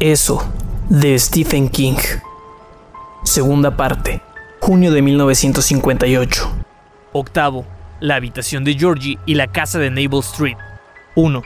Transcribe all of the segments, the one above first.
Eso, de Stephen King. Segunda parte, junio de 1958. Octavo, la habitación de Georgie y la casa de Naval Street. 1.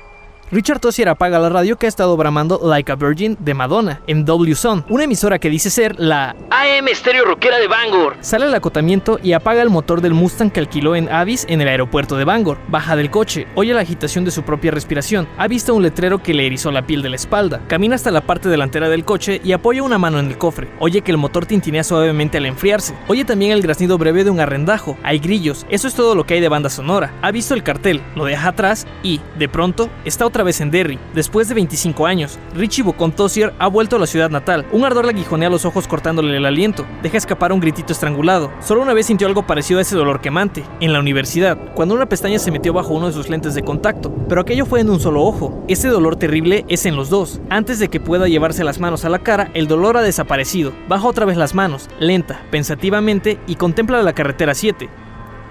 Richard Tossier apaga la radio que ha estado bramando Like a Virgin de Madonna en W Son, una emisora que dice ser la AM Stereo Rockera de Bangor. Sale al acotamiento y apaga el motor del Mustang que alquiló en Avis en el aeropuerto de Bangor. Baja del coche, oye la agitación de su propia respiración. Ha visto un letrero que le erizó la piel de la espalda. Camina hasta la parte delantera del coche y apoya una mano en el cofre. Oye que el motor tintinea suavemente al enfriarse. Oye también el graznido breve de un arrendajo. Hay grillos. Eso es todo lo que hay de banda sonora. Ha visto el cartel, lo deja atrás y, de pronto, está otra vez en Derry. Después de 25 años, Richie Bocon Tossier ha vuelto a la ciudad natal. Un ardor le aguijonea los ojos cortándole el aliento. Deja escapar un gritito estrangulado. Solo una vez sintió algo parecido a ese dolor quemante, en la universidad, cuando una pestaña se metió bajo uno de sus lentes de contacto. Pero aquello fue en un solo ojo. Ese dolor terrible es en los dos. Antes de que pueda llevarse las manos a la cara, el dolor ha desaparecido. Baja otra vez las manos, lenta, pensativamente, y contempla la carretera 7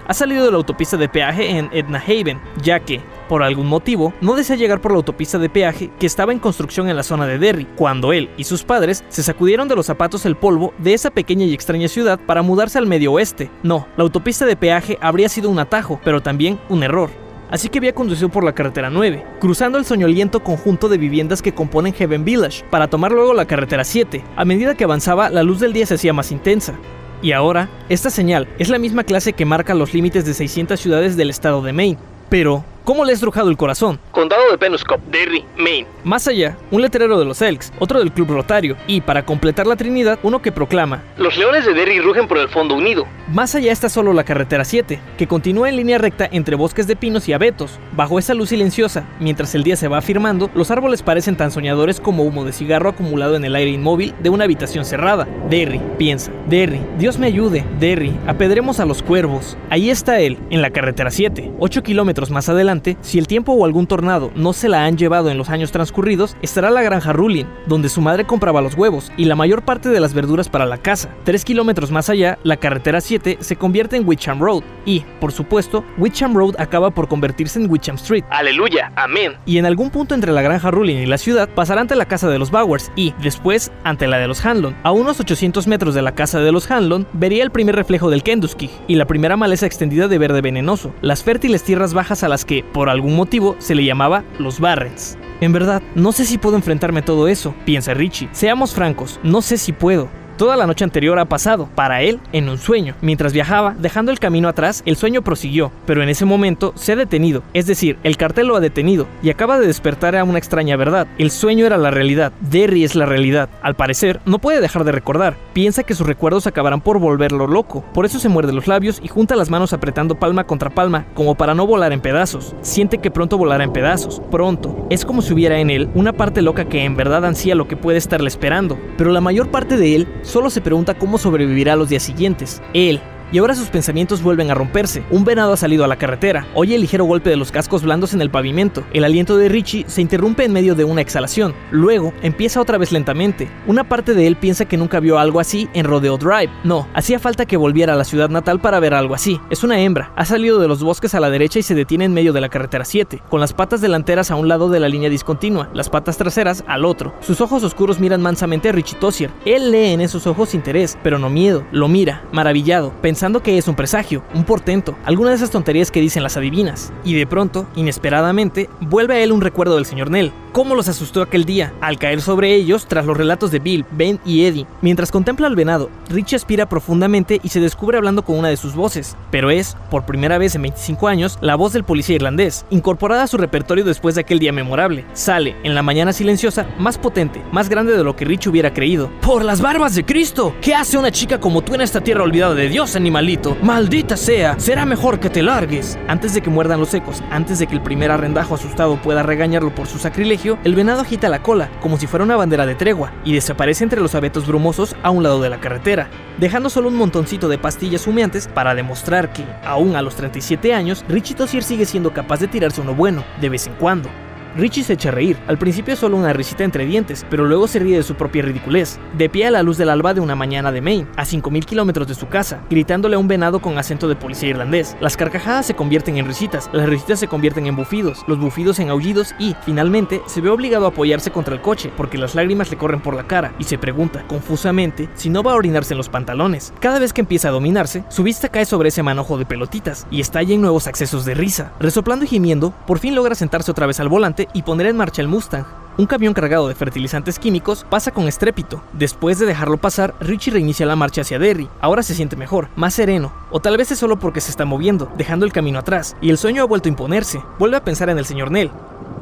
ha salido de la autopista de peaje en Edna Haven, ya que, por algún motivo, no desea llegar por la autopista de peaje que estaba en construcción en la zona de Derry, cuando él y sus padres se sacudieron de los zapatos el polvo de esa pequeña y extraña ciudad para mudarse al medio oeste. No, la autopista de peaje habría sido un atajo, pero también un error. Así que había conducido por la carretera 9, cruzando el soñoliento conjunto de viviendas que componen Heaven Village, para tomar luego la carretera 7. A medida que avanzaba, la luz del día se hacía más intensa. Y ahora, esta señal es la misma clase que marca los límites de 600 ciudades del estado de Maine. Pero, ¿Cómo le ha estrujado el corazón? Condado de Penobscot, Derry, Maine. Más allá, un letrero de los Elks, otro del Club Rotario, y para completar la Trinidad, uno que proclama: Los leones de Derry rugen por el Fondo Unido. Más allá está solo la carretera 7, que continúa en línea recta entre bosques de pinos y abetos. Bajo esa luz silenciosa, mientras el día se va afirmando, los árboles parecen tan soñadores como humo de cigarro acumulado en el aire inmóvil de una habitación cerrada. Derry, piensa. Derry, Dios me ayude. Derry, apedremos a los cuervos. Ahí está él, en la carretera 7, 8 kilómetros más adelante si el tiempo o algún tornado no se la han llevado en los años transcurridos, estará la granja Rulin, donde su madre compraba los huevos y la mayor parte de las verduras para la casa. Tres kilómetros más allá, la carretera 7 se convierte en Witcham Road y, por supuesto, Witcham Road acaba por convertirse en Witcham Street. Aleluya, amén. Y en algún punto entre la granja Rulin y la ciudad pasará ante la casa de los Bowers y, después, ante la de los Hanlon. A unos 800 metros de la casa de los Hanlon, vería el primer reflejo del Kentucky y la primera maleza extendida de verde venenoso, las fértiles tierras bajas a las que, por algún motivo, se le llamaba los Barrens. En verdad, no sé si puedo enfrentarme a todo eso, piensa Richie. Seamos francos, no sé si puedo. Toda la noche anterior ha pasado, para él, en un sueño. Mientras viajaba, dejando el camino atrás, el sueño prosiguió, pero en ese momento se ha detenido, es decir, el cartel lo ha detenido, y acaba de despertar a una extraña verdad. El sueño era la realidad, Derry es la realidad. Al parecer, no puede dejar de recordar, piensa que sus recuerdos acabarán por volverlo loco, por eso se muerde los labios y junta las manos apretando palma contra palma, como para no volar en pedazos. Siente que pronto volará en pedazos, pronto. Es como si hubiera en él una parte loca que en verdad ansía lo que puede estarle esperando, pero la mayor parte de él solo se pregunta cómo sobrevivirá los días siguientes. Él, y ahora sus pensamientos vuelven a romperse. Un venado ha salido a la carretera, oye el ligero golpe de los cascos blandos en el pavimento. El aliento de Richie se interrumpe en medio de una exhalación. Luego empieza otra vez lentamente. Una parte de él piensa que nunca vio algo así en Rodeo Drive. No, hacía falta que volviera a la ciudad natal para ver algo así. Es una hembra, ha salido de los bosques a la derecha y se detiene en medio de la carretera 7, con las patas delanteras a un lado de la línea discontinua, las patas traseras al otro. Sus ojos oscuros miran mansamente a Richie Tossier. Él lee en esos ojos interés, pero no miedo. Lo mira, maravillado, pensando pensando que es un presagio, un portento, alguna de esas tonterías que dicen las adivinas. Y de pronto, inesperadamente, vuelve a él un recuerdo del señor Nell. Cómo los asustó aquel día, al caer sobre ellos tras los relatos de Bill, Ben y Eddie. Mientras contempla al venado, Richie aspira profundamente y se descubre hablando con una de sus voces. Pero es, por primera vez en 25 años, la voz del policía irlandés, incorporada a su repertorio después de aquel día memorable. Sale, en la mañana silenciosa, más potente, más grande de lo que Richie hubiera creído. ¡Por las barbas de Cristo! ¿Qué hace una chica como tú en esta tierra olvidada de Dios, animalito? ¡Maldita sea! Será mejor que te largues. Antes de que muerdan los ecos, antes de que el primer arrendajo asustado pueda regañarlo por su sacrilegio, el venado agita la cola, como si fuera una bandera de tregua, y desaparece entre los abetos brumosos a un lado de la carretera, dejando solo un montoncito de pastillas humeantes para demostrar que, aún a los 37 años, Richie Tossier sigue siendo capaz de tirarse uno bueno, de vez en cuando. Richie se echa a reír. Al principio es solo una risita entre dientes, pero luego se ríe de su propia ridiculez. De pie a la luz del alba de una mañana de Maine, a 5.000 kilómetros de su casa, gritándole a un venado con acento de policía irlandés. Las carcajadas se convierten en risitas, las risitas se convierten en bufidos, los bufidos en aullidos y, finalmente, se ve obligado a apoyarse contra el coche porque las lágrimas le corren por la cara y se pregunta, confusamente, si no va a orinarse en los pantalones. Cada vez que empieza a dominarse, su vista cae sobre ese manojo de pelotitas y estalla en nuevos accesos de risa. Resoplando y gimiendo, por fin logra sentarse otra vez al volante y poner en marcha el Mustang. Un camión cargado de fertilizantes químicos pasa con estrépito. Después de dejarlo pasar, Richie reinicia la marcha hacia Derry. Ahora se siente mejor, más sereno, o tal vez es solo porque se está moviendo, dejando el camino atrás, y el sueño ha vuelto a imponerse. Vuelve a pensar en el señor Nell,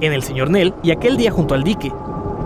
en el señor Nell y aquel día junto al dique,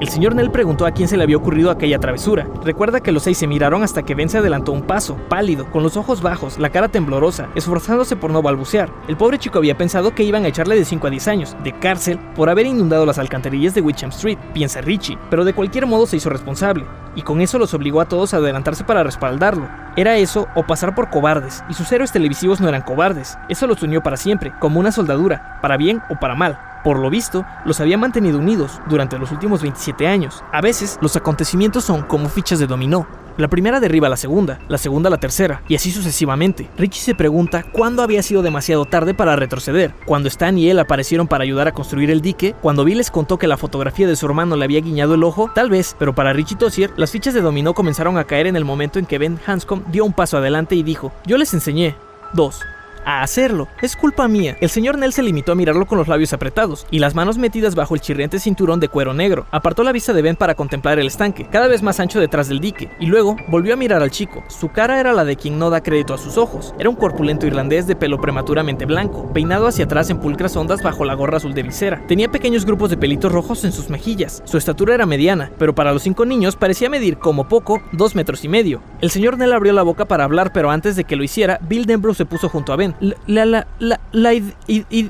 el señor Nell preguntó a quién se le había ocurrido aquella travesura. Recuerda que los seis se miraron hasta que Ben se adelantó un paso, pálido, con los ojos bajos, la cara temblorosa, esforzándose por no balbucear. El pobre chico había pensado que iban a echarle de 5 a 10 años, de cárcel, por haber inundado las alcantarillas de Witcham Street, piensa Richie, pero de cualquier modo se hizo responsable, y con eso los obligó a todos a adelantarse para respaldarlo. Era eso o pasar por cobardes, y sus héroes televisivos no eran cobardes, eso los unió para siempre, como una soldadura, para bien o para mal. Por lo visto, los había mantenido unidos durante los últimos 27 años. A veces, los acontecimientos son como fichas de dominó. La primera derriba la segunda, la segunda la tercera, y así sucesivamente. Richie se pregunta cuándo había sido demasiado tarde para retroceder. Cuando Stan y él aparecieron para ayudar a construir el dique, cuando Bill les contó que la fotografía de su hermano le había guiñado el ojo, tal vez, pero para Richie Tossier, las fichas de dominó comenzaron a caer en el momento en que Ben Hanscom dio un paso adelante y dijo: Yo les enseñé. 2 a hacerlo. Es culpa mía. El señor Nell se limitó a mirarlo con los labios apretados y las manos metidas bajo el chirriante cinturón de cuero negro. Apartó la vista de Ben para contemplar el estanque, cada vez más ancho detrás del dique, y luego volvió a mirar al chico. Su cara era la de quien no da crédito a sus ojos. Era un corpulento irlandés de pelo prematuramente blanco, peinado hacia atrás en pulcras ondas bajo la gorra azul de visera. Tenía pequeños grupos de pelitos rojos en sus mejillas. Su estatura era mediana, pero para los cinco niños parecía medir como poco dos metros y medio. El señor Nell abrió la boca para hablar, pero antes de que lo hiciera, Bill Denbrough se puso junto a Ben. La, la, la, la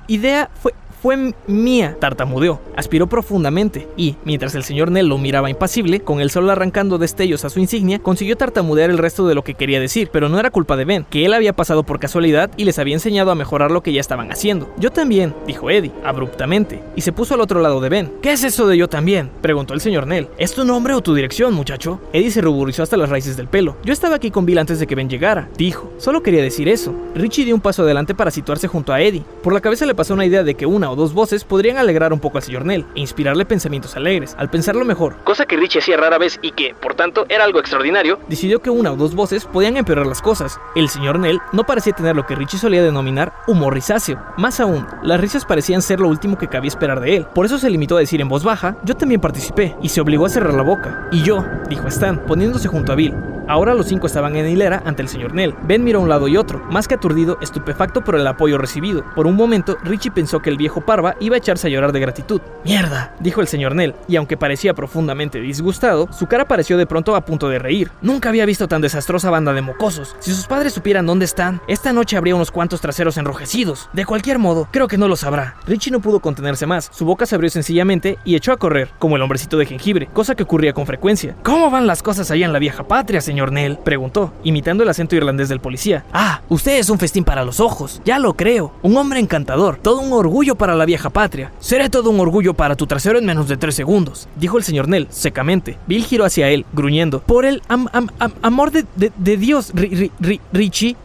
idea fue, fue mía, tartamudeó. Aspiró profundamente y, mientras el señor Nell lo miraba impasible, con el sol arrancando destellos a su insignia, consiguió tartamudear el resto de lo que quería decir, pero no era culpa de Ben, que él había pasado por casualidad y les había enseñado a mejorar lo que ya estaban haciendo. Yo también, dijo Eddie, abruptamente, y se puso al otro lado de Ben. ¿Qué es eso de yo también? preguntó el señor Nell. ¿Es tu nombre o tu dirección, muchacho? Eddie se ruborizó hasta las raíces del pelo. Yo estaba aquí con Bill antes de que Ben llegara, dijo. Solo quería decir eso. Richie dio un paso adelante para situarse junto a Eddie. Por la cabeza le pasó una idea de que una o dos voces podrían alegrar un poco al señor Nell e inspirarle pensamientos alegres. Al pensarlo mejor, cosa que Richie hacía rara vez y que, por tanto, era algo extraordinario, decidió que una o dos voces podían empeorar las cosas. El señor Nell no parecía tener lo que Richie solía denominar humor risáceo. Más aún, las risas parecían ser lo último que cabía esperar de él. Por eso se limitó a decir en voz baja, yo también participé, y se obligó a cerrar la boca. Y yo, dijo Stan, poniéndose junto a Bill. Ahora los cinco estaban en hilera ante el señor Nell. Ben miró a un lado y otro, más que aturdido, estupefacto por el apoyo recibido. Por un momento, Richie pensó que el viejo Parva iba a echarse a llorar de gratitud. ¡Mierda! dijo el señor Nell, y aunque parecía profundamente disgustado, su cara pareció de pronto a punto de reír. Nunca había visto tan desastrosa banda de mocosos. Si sus padres supieran dónde están, esta noche habría unos cuantos traseros enrojecidos. De cualquier modo, creo que no lo sabrá. Richie no pudo contenerse más. Su boca se abrió sencillamente y echó a correr, como el hombrecito de jengibre, cosa que ocurría con frecuencia. ¿Cómo van las cosas allá en la vieja patria, señor Nell? preguntó imitando el acento irlandés del policía. Ah, usted es un festín para los ojos, ya lo creo. Un hombre encantador, todo un orgullo para la vieja patria. Seré todo un orgullo para tu trasero en menos de tres segundos, dijo el señor Nell, secamente. Bill giró hacia él, gruñendo. Por el am, am, am, amor de, Dios, ri, ri, Richie,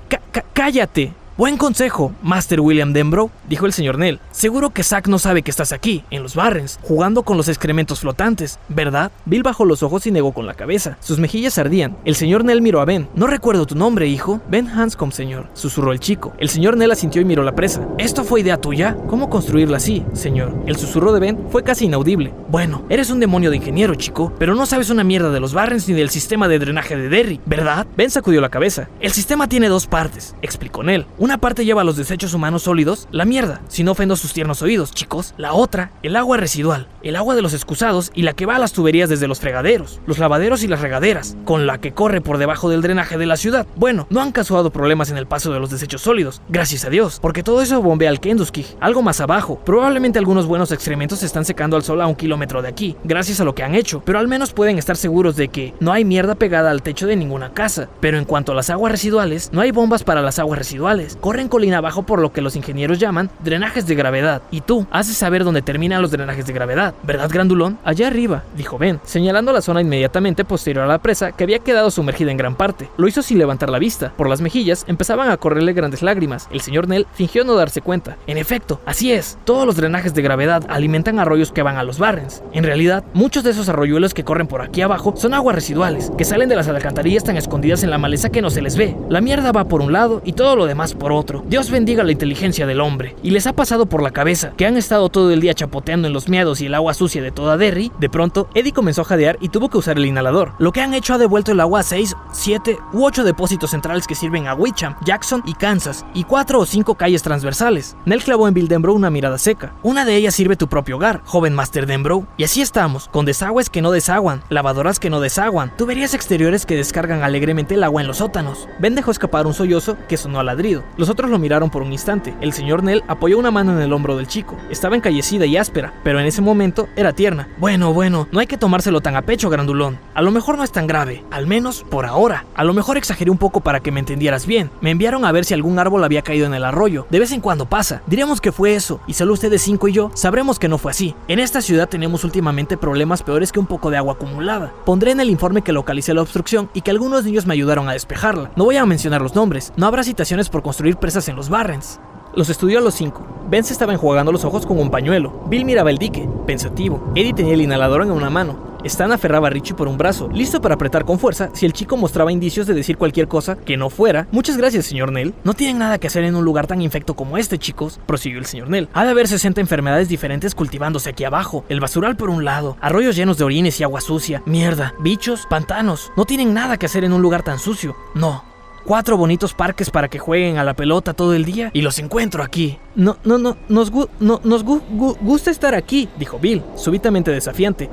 cállate. Buen consejo, Master William Denbrough, dijo el señor Nell. Seguro que Zack no sabe que estás aquí, en los Barrens, jugando con los excrementos flotantes, ¿verdad? Bill bajó los ojos y negó con la cabeza. Sus mejillas ardían. El señor Nell miró a Ben. No recuerdo tu nombre, hijo. Ben Hanscom, señor, susurró el chico. El señor Nell asintió y miró la presa. ¿Esto fue idea tuya? ¿Cómo construirla así, señor? El susurro de Ben fue casi inaudible. Bueno, eres un demonio de ingeniero, chico, pero no sabes una mierda de los Barrens ni del sistema de drenaje de Derry, ¿verdad? Ben sacudió la cabeza. El sistema tiene dos partes, explicó Nell. Una parte lleva los desechos humanos sólidos, la mierda, si no ofendo sus tiernos oídos, chicos. La otra, el agua residual, el agua de los excusados y la que va a las tuberías desde los fregaderos, los lavaderos y las regaderas, con la que corre por debajo del drenaje de la ciudad. Bueno, no han causado problemas en el paso de los desechos sólidos, gracias a Dios, porque todo eso bombea al Kenduskig, algo más abajo. Probablemente algunos buenos excrementos se están secando al sol a un kilómetro de aquí, gracias a lo que han hecho, pero al menos pueden estar seguros de que no hay mierda pegada al techo de ninguna casa. Pero en cuanto a las aguas residuales, no hay bombas para las aguas residuales. Corren colina abajo por lo que los ingenieros llaman drenajes de gravedad. Y tú, haces saber dónde terminan los drenajes de gravedad, ¿verdad, Grandulón? Allá arriba, dijo Ben, señalando la zona inmediatamente posterior a la presa que había quedado sumergida en gran parte. Lo hizo sin levantar la vista. Por las mejillas empezaban a correrle grandes lágrimas. El señor Nell fingió no darse cuenta. En efecto, así es. Todos los drenajes de gravedad alimentan arroyos que van a los barrens. En realidad, muchos de esos arroyuelos que corren por aquí abajo son aguas residuales, que salen de las alcantarillas tan escondidas en la maleza que no se les ve. La mierda va por un lado y todo lo demás por otro. Dios bendiga la inteligencia del hombre. Y les ha pasado por la cabeza que han estado todo el día chapoteando en los miados y el agua sucia de toda Derry. De pronto, Eddie comenzó a jadear y tuvo que usar el inhalador. Lo que han hecho ha devuelto el agua a 6, 7 u 8 depósitos centrales que sirven a Wicham, Jackson y Kansas, y 4 o 5 calles transversales. Nell clavó en Bill Denbrough una mirada seca. Una de ellas sirve tu propio hogar, joven Master Denbrough. Y así estamos, con desagües que no desaguan, lavadoras que no desaguan, tuberías exteriores que descargan alegremente el agua en los sótanos. Ben dejó escapar un sollozo que sonó a ladrido. Los otros lo miraron por un instante. El señor Nell apoyó una mano en el hombro del chico. Estaba encallecida y áspera, pero en ese momento era tierna. Bueno, bueno, no hay que tomárselo tan a pecho, grandulón. A lo mejor no es tan grave, al menos por ahora. A lo mejor exageré un poco para que me entendieras bien. Me enviaron a ver si algún árbol había caído en el arroyo. De vez en cuando pasa. Diremos que fue eso, y solo ustedes cinco y yo sabremos que no fue así. En esta ciudad tenemos últimamente problemas peores que un poco de agua acumulada. Pondré en el informe que localicé la obstrucción y que algunos niños me ayudaron a despejarla. No voy a mencionar los nombres, no habrá citaciones por construir presas en los Barrens. Los estudió a los cinco. Ben se estaba enjuagando los ojos con un pañuelo. Bill miraba el dique, pensativo. Eddie tenía el inhalador en una mano. Stan aferraba a Richie por un brazo, listo para apretar con fuerza si el chico mostraba indicios de decir cualquier cosa que no fuera. Muchas gracias, señor Nell. No tienen nada que hacer en un lugar tan infecto como este, chicos, prosiguió el señor Nell. Ha de haber 60 enfermedades diferentes cultivándose aquí abajo. El basural por un lado, arroyos llenos de orines y agua sucia, mierda, bichos, pantanos. No tienen nada que hacer en un lugar tan sucio. No, cuatro bonitos parques para que jueguen a la pelota todo el día y los encuentro aquí. No, no, no, nos, gu- no, nos gu- gu- gusta estar aquí, dijo Bill, súbitamente desafiante.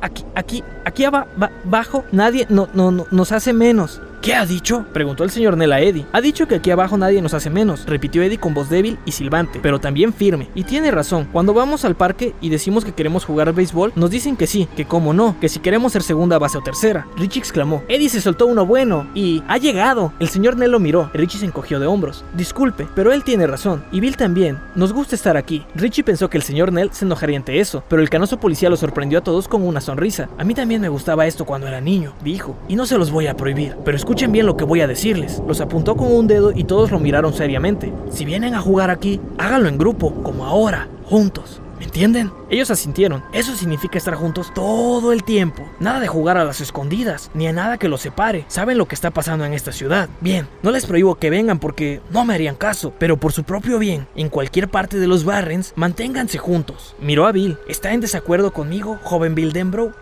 Aquí, aquí, aquí aba- ba- abajo nadie no, no, no- nos hace menos. ¿Qué ha dicho? Preguntó el señor Nell a Eddie. Ha dicho que aquí abajo nadie nos hace menos, repitió Eddie con voz débil y silbante, pero también firme. Y tiene razón, cuando vamos al parque y decimos que queremos jugar béisbol, nos dicen que sí, que cómo no, que si queremos ser segunda base o tercera. Richie exclamó, Eddie se soltó uno bueno y ha llegado. El señor Nell lo miró, Richie se encogió de hombros. Disculpe, pero él tiene razón, y Bill también. Nos gusta estar aquí. Richie pensó que el señor Nell se enojaría ante eso, pero el canoso policía lo sorprendió a todos con una sonrisa. A mí también me gustaba esto cuando era niño, dijo, y no se los voy a prohibir, pero escuchen bien lo que voy a decirles. Los apuntó con un dedo y todos lo miraron seriamente. Si vienen a jugar aquí, háganlo en grupo, como ahora, juntos. ¿Me entienden? Ellos asintieron. Eso significa estar juntos todo el tiempo. Nada de jugar a las escondidas, ni a nada que los separe. Saben lo que está pasando en esta ciudad. Bien, no les prohíbo que vengan porque no me harían caso, pero por su propio bien, en cualquier parte de los Barrens, manténganse juntos. Miró a Bill. ¿Está en desacuerdo conmigo, joven Bill Denbrough?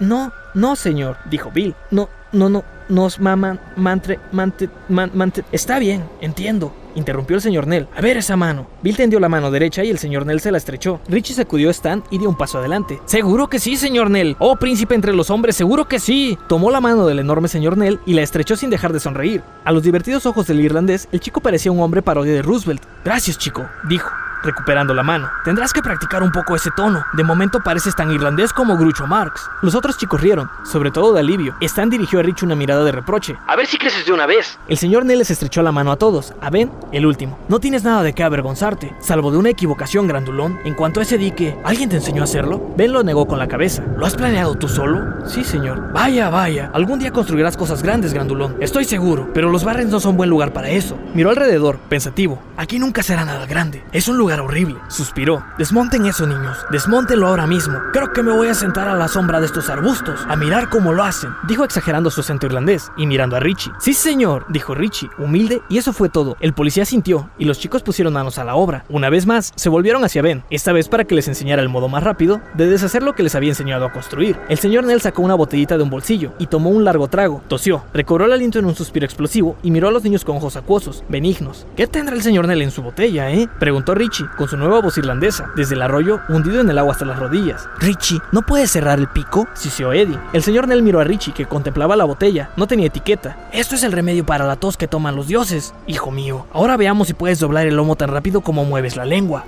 No, no, señor, dijo Bill. No, no, no, nos maman, mantre, mante, man, mante. Está bien, entiendo. Interrumpió el señor Nell. A ver esa mano. Bill tendió la mano derecha y el señor Nell se la estrechó. Richie sacudió a Stan y dio un paso adelante. Seguro que sí, señor Nell. Oh, príncipe entre los hombres, seguro que sí. Tomó la mano del enorme señor Nell y la estrechó sin dejar de sonreír. A los divertidos ojos del irlandés, el chico parecía un hombre parodia de Roosevelt. Gracias, chico, dijo recuperando la mano. Tendrás que practicar un poco ese tono. De momento pareces tan irlandés como Groucho Marx. Los otros chicos rieron, sobre todo de alivio. Stan dirigió a Richie una mirada de reproche. A ver si creces de una vez. El señor Nell les estrechó la mano a todos. A Ben, el último. No tienes nada de qué avergonzarte, salvo de una equivocación, grandulón. En cuanto a ese dique, ¿alguien te enseñó a hacerlo? Ben lo negó con la cabeza. ¿Lo has planeado tú solo? Sí, señor. Vaya, vaya. Algún día construirás cosas grandes, grandulón. Estoy seguro, pero los Barrens no son buen lugar para eso. Miró alrededor, pensativo. Aquí nunca será nada grande. Es un lugar horrible. Suspiró. Desmonten eso, niños. Desmóntenlo ahora mismo. Creo que me voy a sentar a la sombra de estos arbustos, a mirar cómo lo hacen. Dijo exagerando su acento irlandés y mirando a Richie. Sí, señor, dijo Richie, humilde, y eso fue todo. El policía sintió y los chicos pusieron manos a la obra. Una vez más, se volvieron hacia Ben, esta vez para que les enseñara el modo más rápido de deshacer lo que les había enseñado a construir. El señor Nell sacó una botellita de un bolsillo y tomó un largo trago. Tosió, recobró el aliento en un suspiro explosivo y miró a los niños con ojos acuosos, benignos. ¿Qué tendrá el señor Nell en su botella, eh? Preguntó Richie con su nueva voz irlandesa, desde el arroyo, hundido en el agua hasta las rodillas. Richie, ¿no puedes cerrar el pico? Siseó Eddie. El señor Nell miró a Richie, que contemplaba la botella. No tenía etiqueta. Esto es el remedio para la tos que toman los dioses. Hijo mío, ahora veamos si puedes doblar el lomo tan rápido como mueves la lengua.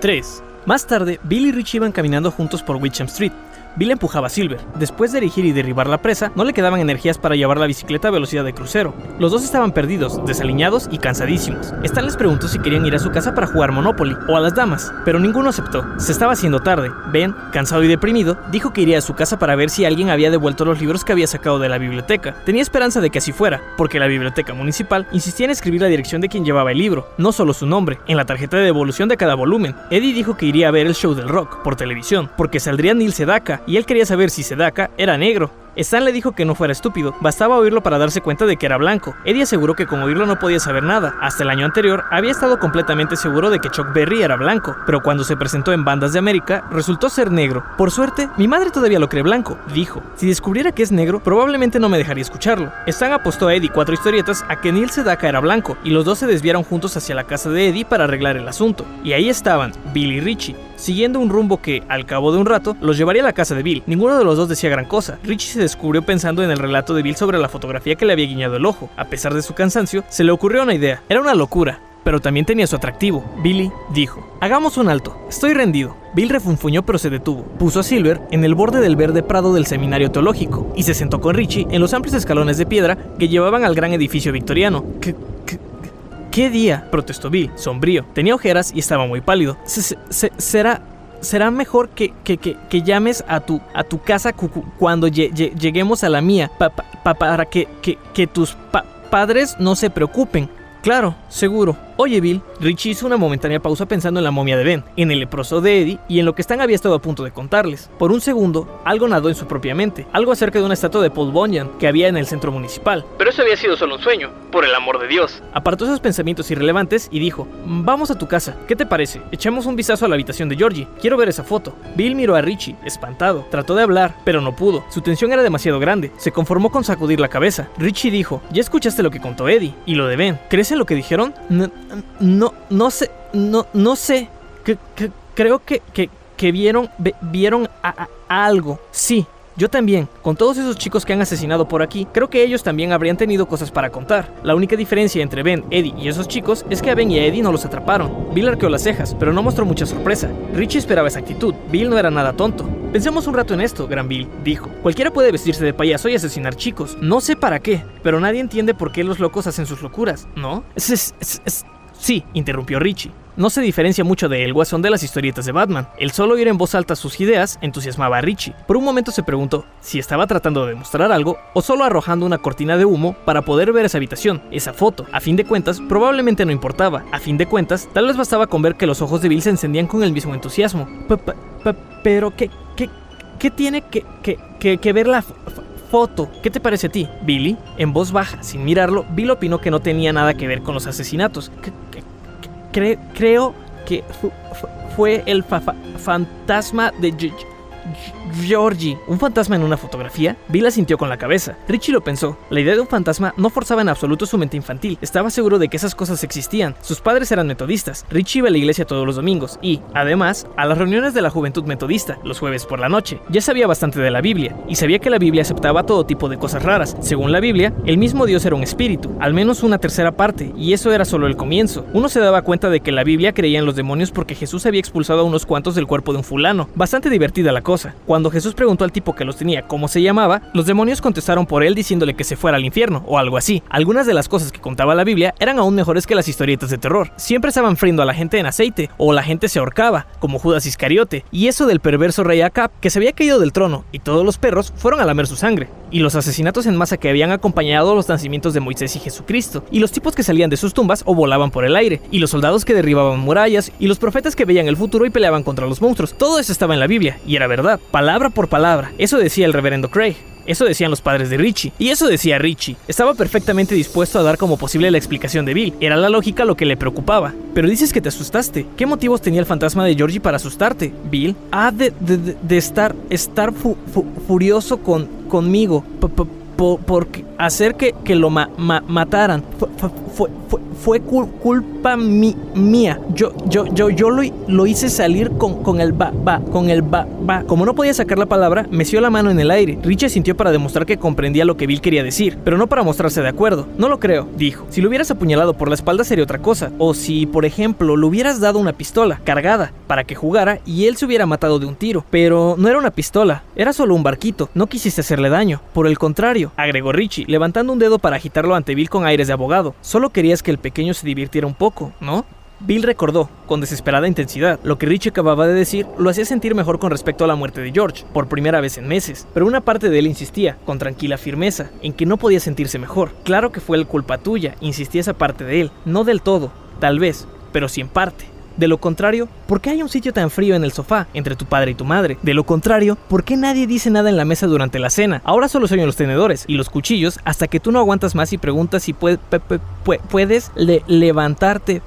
3. Más tarde, Bill y Richie iban caminando juntos por Witcham Street. Bill empujaba a Silver. Después de erigir y derribar la presa, no le quedaban energías para llevar la bicicleta a velocidad de crucero. Los dos estaban perdidos, desaliñados y cansadísimos. Stan les preguntó si querían ir a su casa para jugar Monopoly o a las damas, pero ninguno aceptó. Se estaba haciendo tarde. Ben, cansado y deprimido, dijo que iría a su casa para ver si alguien había devuelto los libros que había sacado de la biblioteca. Tenía esperanza de que así fuera, porque la biblioteca municipal insistía en escribir la dirección de quien llevaba el libro, no solo su nombre, en la tarjeta de devolución de cada volumen. Eddie dijo que iría a ver el show del rock por televisión, porque saldría Neil Sedaka, y él quería saber si Sedaka era negro. Stan le dijo que no fuera estúpido, bastaba oírlo para darse cuenta de que era blanco. Eddie aseguró que con oírlo no podía saber nada. Hasta el año anterior había estado completamente seguro de que Chuck Berry era blanco, pero cuando se presentó en Bandas de América resultó ser negro. Por suerte, mi madre todavía lo cree blanco, dijo. Si descubriera que es negro, probablemente no me dejaría escucharlo. Stan apostó a Eddie cuatro historietas a que Neil Sedaka era blanco, y los dos se desviaron juntos hacia la casa de Eddie para arreglar el asunto. Y ahí estaban, Bill y Richie, siguiendo un rumbo que, al cabo de un rato, los llevaría a la casa de Bill. Ninguno de los dos decía gran cosa. Richie se descubrió pensando en el relato de Bill sobre la fotografía que le había guiñado el ojo. A pesar de su cansancio, se le ocurrió una idea. Era una locura, pero también tenía su atractivo. Billy dijo, hagamos un alto, estoy rendido. Bill refunfuñó pero se detuvo. Puso a Silver en el borde del verde prado del seminario teológico y se sentó con Richie en los amplios escalones de piedra que llevaban al gran edificio victoriano. ¿Qué, qué, qué día? protestó Bill, sombrío. Tenía ojeras y estaba muy pálido. Se, se, será será mejor que, que, que, que, llames a tu, a tu casa cuando lleguemos a la mía pa, pa, para que, tus pa, padres no se preocupen. Claro, seguro. Oye, Bill, Richie hizo una momentánea pausa pensando en la momia de Ben, en el leproso de Eddie y en lo que Stan había estado a punto de contarles. Por un segundo, algo nadó en su propia mente, algo acerca de una estatua de Paul Bunyan que había en el centro municipal. Pero eso había sido solo un sueño, por el amor de Dios. Apartó esos pensamientos irrelevantes y dijo, vamos a tu casa, ¿qué te parece? Echemos un vistazo a la habitación de Georgie, quiero ver esa foto. Bill miró a Richie, espantado, trató de hablar, pero no pudo, su tensión era demasiado grande, se conformó con sacudir la cabeza. Richie dijo, ya escuchaste lo que contó Eddie, y lo de Ben, ¿crees en lo que dijeron? No, no, no sé, no, no sé. Creo que, que, vieron, vieron algo. Sí, yo también, con todos esos chicos que han asesinado por aquí, creo que ellos también habrían tenido cosas para contar. La única diferencia entre Ben, Eddie y esos chicos es que a Ben y a Eddie no los atraparon. Bill arqueó las cejas, pero no mostró mucha sorpresa. Richie esperaba esa actitud. Bill no era nada tonto. Pensemos un rato en esto, Gran Bill, dijo. Cualquiera puede vestirse de payaso y asesinar chicos. No sé para qué, pero nadie entiende por qué los locos hacen sus locuras, ¿no? Es, es, es, Sí, interrumpió Richie. No se diferencia mucho de El Guasón de las historietas de Batman. El solo oír en voz alta sus ideas entusiasmaba a Richie. Por un momento se preguntó si estaba tratando de demostrar algo o solo arrojando una cortina de humo para poder ver esa habitación, esa foto. A fin de cuentas, probablemente no importaba. A fin de cuentas, tal vez bastaba con ver que los ojos de Bill se encendían con el mismo entusiasmo. Pero, ¿qué, qué, qué tiene que, que, que ver la foto. ¿Qué te parece a ti, Billy? En voz baja, sin mirarlo, Bill opinó que no tenía nada que ver con los asesinatos. Creo que fue el fantasma de Georgie, ¿un fantasma en una fotografía? Bill asintió con la cabeza. Richie lo pensó. La idea de un fantasma no forzaba en absoluto su mente infantil. Estaba seguro de que esas cosas existían. Sus padres eran metodistas. Richie iba a la iglesia todos los domingos y, además, a las reuniones de la juventud metodista, los jueves por la noche. Ya sabía bastante de la Biblia y sabía que la Biblia aceptaba todo tipo de cosas raras. Según la Biblia, el mismo Dios era un espíritu, al menos una tercera parte, y eso era solo el comienzo. Uno se daba cuenta de que la Biblia creía en los demonios porque Jesús había expulsado a unos cuantos del cuerpo de un fulano. Bastante divertida la cosa. Cuando Jesús preguntó al tipo que los tenía cómo se llamaba, los demonios contestaron por él diciéndole que se fuera al infierno o algo así. Algunas de las cosas que contaba la Biblia eran aún mejores que las historietas de terror. Siempre estaban friendo a la gente en aceite o la gente se ahorcaba, como Judas Iscariote, y eso del perverso rey Acab que se había caído del trono y todos los perros fueron a lamer su sangre, y los asesinatos en masa que habían acompañado los nacimientos de Moisés y Jesucristo, y los tipos que salían de sus tumbas o volaban por el aire, y los soldados que derribaban murallas, y los profetas que veían el futuro y peleaban contra los monstruos. Todo eso estaba en la Biblia, y era verdad, palabra por palabra. Eso decía el reverendo Craig. Eso decían los padres de Richie. Y eso decía Richie. Estaba perfectamente dispuesto a dar como posible la explicación de Bill. Era la lógica lo que le preocupaba. Pero dices que te asustaste. ¿Qué motivos tenía el fantasma de Georgie para asustarte? Bill ha de, de, de estar, estar fu, fu, furioso con, conmigo. P -p por, hacer que, que lo ma ma mataran. F fue, fue, fue culpa mía. Yo, yo, yo, yo lo, lo hice salir con, con el ba, ba, con el ba, ba. Como no podía sacar la palabra, meció la mano en el aire. Richie sintió para demostrar que comprendía lo que Bill quería decir, pero no para mostrarse de acuerdo. No lo creo, dijo. Si lo hubieras apuñalado por la espalda sería otra cosa. O si, por ejemplo, le hubieras dado una pistola cargada para que jugara y él se hubiera matado de un tiro. Pero no era una pistola, era solo un barquito. No quisiste hacerle daño. Por el contrario, agregó Richie, levantando un dedo para agitarlo ante Bill con aires de abogado. Solo querías que el pequeño se divirtiera un poco, ¿no? Bill recordó, con desesperada intensidad, lo que Richie acababa de decir lo hacía sentir mejor con respecto a la muerte de George, por primera vez en meses, pero una parte de él insistía, con tranquila firmeza, en que no podía sentirse mejor. Claro que fue el culpa tuya, insistía esa parte de él, no del todo, tal vez, pero sí en parte. De lo contrario, ¿por qué hay un sitio tan frío en el sofá entre tu padre y tu madre? De lo contrario, ¿por qué nadie dice nada en la mesa durante la cena? Ahora solo se oyen los tenedores y los cuchillos hasta que tú no aguantas más y preguntas si puedes levantarte,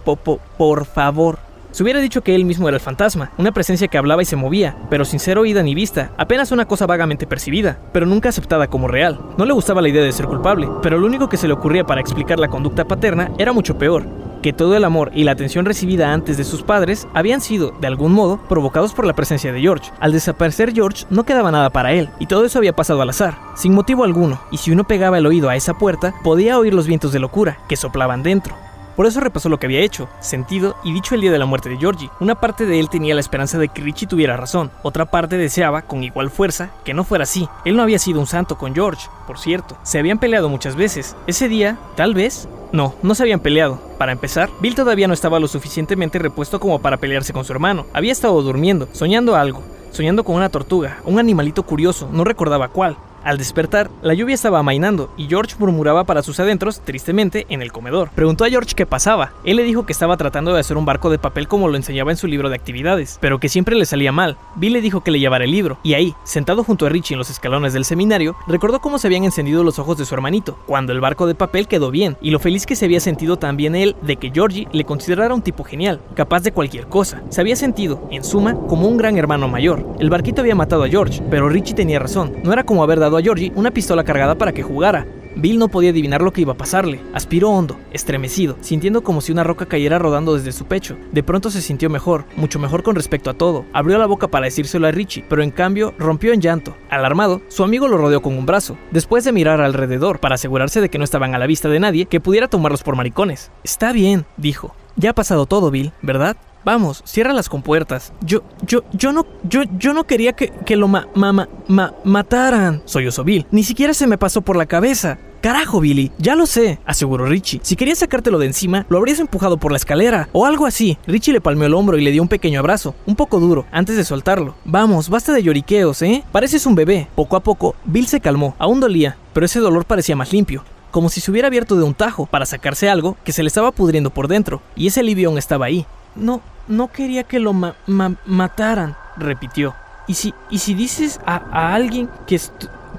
por favor. Se hubiera dicho que él mismo era el fantasma, una presencia que hablaba y se movía, pero sin ser oída ni vista, apenas una cosa vagamente percibida, pero nunca aceptada como real. No le gustaba la idea de ser culpable, pero lo único que se le ocurría para explicar la conducta paterna era mucho peor, que todo el amor y la atención recibida antes de sus padres habían sido, de algún modo, provocados por la presencia de George. Al desaparecer George no quedaba nada para él, y todo eso había pasado al azar, sin motivo alguno, y si uno pegaba el oído a esa puerta, podía oír los vientos de locura que soplaban dentro. Por eso repasó lo que había hecho, sentido y dicho el día de la muerte de Georgie. Una parte de él tenía la esperanza de que Richie tuviera razón, otra parte deseaba, con igual fuerza, que no fuera así. Él no había sido un santo con George, por cierto. Se habían peleado muchas veces. Ese día, tal vez, no, no se habían peleado. Para empezar, Bill todavía no estaba lo suficientemente repuesto como para pelearse con su hermano. Había estado durmiendo, soñando algo, soñando con una tortuga, un animalito curioso, no recordaba cuál. Al despertar, la lluvia estaba amainando y George murmuraba para sus adentros, tristemente, en el comedor. Preguntó a George qué pasaba. Él le dijo que estaba tratando de hacer un barco de papel como lo enseñaba en su libro de actividades, pero que siempre le salía mal. Bill le dijo que le llevara el libro, y ahí, sentado junto a Richie en los escalones del seminario, recordó cómo se habían encendido los ojos de su hermanito, cuando el barco de papel quedó bien, y lo feliz que se había sentido también él de que Georgie le considerara un tipo genial, capaz de cualquier cosa. Se había sentido, en suma, como un gran hermano mayor. El barquito había matado a George, pero Richie tenía razón, no era como haber dado a Georgie una pistola cargada para que jugara. Bill no podía adivinar lo que iba a pasarle. Aspiró hondo, estremecido, sintiendo como si una roca cayera rodando desde su pecho. De pronto se sintió mejor, mucho mejor con respecto a todo. Abrió la boca para decírselo a Richie, pero en cambio rompió en llanto. Alarmado, su amigo lo rodeó con un brazo, después de mirar alrededor para asegurarse de que no estaban a la vista de nadie que pudiera tomarlos por maricones. Está bien, dijo. Ya ha pasado todo, Bill, ¿verdad? Vamos, cierra las compuertas. Yo, yo, yo no, yo, yo no quería que, que lo ma, ma, ma, ma mataran. Soy Bill. Ni siquiera se me pasó por la cabeza. Carajo, Billy, ya lo sé, aseguró Richie. Si querías sacártelo de encima, lo habrías empujado por la escalera o algo así. Richie le palmeó el hombro y le dio un pequeño abrazo, un poco duro, antes de soltarlo. Vamos, basta de lloriqueos, ¿eh? Pareces un bebé. Poco a poco, Bill se calmó. Aún dolía, pero ese dolor parecía más limpio como si se hubiera abierto de un tajo para sacarse algo que se le estaba pudriendo por dentro, y ese alivio aún estaba ahí. No, no quería que lo mataran, repitió. ¿Y si, y si dices a, alguien que,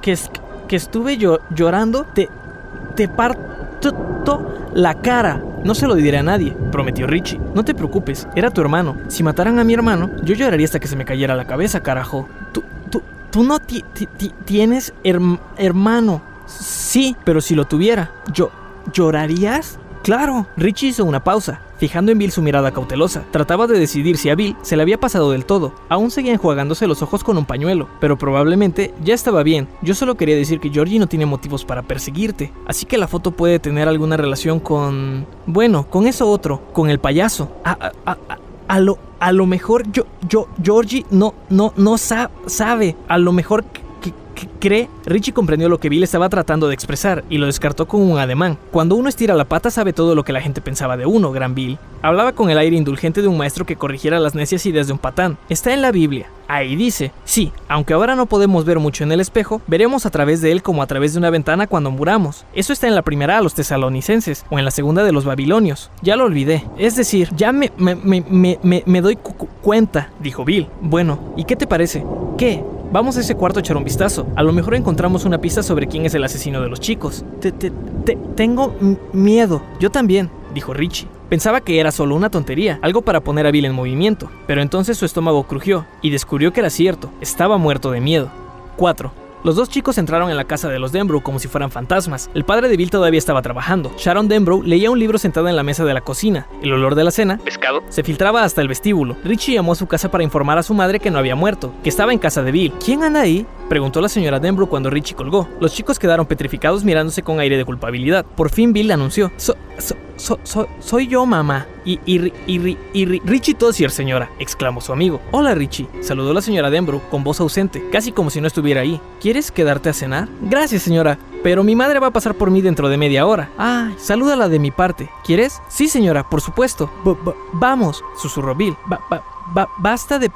que, que, estuve yo llorando, te, te parto la cara? No se lo diré a nadie, prometió Richie. No te preocupes, era tu hermano. Si mataran a mi hermano, yo lloraría hasta que se me cayera la cabeza, carajo. Tú, tú, tú no tienes hermano. Sí, pero si lo tuviera, yo, ¿llorarías? Claro, Richie hizo una pausa, fijando en Bill su mirada cautelosa. Trataba de decidir si a Bill se le había pasado del todo. Aún seguía enjuagándose los ojos con un pañuelo, pero probablemente ya estaba bien. Yo solo quería decir que Georgie no tiene motivos para perseguirte, así que la foto puede tener alguna relación con... Bueno, con eso otro, con el payaso. A, a, a, a lo, a lo mejor yo, yo, Georgie no, no, no sabe. A lo mejor cree, Richie comprendió lo que Bill estaba tratando de expresar y lo descartó con un ademán. Cuando uno estira la pata sabe todo lo que la gente pensaba de uno, gran Bill. Hablaba con el aire indulgente de un maestro que corrigiera las necias ideas de un patán. Está en la Biblia. Ahí dice, sí, aunque ahora no podemos ver mucho en el espejo, veremos a través de él como a través de una ventana cuando muramos. Eso está en la primera a los tesalonicenses o en la segunda de los babilonios. Ya lo olvidé. Es decir, ya me, me, me, me doy cuenta, dijo Bill. Bueno, ¿y qué te parece? ¿Qué? Vamos a ese cuarto a echar un vistazo. A lo mejor encontramos una pista sobre quién es el asesino de los chicos. Te, te, te, tengo miedo. Yo también, dijo Richie. Pensaba que era solo una tontería, algo para poner a Bill en movimiento, pero entonces su estómago crujió y descubrió que era cierto, estaba muerto de miedo. 4. Los dos chicos entraron en la casa de los Denbrough como si fueran fantasmas. El padre de Bill todavía estaba trabajando. Sharon Denbrough leía un libro sentada en la mesa de la cocina. El olor de la cena, pescado, se filtraba hasta el vestíbulo. Richie llamó a su casa para informar a su madre que no había muerto, que estaba en casa de Bill. ¿Quién anda ahí? preguntó la señora Denbrough cuando Richie colgó. Los chicos quedaron petrificados mirándose con aire de culpabilidad. Por fin Bill anunció: so, so, so, Soy yo, mamá. Y, y, y, y, Richie Tossier, señora, exclamó su amigo. Hola, Richie, saludó la señora Denbrough con voz ausente, casi como si no estuviera ahí. ¿Quieres quedarte a cenar? Gracias, señora, pero mi madre va a pasar por mí dentro de media hora. Ah, salúdala de mi parte. ¿Quieres? Sí, señora, por supuesto. vamos, susurró Bill. basta de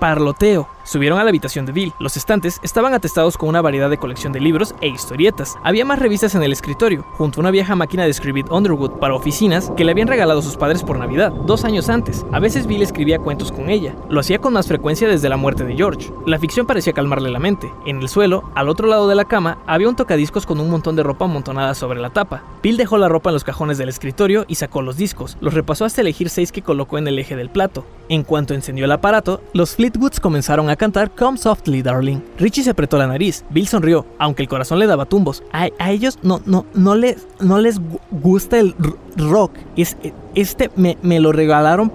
parloteo. Subieron a la habitación de Bill. Los estantes estaban atestados con una variedad de colección de libros e historietas. Había más revistas en el escritorio, junto a una vieja máquina de escribir Underwood para oficinas que le habían regalado sus padres por Navidad, dos años antes. A veces Bill escribía cuentos con ella. Lo hacía con más frecuencia desde la muerte de George. La ficción parecía calmarle la mente. En el suelo, al otro lado de la cama, había un tocadiscos con un montón de ropa amontonada sobre la tapa. Bill dejó la ropa en los cajones del escritorio y sacó los discos. Los repasó hasta elegir seis que colocó en el eje del plato. En cuanto encendió el aparato, los Fleetwoods comenzaron a cantar Come Softly, Darling. Richie se apretó la nariz. Bill sonrió, aunque el corazón le daba tumbos. A, ellos no, no, no, les, no les gusta el rock. Es, este me, lo regalaron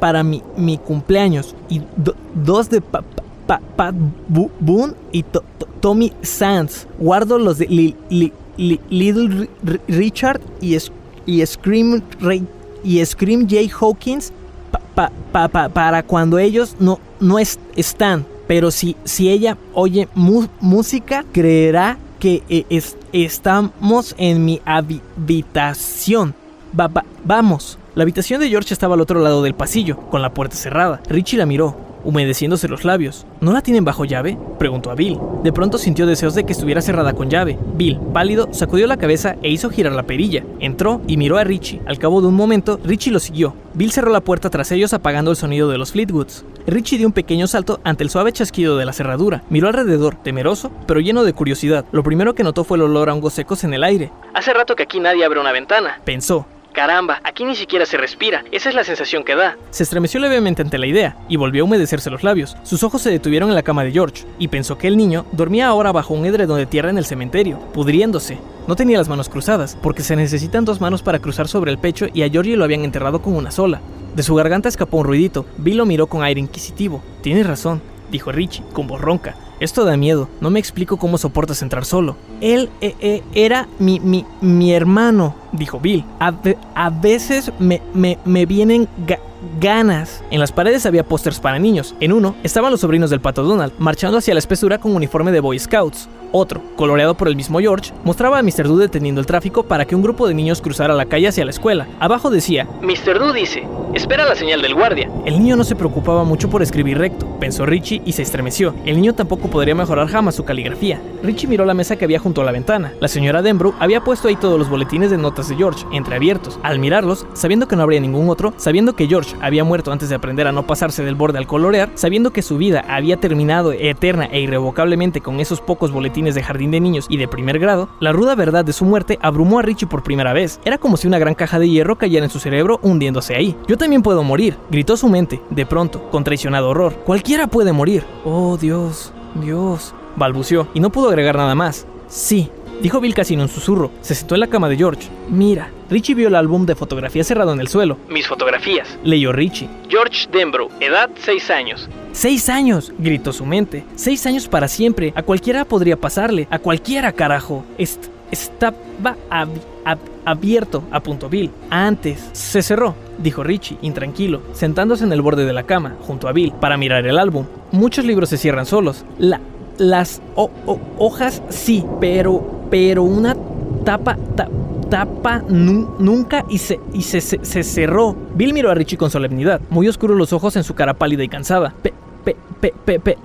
para mi, mi, cumpleaños. Y dos de Pat Boone y Tommy Sands. Guardo los de Little Richard y, y Scream y Scream J. Hawkins para cuando ellos no, no están. Pero si, si ella oye música, creerá que eh, estamos en mi habitación. vamos. La habitación de George estaba al otro lado del pasillo, con la puerta cerrada. Richie la miró humedeciéndose los labios. ¿No la tienen bajo llave? preguntó a Bill. De pronto sintió deseos de que estuviera cerrada con llave. Bill, pálido, sacudió la cabeza e hizo girar la perilla. Entró y miró a Richie. Al cabo de un momento, Richie lo siguió. Bill cerró la puerta tras ellos apagando el sonido de los Fleetwoods. Richie dio un pequeño salto ante el suave chasquido de la cerradura. Miró alrededor, temeroso, pero lleno de curiosidad. Lo primero que notó fue el olor a hongos secos en el aire. Hace rato que aquí nadie abre una ventana, pensó. Caramba, aquí ni siquiera se respira. Esa es la sensación que da. Se estremeció levemente ante la idea y volvió a humedecerse los labios. Sus ojos se detuvieron en la cama de George y pensó que el niño dormía ahora bajo un edredón de tierra en el cementerio, pudriéndose. No tenía las manos cruzadas, porque se necesitan dos manos para cruzar sobre el pecho y a Georgie lo habían enterrado con una sola. De su garganta escapó un ruidito. Bill lo miró con aire inquisitivo. Tienes razón, dijo Richie, con voz ronca. Esto da miedo, no me explico cómo soportas entrar solo. Él eh, eh, era mi, mi, mi hermano, dijo Bill. A, a veces me, me, me vienen ganas. En las paredes había pósters para niños. En uno estaban los sobrinos del pato Donald, marchando hacia la espesura con uniforme de Boy Scouts. Otro, coloreado por el mismo George, mostraba a Mr. Do deteniendo el tráfico para que un grupo de niños cruzara la calle hacia la escuela. Abajo decía, Mr. Do dice, espera la señal del guardia. El niño no se preocupaba mucho por escribir recto, pensó Richie y se estremeció. El niño tampoco podría mejorar jamás su caligrafía. Richie miró la mesa que había junto a la ventana. La señora Denbrough había puesto ahí todos los boletines de notas de George, entreabiertos. Al mirarlos, sabiendo que no habría ningún otro, sabiendo que George había muerto antes de aprender a no pasarse del borde al colorear, sabiendo que su vida había terminado eterna e irrevocablemente con esos pocos boletines de jardín de niños y de primer grado, la ruda verdad de su muerte abrumó a Richie por primera vez. Era como si una gran caja de hierro cayera en su cerebro hundiéndose ahí. Yo también puedo morir, gritó su mente, de pronto, con traicionado horror. Cualquiera puede morir. Oh Dios, Dios, balbuceó y no pudo agregar nada más. Sí, dijo Bill casi en un susurro. Se sentó en la cama de George. Mira. Richie vio el álbum de fotografías cerrado en el suelo. Mis fotografías. Leyó Richie. George Denbrough, edad 6 años. ¡Seis años! gritó su mente. ¡Seis años para siempre! A cualquiera podría pasarle. A cualquiera, carajo. estaba abierto, apuntó Bill. Antes. Se cerró, dijo Richie, intranquilo, sentándose en el borde de la cama, junto a Bill, para mirar el álbum. Muchos libros se cierran solos. La, las hojas sí, pero, pero una tapa, tapa nunca y, se, y se, cerró. Bill miró a Richie con solemnidad, muy oscuros los ojos en su cara pálida y cansada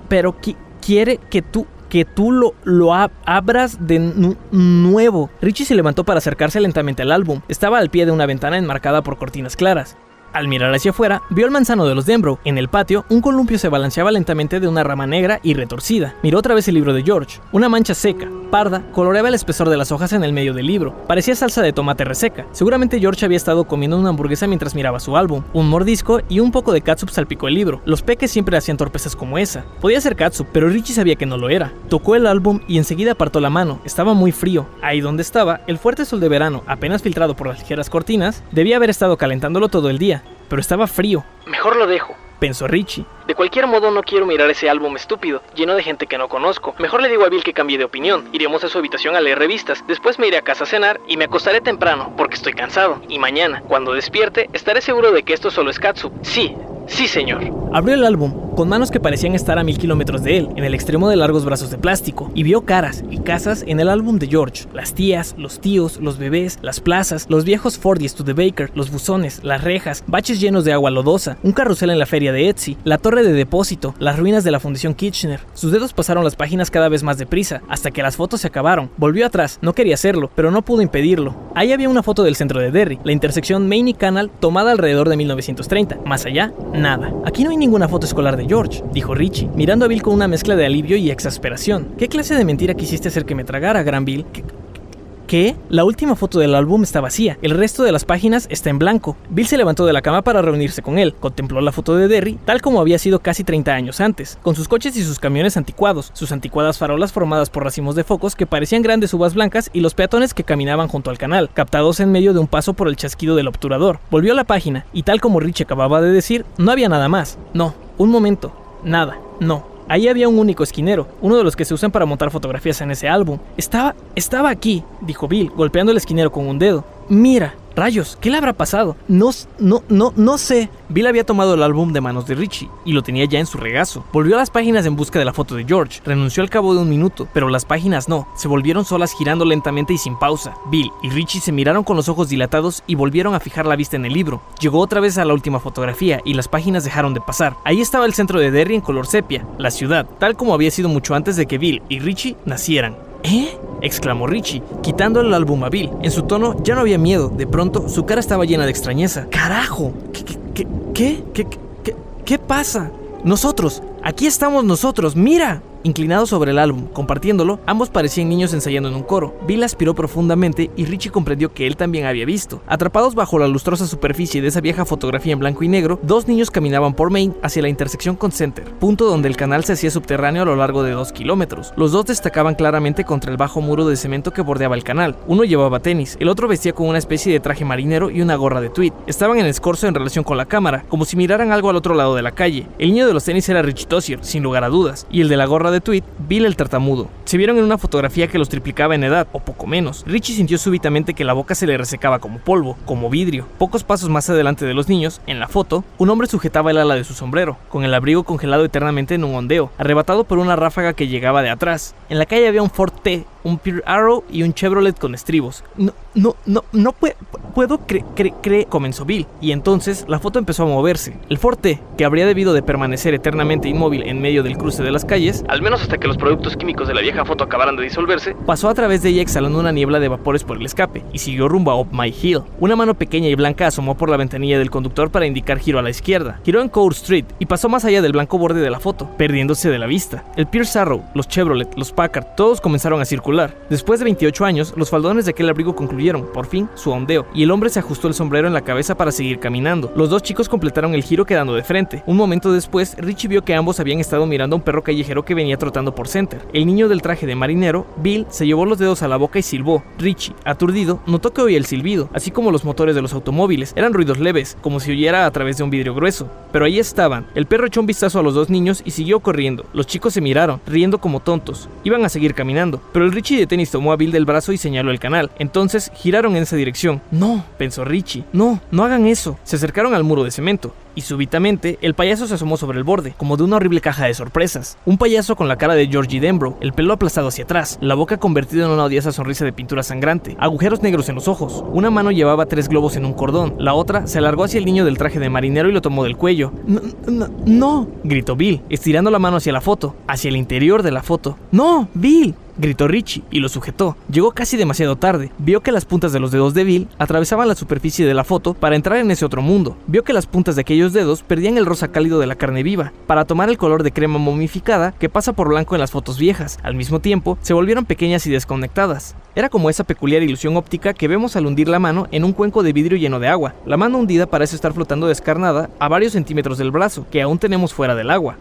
pero quiere que tú que tú lo, lo abras de nuevo. Richie se levantó para acercarse lentamente al álbum. Estaba al pie de una ventana enmarcada por cortinas claras. Al mirar hacia afuera, vio al manzano de los Denbrough. En el patio, un columpio se balanceaba lentamente de una rama negra y retorcida. Miró otra vez el libro de George. Una mancha seca, parda, coloreaba el espesor de las hojas en el medio del libro. Parecía salsa de tomate reseca. Seguramente George había estado comiendo una hamburguesa mientras miraba su álbum. Un mordisco y un poco de catsup salpicó el libro. Los peques siempre hacían torpezas como esa. Podía ser catsup, pero Richie sabía que no lo era. Tocó el álbum y enseguida apartó la mano. Estaba muy frío. Ahí donde estaba, el fuerte sol de verano, apenas filtrado por las ligeras cortinas, debía haber estado calentándolo todo el día pero estaba frío. Mejor lo dejo, pensó Richie. De cualquier modo no quiero mirar ese álbum estúpido, lleno de gente que no conozco. Mejor le digo a Bill que cambie de opinión. Iremos a su habitación a leer revistas. Después me iré a casa a cenar y me acostaré temprano porque estoy cansado. Y mañana, cuando despierte, estaré seguro de que esto solo es Katsu. Sí, Sí, señor. Abrió el álbum, con manos que parecían estar a mil kilómetros de él, en el extremo de largos brazos de plástico, y vio caras y casas en el álbum de George. Las tías, los tíos, los bebés, las plazas, los viejos Fordies to the Baker, los buzones, las rejas, baches llenos de agua lodosa, un carrusel en la feria de Etsy, la torre de depósito, las ruinas de la Fundación Kitchener. Sus dedos pasaron las páginas cada vez más deprisa, hasta que las fotos se acabaron. Volvió atrás, no quería hacerlo, pero no pudo impedirlo. Ahí había una foto del centro de Derry, la intersección Main y Canal tomada alrededor de 1930. Más allá, Nada. Aquí no hay ninguna foto escolar de George, dijo Richie, mirando a Bill con una mezcla de alivio y exasperación. ¿Qué clase de mentira quisiste hacer que me tragara, Gran Bill? ¿Qué? La última foto del álbum está vacía, el resto de las páginas está en blanco. Bill se levantó de la cama para reunirse con él, contempló la foto de Derry, tal como había sido casi 30 años antes, con sus coches y sus camiones anticuados, sus anticuadas farolas formadas por racimos de focos que parecían grandes uvas blancas y los peatones que caminaban junto al canal, captados en medio de un paso por el chasquido del obturador. Volvió a la página, y tal como Rich acababa de decir, no había nada más. No, un momento, nada, no. Ahí había un único esquinero, uno de los que se usan para montar fotografías en ese álbum. Estaba, estaba aquí, dijo Bill, golpeando el esquinero con un dedo. Mira, Rayos, ¿qué le habrá pasado? No, no, no, no sé. Bill había tomado el álbum de manos de Richie y lo tenía ya en su regazo. Volvió a las páginas en busca de la foto de George. Renunció al cabo de un minuto, pero las páginas no. Se volvieron solas girando lentamente y sin pausa. Bill y Richie se miraron con los ojos dilatados y volvieron a fijar la vista en el libro. Llegó otra vez a la última fotografía y las páginas dejaron de pasar. Ahí estaba el centro de Derry en color sepia, la ciudad, tal como había sido mucho antes de que Bill y Richie nacieran. ¿Eh? exclamó Richie, quitando el álbum a Bill. En su tono ya no había miedo, de pronto su cara estaba llena de extrañeza. ¡Carajo! ¿Qué, qué, qué, qué, qué, qué, qué pasa? Nosotros, aquí estamos nosotros, mira. Inclinados sobre el álbum, compartiéndolo, ambos parecían niños ensayando en un coro. Bill aspiró profundamente y Richie comprendió que él también había visto. Atrapados bajo la lustrosa superficie de esa vieja fotografía en blanco y negro, dos niños caminaban por Main hacia la intersección con Center, punto donde el canal se hacía subterráneo a lo largo de dos kilómetros. Los dos destacaban claramente contra el bajo muro de cemento que bordeaba el canal. Uno llevaba tenis, el otro vestía con una especie de traje marinero y una gorra de tweed. Estaban en escorzo en relación con la cámara, como si miraran algo al otro lado de la calle. El niño de los tenis era Richie Tossier, sin lugar a dudas, y el de la gorra de tweet, Bill el tartamudo. Se vieron en una fotografía que los triplicaba en edad, o poco menos. Richie sintió súbitamente que la boca se le resecaba como polvo, como vidrio. Pocos pasos más adelante de los niños, en la foto, un hombre sujetaba el ala de su sombrero, con el abrigo congelado eternamente en un ondeo, arrebatado por una ráfaga que llegaba de atrás. En la calle había un Ford T, un Pure Arrow y un Chevrolet con estribos. No, no, no, no puedo creer, cre comenzó Bill, y entonces la foto empezó a moverse. El Ford T, que habría debido de permanecer eternamente inmóvil en medio del cruce de las calles, al menos hasta que los productos químicos de la vieja foto acabaran de disolverse, pasó a través de ella exhalando una niebla de vapores por el escape y siguió rumbo a Up My Hill. Una mano pequeña y blanca asomó por la ventanilla del conductor para indicar giro a la izquierda. Giró en Court Street y pasó más allá del blanco borde de la foto, perdiéndose de la vista. El Pierce Arrow, los Chevrolet, los Packard, todos comenzaron a circular. Después de 28 años, los faldones de aquel abrigo concluyeron, por fin, su ondeo, y el hombre se ajustó el sombrero en la cabeza para seguir caminando. Los dos chicos completaron el giro quedando de frente. Un momento después, Richie vio que ambos habían estado mirando a un perro callejero que venía trotando por Center. El niño del traje de marinero, Bill, se llevó los dedos a la boca y silbó. Richie, aturdido, notó que oía el silbido, así como los motores de los automóviles. Eran ruidos leves, como si oyera a través de un vidrio grueso. Pero ahí estaban. El perro echó un vistazo a los dos niños y siguió corriendo. Los chicos se miraron, riendo como tontos. Iban a seguir caminando, pero el Richie de tenis tomó a Bill del brazo y señaló el canal. Entonces giraron en esa dirección. No, pensó Richie. No, no hagan eso. Se acercaron al muro de cemento y súbitamente el payaso se asomó sobre el borde, como de una horrible caja de sorpresas. Un payaso con la cara de Georgie Denbrough, el pelo aplastado hacia atrás, la boca convertida en una odiosa sonrisa de pintura sangrante, agujeros negros en los ojos. Una mano llevaba tres globos en un cordón, la otra se alargó hacia el niño del traje de marinero y lo tomó del cuello. No, no, gritó Bill, estirando la mano hacia la foto, hacia el interior de la foto. No, Bill, gritó Richie y lo sujetó. Llegó casi demasiado tarde. Vio que las puntas de los dedos de Bill atravesaban la superficie de la foto para entrar en ese otro mundo. Vio que las puntas de aquellos dedos perdían el rosa cálido de la carne viva para tomar el color de crema momificada que pasa por blanco en las fotos viejas. Al mismo tiempo, se volvieron pequeñas y desconectadas. Era como esa peculiar ilusión óptica que vemos al hundir la mano en un cuenco de vidrio lleno de agua. La mano hundida parece estar flotando descarnada a varios centímetros del brazo, que aún tenemos fuera del agua.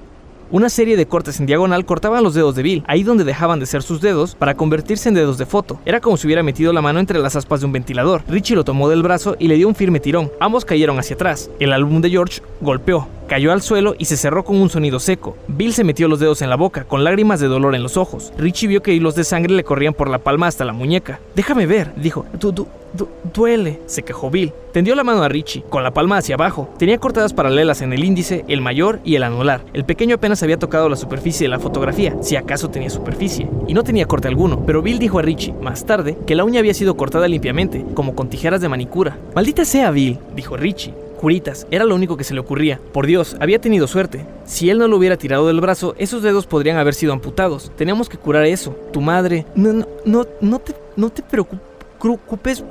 Una serie de cortes en diagonal cortaban los dedos de Bill, ahí donde dejaban de ser sus dedos para convertirse en dedos de foto. Era como si hubiera metido la mano entre las aspas de un ventilador. Richie lo tomó del brazo y le dio un firme tirón. Ambos cayeron hacia atrás. El álbum de George golpeó, cayó al suelo y se cerró con un sonido seco. Bill se metió los dedos en la boca, con lágrimas de dolor en los ojos. Richie vio que hilos de sangre le corrían por la palma hasta la muñeca. Déjame ver, dijo. Du, du, duele, se quejó Bill. Tendió la mano a Richie, con la palma hacia abajo. Tenía cortadas paralelas en el índice, el mayor y el anular. El pequeño apenas había tocado la superficie de la fotografía, si acaso tenía superficie, y no tenía corte alguno. Pero Bill dijo a Richie, más tarde, que la uña había sido cortada limpiamente, como con tijeras de manicura. Maldita sea, Bill, dijo Richie. Curitas, era lo único que se le ocurría. Por Dios, había tenido suerte. Si él no lo hubiera tirado del brazo, esos dedos podrían haber sido amputados. Teníamos que curar eso. Tu madre. No, no, no, no te, no te preocupes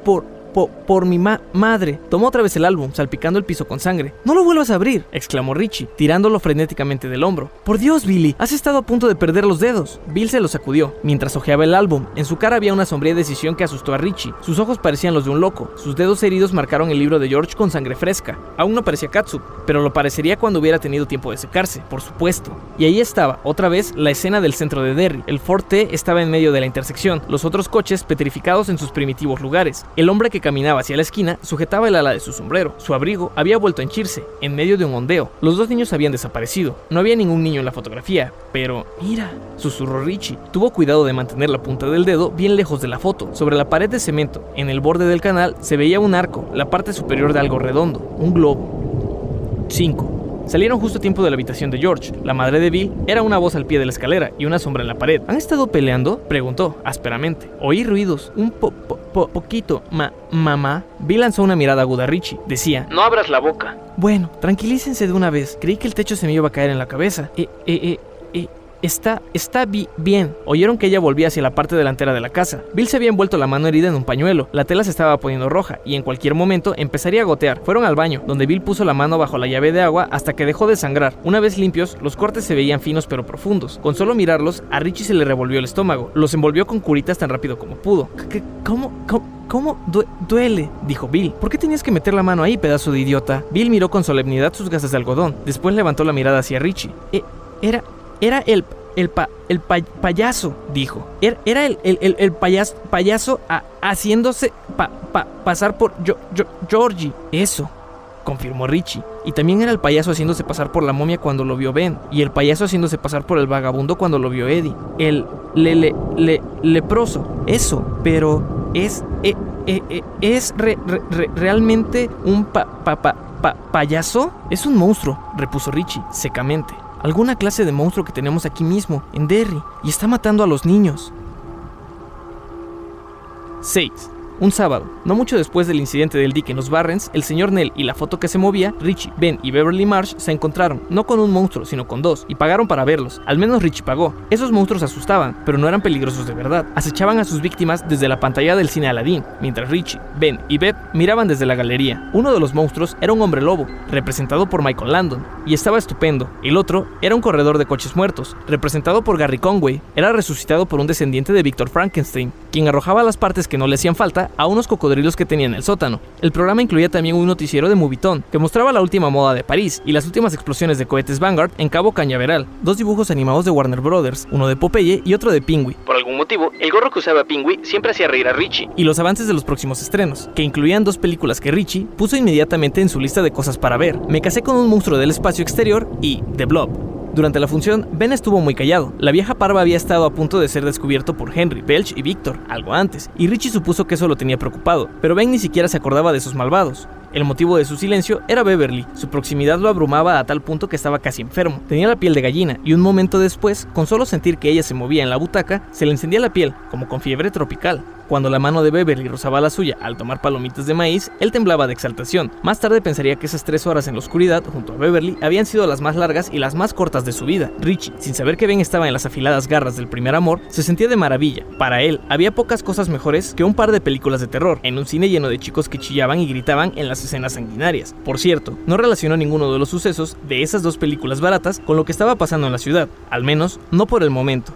por, por mi madre. Tomó otra vez el álbum, salpicando el piso con sangre. No lo vuelvas a abrir, exclamó Richie, tirándolo frenéticamente del hombro. Por Dios, Billy, has estado a punto de perder los dedos. Bill se lo sacudió, mientras hojeaba el álbum. En su cara había una sombría decisión que asustó a Richie. Sus ojos parecían los de un loco. Sus dedos heridos marcaron el libro de George con sangre fresca. Aún no parecía Katsu, pero lo parecería cuando hubiera tenido tiempo de secarse, por supuesto. Y ahí estaba, otra vez, la escena del centro de Derry. El Ford T estaba en medio de la intersección, los otros coches petrificados en sus primitivos lugares. El hombre que caminaba hacia la esquina sujetaba el ala de su sombrero. Su abrigo había vuelto a henchirse, en medio de un ondeo. Los dos niños habían desaparecido. No había ningún niño en la fotografía, pero... Mira, susurró Richie. Tuvo cuidado de mantener la punta del dedo bien lejos de la foto. Sobre la pared de cemento, en el borde del canal, se veía un arco, la parte superior de algo redondo, un globo. 5. Salieron justo a tiempo de la habitación de George. La madre de Bill era una voz al pie de la escalera y una sombra en la pared. ¿Han estado peleando? Preguntó, ásperamente. Oí ruidos. Un po, poquito. Ma mamá. Bill lanzó una mirada aguda a Richie. Decía, No abras la boca. Bueno, tranquilícense de una vez. Creí que el techo se me iba a caer en la cabeza. Eh, eh, eh, Está, está bien. Oyeron que ella volvía hacia la parte delantera de la casa. Bill se había envuelto la mano herida en un pañuelo. La tela se estaba poniendo roja y en cualquier momento empezaría a gotear. Fueron al baño, donde Bill puso la mano bajo la llave de agua hasta que dejó de sangrar. Una vez limpios, los cortes se veían finos pero profundos. Con solo mirarlos, a Richie se le revolvió el estómago. Los envolvió con curitas tan rápido como pudo. ¿Cómo? ¿Cómo? ¿Cómo duele? dijo Bill. ¿Por qué tenías que meter la mano ahí, pedazo de idiota? Bill miró con solemnidad sus gasas de algodón. Después levantó la mirada hacia Richie. Eh, era era el, el, el payaso, dijo. Er, era, el, el, payaso, payaso haciéndose pasar por Georgie. Eso, confirmó Richie. Y también era el payaso haciéndose pasar por la momia cuando lo vio Ben. Y el payaso haciéndose pasar por el vagabundo cuando lo vio Eddie. El le, le, le, leproso. Eso, pero es... E, e, e, ¿Es realmente un pa, payaso? Es un monstruo, repuso Richie secamente alguna clase de monstruo que tenemos aquí mismo, en Derry, y está matando a los niños. 6. Un sábado, no mucho después del incidente del dique en los Barrens, el señor Nell y la foto que se movía, Richie, Ben y Beverly Marsh se encontraron, no con un monstruo, sino con dos, y pagaron para verlos. Al menos Richie pagó. Esos monstruos asustaban, pero no eran peligrosos de verdad. Acechaban a sus víctimas desde la pantalla del cine Aladdin, mientras Richie, Ben y Beth miraban desde la galería. Uno de los monstruos era un hombre lobo, representado por Michael Landon, y estaba estupendo. El otro era un corredor de coches muertos, representado por Gary Conway. Era resucitado por un descendiente de Victor Frankenstein, quien arrojaba las partes que no le hacían falta a unos cocodrilos que tenía en el sótano. El programa incluía también un noticiero de Moviton, que mostraba la última moda de París y las últimas explosiones de cohetes Vanguard en Cabo Cañaveral, dos dibujos animados de Warner Brothers, uno de Popeye y otro de Pingui. Por algún motivo, el gorro que usaba Pingui siempre hacía reír a Richie. Y los avances de los próximos estrenos, que incluían dos películas que Richie puso inmediatamente en su lista de cosas para ver. Me casé con un monstruo del espacio exterior y The Blob. Durante la función, Ben estuvo muy callado. La vieja parva había estado a punto de ser descubierto por Henry, Belch y Victor, algo antes, y Richie supuso que eso lo tenía preocupado, pero Ben ni siquiera se acordaba de esos malvados. El motivo de su silencio era Beverly. Su proximidad lo abrumaba a tal punto que estaba casi enfermo. Tenía la piel de gallina y un momento después, con solo sentir que ella se movía en la butaca, se le encendía la piel, como con fiebre tropical. Cuando la mano de Beverly rozaba la suya al tomar palomitas de maíz, él temblaba de exaltación. Más tarde pensaría que esas tres horas en la oscuridad, junto a Beverly, habían sido las más largas y las más cortas de su vida. Richie, sin saber que Ben estaba en las afiladas garras del primer amor, se sentía de maravilla. Para él, había pocas cosas mejores que un par de películas de terror, en un cine lleno de chicos que chillaban y gritaban en las escenas sanguinarias. Por cierto, no relacionó ninguno de los sucesos de esas dos películas baratas con lo que estaba pasando en la ciudad, al menos no por el momento.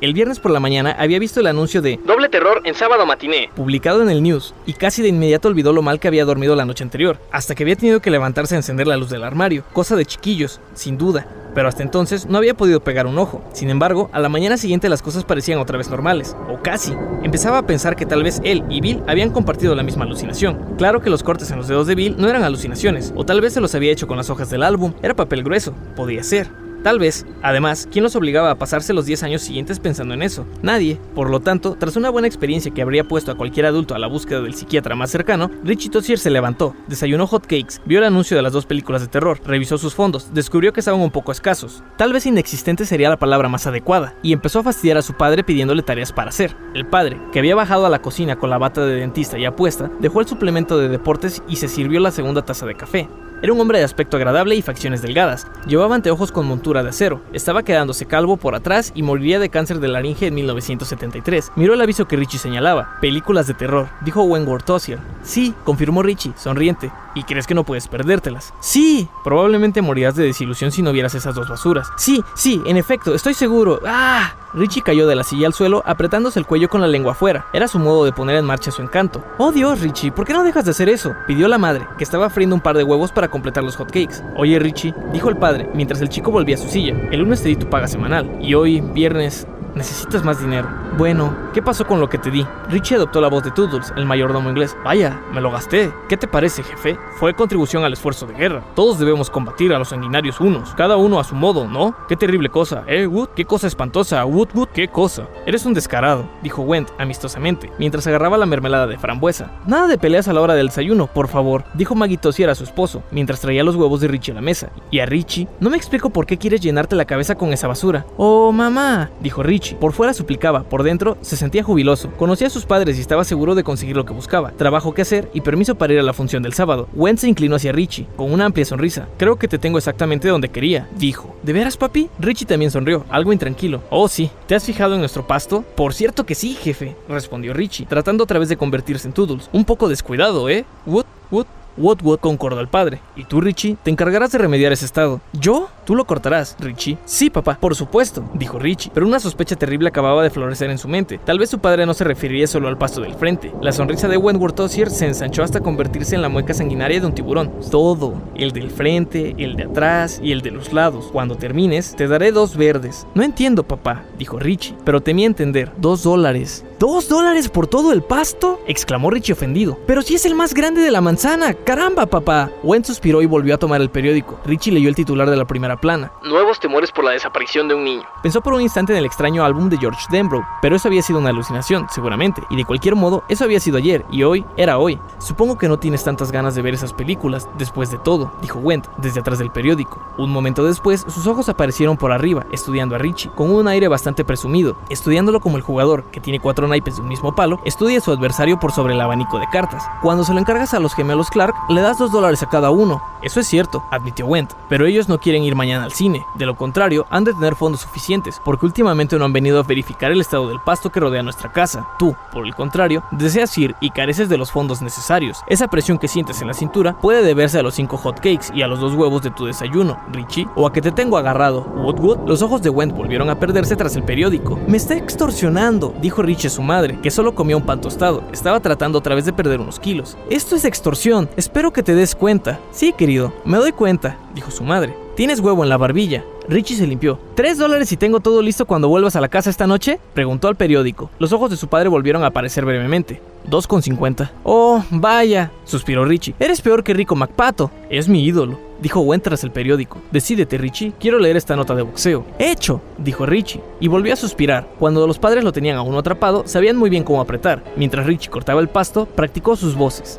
El viernes por la mañana había visto el anuncio de Doble terror en sábado matiné. publicado en el news y casi de inmediato olvidó lo mal que había dormido la noche anterior, hasta que había tenido que levantarse a encender la luz del armario, cosa de chiquillos, sin duda, pero hasta entonces no había podido pegar un ojo. Sin embargo, a la mañana siguiente las cosas parecían otra vez normales, o casi. Empezaba a pensar que tal vez él y Bill habían compartido la misma alucinación. Claro que los cortes en los dedos de Bill no eran alucinaciones, o tal vez se los había hecho con las hojas del álbum, era papel grueso, podía ser. Tal vez, además, ¿quién los obligaba a pasarse los 10 años siguientes pensando en eso? Nadie. Por lo tanto, tras una buena experiencia que habría puesto a cualquier adulto a la búsqueda del psiquiatra más cercano, Richie Tossier se levantó, desayunó hotcakes, vio el anuncio de las dos películas de terror, revisó sus fondos, descubrió que estaban un poco escasos. Tal vez inexistente sería la palabra más adecuada, y empezó a fastidiar a su padre pidiéndole tareas para hacer. El padre, que había bajado a la cocina con la bata de dentista y apuesta, dejó el suplemento de deportes y se sirvió la segunda taza de café. Era un hombre de aspecto agradable y facciones delgadas. Llevaba anteojos con montura de acero. Estaba quedándose calvo por atrás y moriría de cáncer de laringe en 1973. Miró el aviso que Richie señalaba. Películas de terror, dijo Wentworth Tossier. Sí, confirmó Richie, sonriente. ¿Y crees que no puedes perdértelas? Sí, probablemente morirás de desilusión si no vieras esas dos basuras. Sí, sí, en efecto, estoy seguro. ¡Ah! Richie cayó de la silla al suelo apretándose el cuello con la lengua afuera. Era su modo de poner en marcha su encanto. Oh Dios, Richie, ¿por qué no dejas de hacer eso? Pidió la madre, que estaba friendo un par de huevos para completar los hotcakes. Oye, Richie, dijo el padre, mientras el chico volvía a su silla. El lunes te di tu paga semanal. Y hoy, viernes, Necesitas más dinero. Bueno, ¿qué pasó con lo que te di? Richie adoptó la voz de Toodles, el mayordomo inglés. Vaya, me lo gasté. ¿Qué te parece, jefe? Fue contribución al esfuerzo de guerra. Todos debemos combatir a los sanguinarios unos, cada uno a su modo, ¿no? Qué terrible cosa, ¿eh, Wood? Qué cosa espantosa, Wood, Wood, qué cosa. Eres un descarado, dijo Went amistosamente, mientras agarraba la mermelada de frambuesa. Nada de peleas a la hora del desayuno, por favor, dijo Maggie Tossier a su esposo, mientras traía los huevos de Richie a la mesa. Y a Richie, no me explico por qué quieres llenarte la cabeza con esa basura. Oh, mamá, dijo Richie. Por fuera suplicaba, por dentro se sentía jubiloso. Conocía a sus padres y estaba seguro de conseguir lo que buscaba. Trabajo que hacer y permiso para ir a la función del sábado. Went se inclinó hacia Richie, con una amplia sonrisa. Creo que te tengo exactamente donde quería, dijo. ¿De veras, papi? Richie también sonrió, algo intranquilo. Oh, sí. ¿Te has fijado en nuestro pasto? Por cierto que sí, jefe, respondió Richie, tratando otra vez de convertirse en Toodles. Un poco descuidado, ¿eh? Wood, Wood. Woodwood concordó el padre. ¿Y tú, Richie? Te encargarás de remediar ese estado. ¿Yo? Tú lo cortarás, Richie. Sí, papá, por supuesto, dijo Richie. Pero una sospecha terrible acababa de florecer en su mente. Tal vez su padre no se referiría solo al pasto del frente. La sonrisa de Wentworth Tossier se ensanchó hasta convertirse en la mueca sanguinaria de un tiburón. Todo. El del frente, el de atrás y el de los lados. Cuando termines, te daré dos verdes. No entiendo, papá, dijo Richie. Pero temía entender. Dos dólares. ¿Dos dólares por todo el pasto? exclamó Richie ofendido. Pero si es el más grande de la manzana. ¡Caramba, papá! Went suspiró y volvió a tomar el periódico. Richie leyó el titular de la primera plana. Nuevos temores por la desaparición de un niño. Pensó por un instante en el extraño álbum de George Denbrough, pero eso había sido una alucinación, seguramente, y de cualquier modo, eso había sido ayer, y hoy era hoy. Supongo que no tienes tantas ganas de ver esas películas, después de todo, dijo Went, desde atrás del periódico. Un momento después, sus ojos aparecieron por arriba, estudiando a Richie, con un aire bastante presumido, estudiándolo como el jugador, que tiene cuatro naipes de un mismo palo, estudia a su adversario por sobre el abanico de cartas. Cuando se lo encargas a los gemelos Clark, le das dos dólares a cada uno. Eso es cierto, admitió Went, pero ellos no quieren ir mañana al cine. De lo contrario, han de tener fondos suficientes, porque últimamente no han venido a verificar el estado del pasto que rodea nuestra casa. Tú, por el contrario, deseas ir y careces de los fondos necesarios. Esa presión que sientes en la cintura puede deberse a los cinco hotcakes y a los dos huevos de tu desayuno, Richie, o a que te tengo agarrado. Woodwood, los ojos de Went volvieron a perderse tras el periódico. Me está extorsionando, dijo Richie a su madre, que solo comía un pan tostado. Estaba tratando otra vez de perder unos kilos. Esto es extorsión, espero que te des cuenta. Sí, querido, me doy cuenta, dijo su madre. ¿Tienes huevo en la barbilla? Richie se limpió. ¿Tres dólares y tengo todo listo cuando vuelvas a la casa esta noche? Preguntó al periódico. Los ojos de su padre volvieron a aparecer brevemente. Dos con cincuenta. Oh, vaya, suspiró Richie. Eres peor que Rico MacPato. Es mi ídolo, dijo Went tras el periódico. Decídete, Richie, quiero leer esta nota de boxeo. Hecho, dijo Richie, y volvió a suspirar. Cuando los padres lo tenían aún atrapado, sabían muy bien cómo apretar. Mientras Richie cortaba el pasto, practicó sus voces.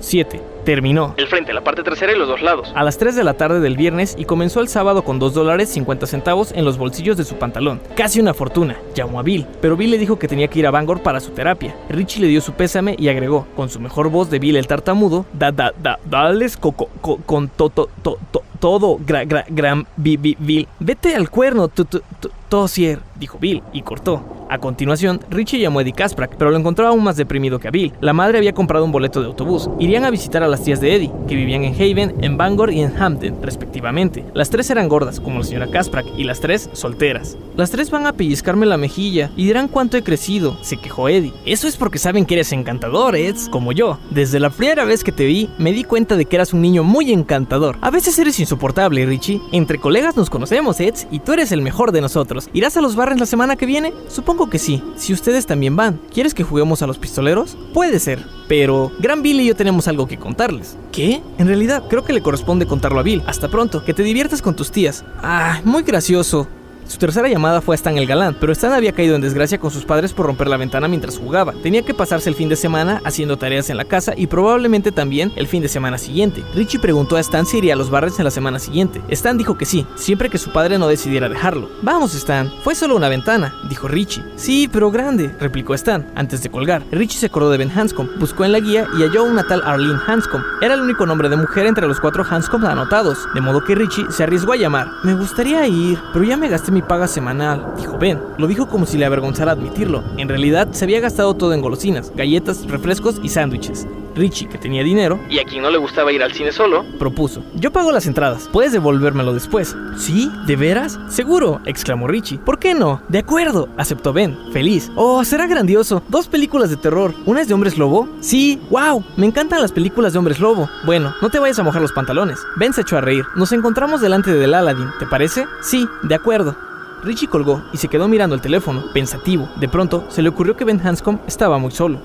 7. Terminó. El frente, la parte trasera y los dos lados. A las 3 de la tarde del viernes y comenzó el sábado con 2 dólares 50 centavos en los bolsillos de su pantalón. Casi una fortuna. Llamó a Bill, pero Bill le dijo que tenía que ir a Bangor para su terapia. Richie le dio su pésame y agregó, con su mejor voz de Bill el tartamudo, da da da dales coco co, con to, to, to, to, todo gra, gra, gran bi, bi, Bill. Vete al cuerno, tu, tu, tu, tosier, dijo Bill y cortó. A continuación, Richie llamó a Eddie Kasprak, pero lo encontró aún más deprimido que a Bill. La madre había comprado un boleto de autobús. Irían a visitar a las tías de Eddie, que vivían en Haven, en Bangor y en Hampden, respectivamente. Las tres eran gordas, como la señora Kasprak, y las tres solteras. Las tres van a pellizcarme la mejilla y dirán cuánto he crecido, se quejó Eddie. Eso es porque saben que eres encantador, Eds, como yo. Desde la primera vez que te vi, me di cuenta de que eras un niño muy encantador. A veces eres insoportable, Richie. Entre colegas nos conocemos, Eds, y tú eres el mejor de nosotros. ¿Irás a los barres la semana que viene? Supongo que sí. Si ustedes también van, ¿quieres que juguemos a los pistoleros? Puede ser, pero Gran Bill y yo tenemos algo que contarles. ¿Qué? En realidad, creo que le corresponde contarlo a Bill. Hasta pronto, que te diviertas con tus tías. Ah, muy gracioso. Su tercera llamada fue a Stan el galán, pero Stan había caído en desgracia con sus padres por romper la ventana mientras jugaba. Tenía que pasarse el fin de semana haciendo tareas en la casa y probablemente también el fin de semana siguiente. Richie preguntó a Stan si iría a los barres en la semana siguiente. Stan dijo que sí, siempre que su padre no decidiera dejarlo. Vamos, Stan, fue solo una ventana, dijo Richie. Sí, pero grande, replicó Stan, antes de colgar. Richie se acordó de Ben Hanscom, buscó en la guía y halló una tal Arlene Hanscom. Era el único nombre de mujer entre los cuatro Hanscom anotados, de modo que Richie se arriesgó a llamar. Me gustaría ir, pero ya me gasté mi paga semanal, dijo Ben. Lo dijo como si le avergonzara admitirlo. En realidad, se había gastado todo en golosinas, galletas, refrescos y sándwiches. Richie, que tenía dinero, Y a quien no le gustaba ir al cine solo, propuso. Yo pago las entradas, puedes devolvérmelo después. ¿Sí? ¿De veras? Seguro, exclamó Richie. ¿Por qué no? De acuerdo, aceptó Ben, feliz. Oh, será grandioso. Dos películas de terror. ¿Una es de hombres lobo? Sí, wow, me encantan las películas de hombres lobo. Bueno, no te vayas a mojar los pantalones. Ben se echó a reír. Nos encontramos delante del Aladdin, ¿te parece? Sí, de acuerdo. Richie colgó y se quedó mirando el teléfono, pensativo. De pronto, se le ocurrió que Ben Hanscom estaba muy solo.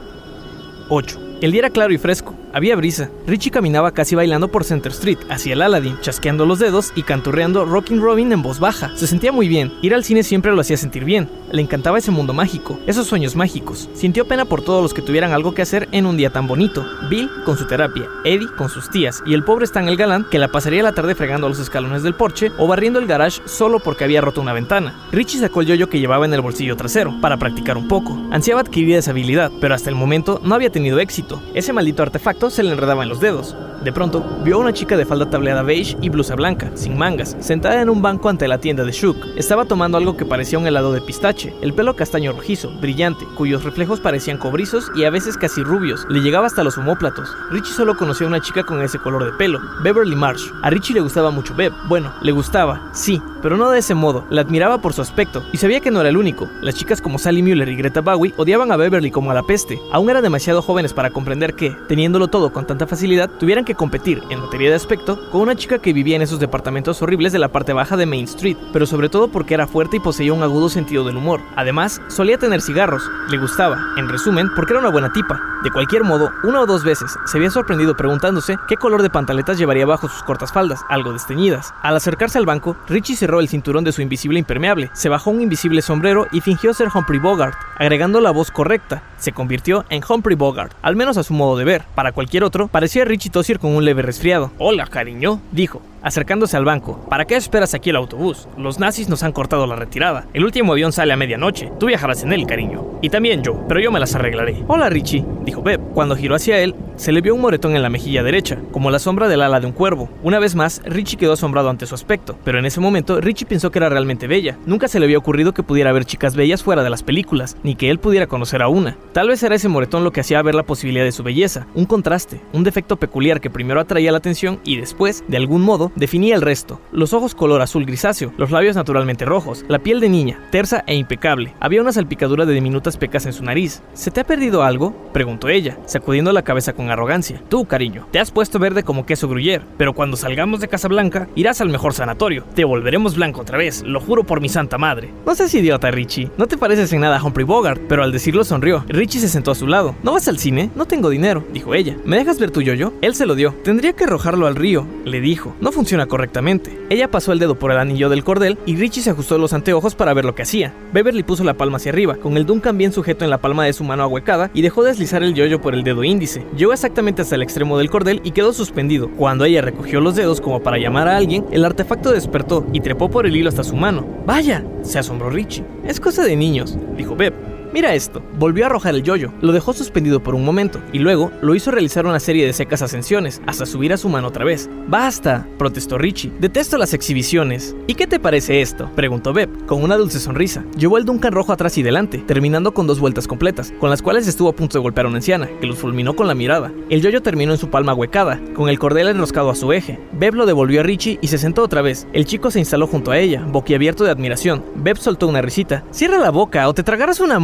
8. El día era claro y fresco, había brisa. Richie caminaba casi bailando por Center Street, hacia el Aladdin, chasqueando los dedos y canturreando Rockin' Robin en voz baja. Se sentía muy bien, ir al cine siempre lo hacía sentir bien. Le encantaba ese mundo mágico, esos sueños mágicos. Sintió pena por todos los que tuvieran algo que hacer en un día tan bonito. Bill con su terapia, Eddie con sus tías y el pobre Stan el galán que la pasaría la tarde fregando los escalones del porche o barriendo el garage solo porque había roto una ventana. Richie sacó el yoyo que llevaba en el bolsillo trasero para practicar un poco. Ansiaba adquirir esa habilidad, pero hasta el momento no había tenido éxito. Ese maldito artefacto se le enredaba en los dedos. De pronto, vio a una chica de falda tableada beige y blusa blanca, sin mangas, sentada en un banco ante la tienda de Shook. Estaba tomando algo que parecía un helado de pistache, el pelo castaño rojizo, brillante, cuyos reflejos parecían cobrizos y a veces casi rubios. Le llegaba hasta los omóplatos. Richie solo conocía a una chica con ese color de pelo, Beverly Marsh. A Richie le gustaba mucho Bev. Bueno, le gustaba, sí, pero no de ese modo. La admiraba por su aspecto y sabía que no era el único. Las chicas como Sally Mueller y Greta Bowie odiaban a Beverly como a la peste. Aún eran demasiado jóvenes para comprender que, teniéndolo todo con tanta facilidad, tuvieran que competir, en materia de aspecto, con una chica que vivía en esos departamentos horribles de la parte baja de Main Street, pero sobre todo porque era fuerte y poseía un agudo sentido del humor. Además, solía tener cigarros, le gustaba, en resumen, porque era una buena tipa. De cualquier modo, una o dos veces se había sorprendido preguntándose qué color de pantaletas llevaría bajo sus cortas faldas, algo desteñidas. Al acercarse al banco, Richie cerró el cinturón de su invisible impermeable, se bajó un invisible sombrero y fingió ser Humphrey Bogart, agregando la voz correcta. Se convirtió en Humphrey Bogart, al menos a su modo de ver. Para cualquier otro, parecía Richie Tossier con un leve resfriado. Hola, cariño, dijo, acercándose al banco. ¿Para qué esperas aquí el autobús? Los nazis nos han cortado la retirada. El último avión sale a medianoche. Tú viajarás en él, cariño. Y también yo, pero yo me las arreglaré. Hola, Richie, dijo Beb. Cuando giró hacia él, se le vio un moretón en la mejilla derecha, como la sombra del ala de un cuervo. Una vez más, Richie quedó asombrado ante su aspecto, pero en ese momento Richie pensó que era realmente bella. Nunca se le había ocurrido que pudiera haber chicas bellas fuera de las películas, ni que él pudiera conocer a una. Tal vez era ese moretón lo que hacía ver la posibilidad de su belleza, un contraste, un defecto peculiar que primero atraía la atención y después, de algún modo, definía el resto. Los ojos color azul grisáceo, los labios naturalmente rojos, la piel de niña, tersa e impecable. Había una salpicadura de diminutas pecas en su nariz. ¿Se te ha perdido algo? preguntó ella, sacudiendo la cabeza con arrogancia. Tú, cariño, te has puesto verde como queso gruyere, pero cuando salgamos de Casablanca, irás al mejor sanatorio. Te volveremos blanco otra vez, lo juro por mi santa madre. No seas idiota, Richie. No te pareces en nada a Humphrey Bogart, pero al decirlo sonrió. Richie se sentó a su lado. ¿No vas al cine? No tengo dinero, dijo ella. ¿Me dejas ver tu yoyo? Él se lo dio. Tendría que arrojarlo al río, le dijo. No funciona correctamente. Ella pasó el dedo por el anillo del cordel y Richie se ajustó los anteojos para ver lo que hacía. Beverly puso la palma hacia arriba, con el Duncan bien sujeto en la palma de su mano ahuecada y dejó deslizar el yoyo por el dedo índice. Llegó exactamente hasta el extremo del cordel y quedó suspendido. Cuando ella recogió los dedos como para llamar a alguien, el artefacto despertó y trepó por el hilo hasta su mano. ¡Vaya! se asombró Richie. Es cosa de niños, dijo Beb. Mira esto. Volvió a arrojar el yoyo, lo dejó suspendido por un momento y luego lo hizo realizar una serie de secas ascensiones hasta subir a su mano otra vez. ¡Basta! protestó Richie. Detesto las exhibiciones. ¿Y qué te parece esto? preguntó Beb, con una dulce sonrisa. Llevó el Duncan rojo atrás y delante, terminando con dos vueltas completas, con las cuales estuvo a punto de golpear a una anciana, que los fulminó con la mirada. El yoyo terminó en su palma huecada, con el cordel enroscado a su eje. Beb lo devolvió a Richie y se sentó otra vez. El chico se instaló junto a ella, boquiabierto de admiración. Beb soltó una risita. Cierra la boca o te tragarás una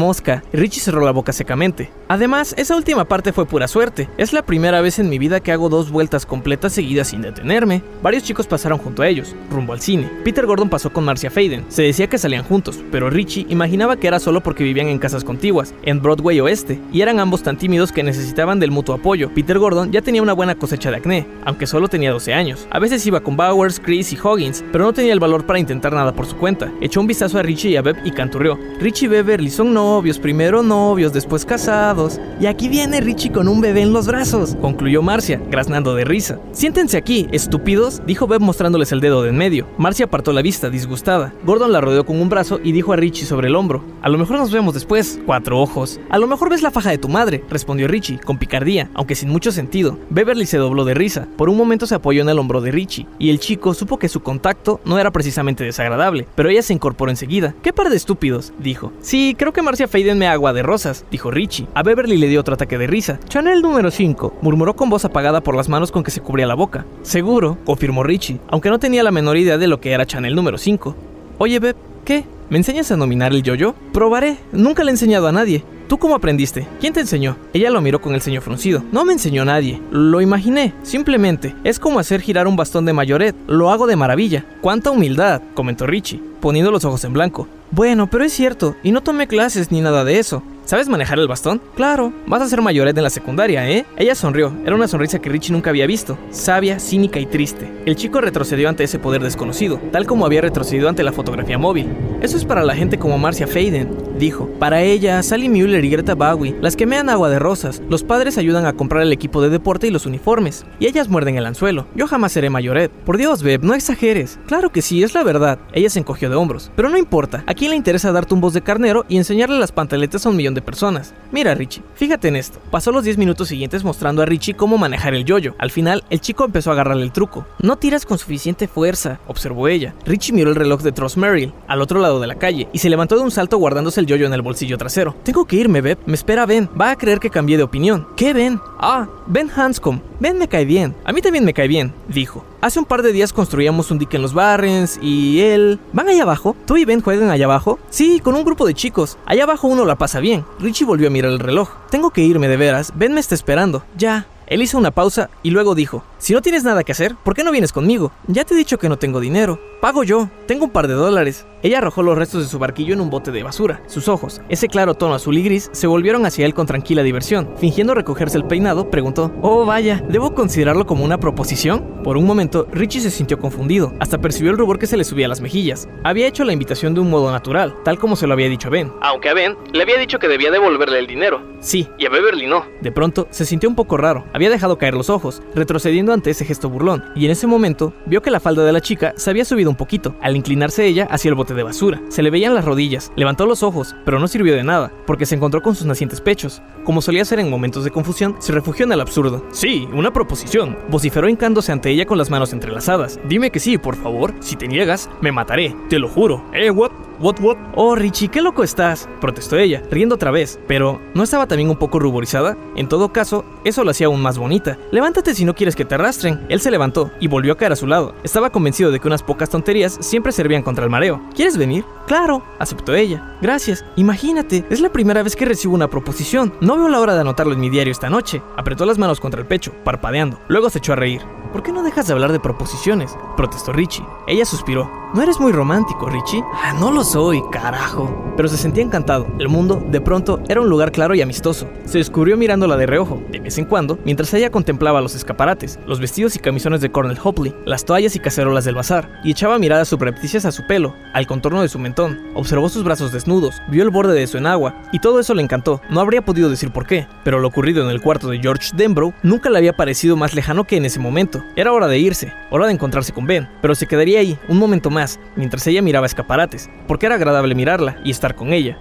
Richie cerró la boca secamente. Además, esa última parte fue pura suerte. Es la primera vez en mi vida que hago dos vueltas completas seguidas sin detenerme. Varios chicos pasaron junto a ellos, rumbo al cine. Peter Gordon pasó con Marcia Faden. Se decía que salían juntos, pero Richie imaginaba que era solo porque vivían en casas contiguas, en Broadway Oeste, y eran ambos tan tímidos que necesitaban del mutuo apoyo. Peter Gordon ya tenía una buena cosecha de acné, aunque solo tenía 12 años. A veces iba con Bowers, Chris y Hoggins, pero no tenía el valor para intentar nada por su cuenta. Echó un vistazo a Richie y a Beb y canturreó. Richie Beverly son novios, primero novios, después casados. Y aquí viene Richie con un bebé en los brazos, concluyó Marcia, graznando de risa. Siéntense aquí, estúpidos, dijo Beb mostrándoles el dedo de en medio. Marcia apartó la vista, disgustada. Gordon la rodeó con un brazo y dijo a Richie sobre el hombro: A lo mejor nos vemos después, cuatro ojos. A lo mejor ves la faja de tu madre, respondió Richie, con picardía, aunque sin mucho sentido. Beverly se dobló de risa. Por un momento se apoyó en el hombro de Richie, y el chico supo que su contacto no era precisamente desagradable, pero ella se incorporó enseguida. ¿Qué par de estúpidos? dijo. Sí, creo que Marcia Faden me agua de rosas, dijo Richie. A Beverly le dio otro ataque de risa. Chanel número 5, murmuró con voz apagada por las manos con que se cubría la boca. Seguro, confirmó Richie, aunque no tenía la menor idea de lo que era Chanel número 5. Oye, Beb, ¿qué? ¿Me enseñas a nominar el yoyo? Probaré, nunca le he enseñado a nadie. ¿Tú cómo aprendiste? ¿Quién te enseñó? Ella lo miró con el ceño fruncido. No me enseñó nadie. Lo imaginé. Simplemente. Es como hacer girar un bastón de mayoret. Lo hago de maravilla. ¡Cuánta humildad! comentó Richie, poniendo los ojos en blanco. Bueno, pero es cierto, y no tomé clases ni nada de eso. ¿Sabes manejar el bastón? Claro, vas a ser mayoret en la secundaria, ¿eh? Ella sonrió, era una sonrisa que Richie nunca había visto, sabia, cínica y triste. El chico retrocedió ante ese poder desconocido, tal como había retrocedido ante la fotografía móvil. Eso es para la gente como Marcia Faden, dijo. Para ella, Sally Mueller y Greta Bowie, las que mean agua de rosas, los padres ayudan a comprar el equipo de deporte y los uniformes, y ellas muerden el anzuelo. Yo jamás seré mayoret. Por Dios, Beb, no exageres. Claro que sí, es la verdad. Ella se encogió de hombros. Pero no importa, a quién le interesa dar tumbos de carnero y enseñarle las pantaletas a un millón de personas. Mira, Richie, fíjate en esto. Pasó los 10 minutos siguientes mostrando a Richie cómo manejar el yoyo. Al final, el chico empezó a agarrarle el truco. No tiras con suficiente fuerza, observó ella. Richie miró el reloj de Tross Merrill, al otro lado de la calle, y se levantó de un salto guardándose el yoyo en el bolsillo trasero. Tengo que irme, Beb. Me espera Ben. Va a creer que cambié de opinión. ¿Qué Ben? Ah, Ben Hanscom. Ben me cae bien. A mí también me cae bien, dijo. Hace un par de días construíamos un dique en los Barrens y él... ¿Van allá abajo? ¿Tú y Ben juegan allá abajo? Sí, con un grupo de chicos. Allá abajo uno la pasa bien. Richie volvió a mirar el reloj. Tengo que irme de veras. Ben me está esperando. Ya. Él hizo una pausa y luego dijo, si no tienes nada que hacer, ¿por qué no vienes conmigo? Ya te he dicho que no tengo dinero. Pago yo. Tengo un par de dólares. Ella arrojó los restos de su barquillo en un bote de basura. Sus ojos, ese claro tono azul y gris, se volvieron hacia él con tranquila diversión. Fingiendo recogerse el peinado, preguntó, Oh, vaya, ¿debo considerarlo como una proposición? Por un momento, Richie se sintió confundido, hasta percibió el rubor que se le subía a las mejillas. Había hecho la invitación de un modo natural, tal como se lo había dicho a Ben. Aunque a Ben le había dicho que debía devolverle el dinero. Sí. Y a Beverly no. De pronto, se sintió un poco raro. Había dejado caer los ojos, retrocediendo ante ese gesto burlón, y en ese momento vio que la falda de la chica se había subido un poquito, al inclinarse ella hacia el bote de basura. Se le veían las rodillas, levantó los ojos, pero no sirvió de nada, porque se encontró con sus nacientes pechos. Como solía hacer en momentos de confusión, se refugió en el absurdo. Sí, una proposición, vociferó hincándose ante ella con las manos entrelazadas. Dime que sí, por favor. Si te niegas, me mataré, te lo juro. ¿Eh, what? ¿What, what? Oh, Richie, qué loco estás, protestó ella, riendo otra vez, pero ¿no estaba también un poco ruborizada? En todo caso, eso la hacía aún más bonita. Levántate si no quieres que te arrastren. Él se levantó y volvió a caer a su lado. Estaba convencido de que unas pocas tonterías siempre servían contra el mareo. ¿Quieres venir? Claro, aceptó ella. Gracias. Imagínate, es la primera vez que recibo una proposición. No veo la hora de anotarlo en mi diario esta noche. Apretó las manos contra el pecho, parpadeando. Luego se echó a reír. ¿Por qué no dejas de hablar de proposiciones? protestó Richie. Ella suspiró. ¿No eres muy romántico, Richie? Ah, no lo soy, carajo. Pero se sentía encantado. El mundo, de pronto, era un lugar claro y amistoso. Se descubrió mirándola de reojo, de vez en cuando, mientras ella contemplaba los escaparates, los vestidos y camisones de Cornel Hopley, las toallas y cacerolas del bazar, y echaba miradas subrepticias a su pelo, al contorno de su mentón. Observó sus brazos desnudos, vio el borde de su enagua, y todo eso le encantó. No habría podido decir por qué, pero lo ocurrido en el cuarto de George Denbrough nunca le había parecido más lejano que en ese momento. Era hora de irse, hora de encontrarse con Ben, pero se quedaría ahí un momento más, mientras ella miraba escaparates, era agradable mirarla y estar con ella.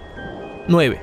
9.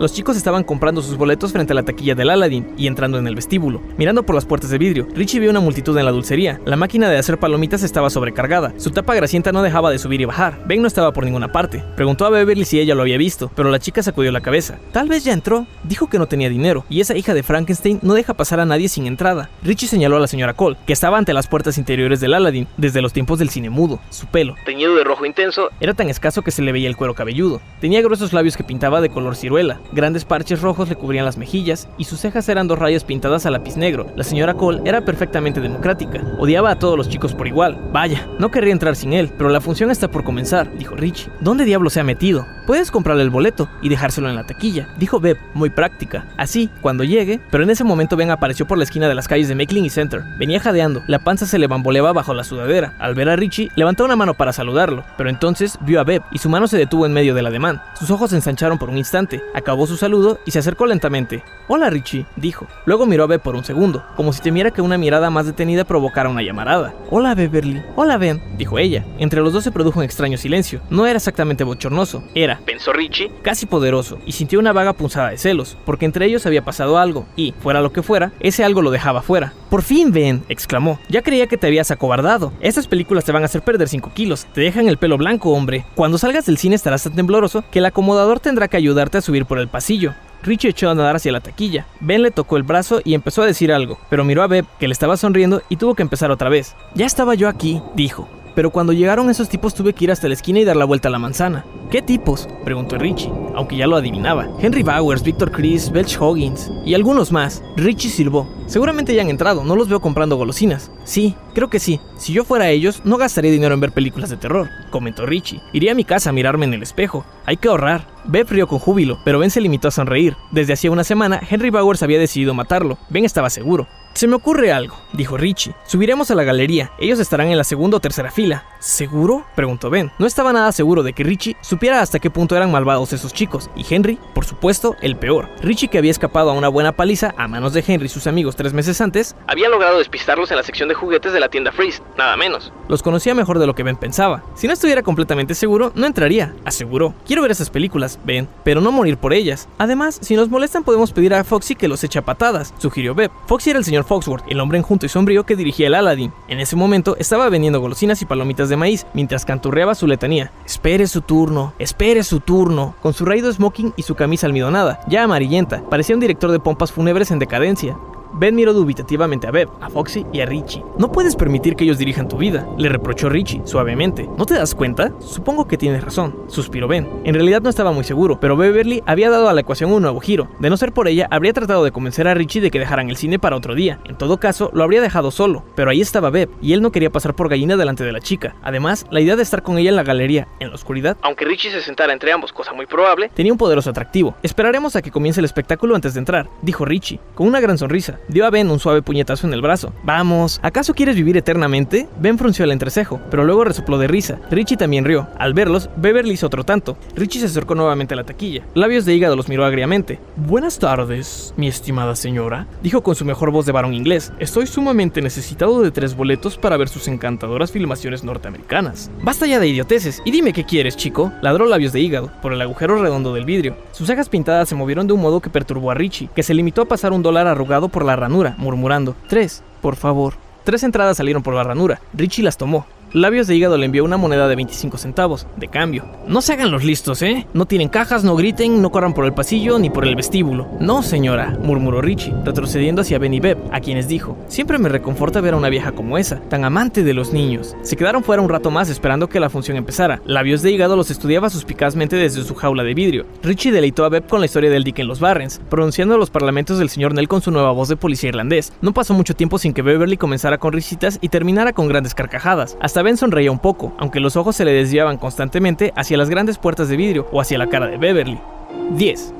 Los chicos estaban comprando sus boletos frente a la taquilla del Aladdin y entrando en el vestíbulo. Mirando por las puertas de vidrio, Richie vio una multitud en la dulcería. La máquina de hacer palomitas estaba sobrecargada. Su tapa grasienta no dejaba de subir y bajar. Ben no estaba por ninguna parte. Preguntó a Beverly si ella lo había visto, pero la chica sacudió la cabeza. Tal vez ya entró. Dijo que no tenía dinero, y esa hija de Frankenstein no deja pasar a nadie sin entrada. Richie señaló a la señora Cole, que estaba ante las puertas interiores del Aladdin desde los tiempos del cine mudo. Su pelo, Teñido de rojo intenso, era tan escaso que se le veía el cuero cabelludo. Tenía gruesos labios que pintaba de color ciruela, grandes parches rojos le cubrían las mejillas y sus cejas eran dos rayas pintadas a lápiz negro. La señora Cole era perfectamente democrática, odiaba a todos los chicos por igual. Vaya, no querría entrar sin él, pero la función está por comenzar, dijo Richie. ¿Dónde diablo se ha metido? Puedes comprarle el boleto y dejárselo en la taquilla, dijo Beb, muy práctica. Así, cuando llegue, pero en ese momento Ben apareció por la esquina de las calles de Makeling y Center. Venía jadeando, la panza se le bamboleaba bajo la sudadera. Al ver a Richie, levantó una mano para saludarlo, pero entonces vio a Beb y su mano se detuvo en medio del ademán. Sus ojos se ensancharon por un instante, su saludo y se acercó lentamente. Hola Richie, dijo. Luego miró a Beb por un segundo, como si temiera que una mirada más detenida provocara una llamarada. Hola Beverly. Hola Ben, dijo ella. Entre los dos se produjo un extraño silencio. No era exactamente bochornoso, era, pensó Richie, casi poderoso, y sintió una vaga punzada de celos, porque entre ellos había pasado algo, y, fuera lo que fuera, ese algo lo dejaba fuera. Por fin, Ben, exclamó. Ya creía que te habías acobardado. Estas películas te van a hacer perder 5 kilos. Te dejan el pelo blanco, hombre. Cuando salgas del cine estarás tan tembloroso que el acomodador tendrá que ayudarte a subir por el pasillo. Richie echó a nadar hacia la taquilla. Ben le tocó el brazo y empezó a decir algo, pero miró a Beb, que le estaba sonriendo, y tuvo que empezar otra vez. Ya estaba yo aquí, dijo. Pero cuando llegaron esos tipos tuve que ir hasta la esquina y dar la vuelta a la manzana. ¿Qué tipos? preguntó Richie, aunque ya lo adivinaba. Henry Bowers, Victor Chris, Belch Hoggins y algunos más. Richie silbó. Seguramente ya han entrado, no los veo comprando golosinas. Sí, creo que sí. Si yo fuera ellos, no gastaría dinero en ver películas de terror, comentó Richie. Iría a mi casa a mirarme en el espejo. Hay que ahorrar. Beb rió con júbilo, pero Ben se limitó a sonreír. Desde hacía una semana, Henry Bowers había decidido matarlo. Ben estaba seguro. Se me ocurre algo, dijo Richie. Subiremos a la galería. Ellos estarán en la segunda o tercera fila. ¿Seguro? preguntó Ben. No estaba nada seguro de que Richie supiera hasta qué punto eran malvados esos chicos. Y Henry, por supuesto, el peor. Richie, que había escapado a una buena paliza a manos de Henry y sus amigos tres meses antes, había logrado despistarlos en la sección de juguetes de la tienda Freeze, nada menos. los conocía mejor de lo que Ben pensaba. Si no estuviera completamente seguro, no entraría, aseguró. Quiero ver esas películas, Ben, pero no morir por ellas. Además, si nos molestan podemos pedir a Foxy que los eche a patadas, sugirió Beb. Foxy era el señor Foxworth, el hombre enjunto y sombrío que dirigía el Aladdin. En ese momento estaba vendiendo golosinas y palomitas de maíz mientras canturreaba su letanía. Espere su turno, espere su turno. Con su raído smoking y su camisa almidonada, ya amarillenta, parecía un director de pompas fúnebres en decadencia. Ben miró dubitativamente a Beb, a Foxy y a Richie. No puedes permitir que ellos dirijan tu vida, le reprochó Richie, suavemente. ¿No te das cuenta? Supongo que tienes razón, suspiró Ben. En realidad no estaba muy seguro, pero Beverly había dado a la ecuación un nuevo giro. De no ser por ella, habría tratado de convencer a Richie de que dejaran el cine para otro día. En todo caso, lo habría dejado solo, pero ahí estaba Beb, y él no quería pasar por gallina delante de la chica. Además, la idea de estar con ella en la galería, en la oscuridad, Aunque Richie se sentara entre ambos, cosa muy probable, Tenía un poderoso atractivo. Esperaremos a que comience el espectáculo antes de entrar, dijo Richie, con una gran sonrisa. Dio a Ben un suave puñetazo en el brazo. Vamos, ¿acaso quieres vivir eternamente? Ben frunció el entrecejo, pero luego resopló de risa. Richie también rió. Al verlos, Beverly hizo otro tanto. Richie se acercó nuevamente a la taquilla. Labios de hígado los miró agriamente. Buenas tardes, mi estimada señora, dijo con su mejor voz de varón inglés. Estoy sumamente necesitado de tres boletos para ver sus encantadoras filmaciones norteamericanas. Basta ya de idioteces y dime qué quieres, chico. Ladró labios de hígado por el agujero redondo del vidrio. Sus cejas pintadas se movieron de un modo que perturbó a Richie, que se limitó a pasar un dólar arrugado por la ranura, murmurando: Tres, por favor. Tres entradas salieron por la ranura. Richie las tomó. Labios de hígado le envió una moneda de 25 centavos, de cambio. No se hagan los listos, ¿eh? No tienen cajas, no griten, no corran por el pasillo ni por el vestíbulo. No, señora, murmuró Richie, retrocediendo hacia Ben y Beb, a quienes dijo: Siempre me reconforta ver a una vieja como esa, tan amante de los niños. Se quedaron fuera un rato más esperando que la función empezara. Labios de hígado los estudiaba suspicazmente desde su jaula de vidrio. Richie deleitó a Beb con la historia del dique en los Barrens, pronunciando los parlamentos del señor Nell con su nueva voz de policía irlandés. No pasó mucho tiempo sin que Beverly comenzara con risitas y terminara con grandes carcajadas. Hasta Ben sonreía un poco, aunque los ojos se le desviaban constantemente hacia las grandes puertas de vidrio o hacia la cara de Beverly. 10.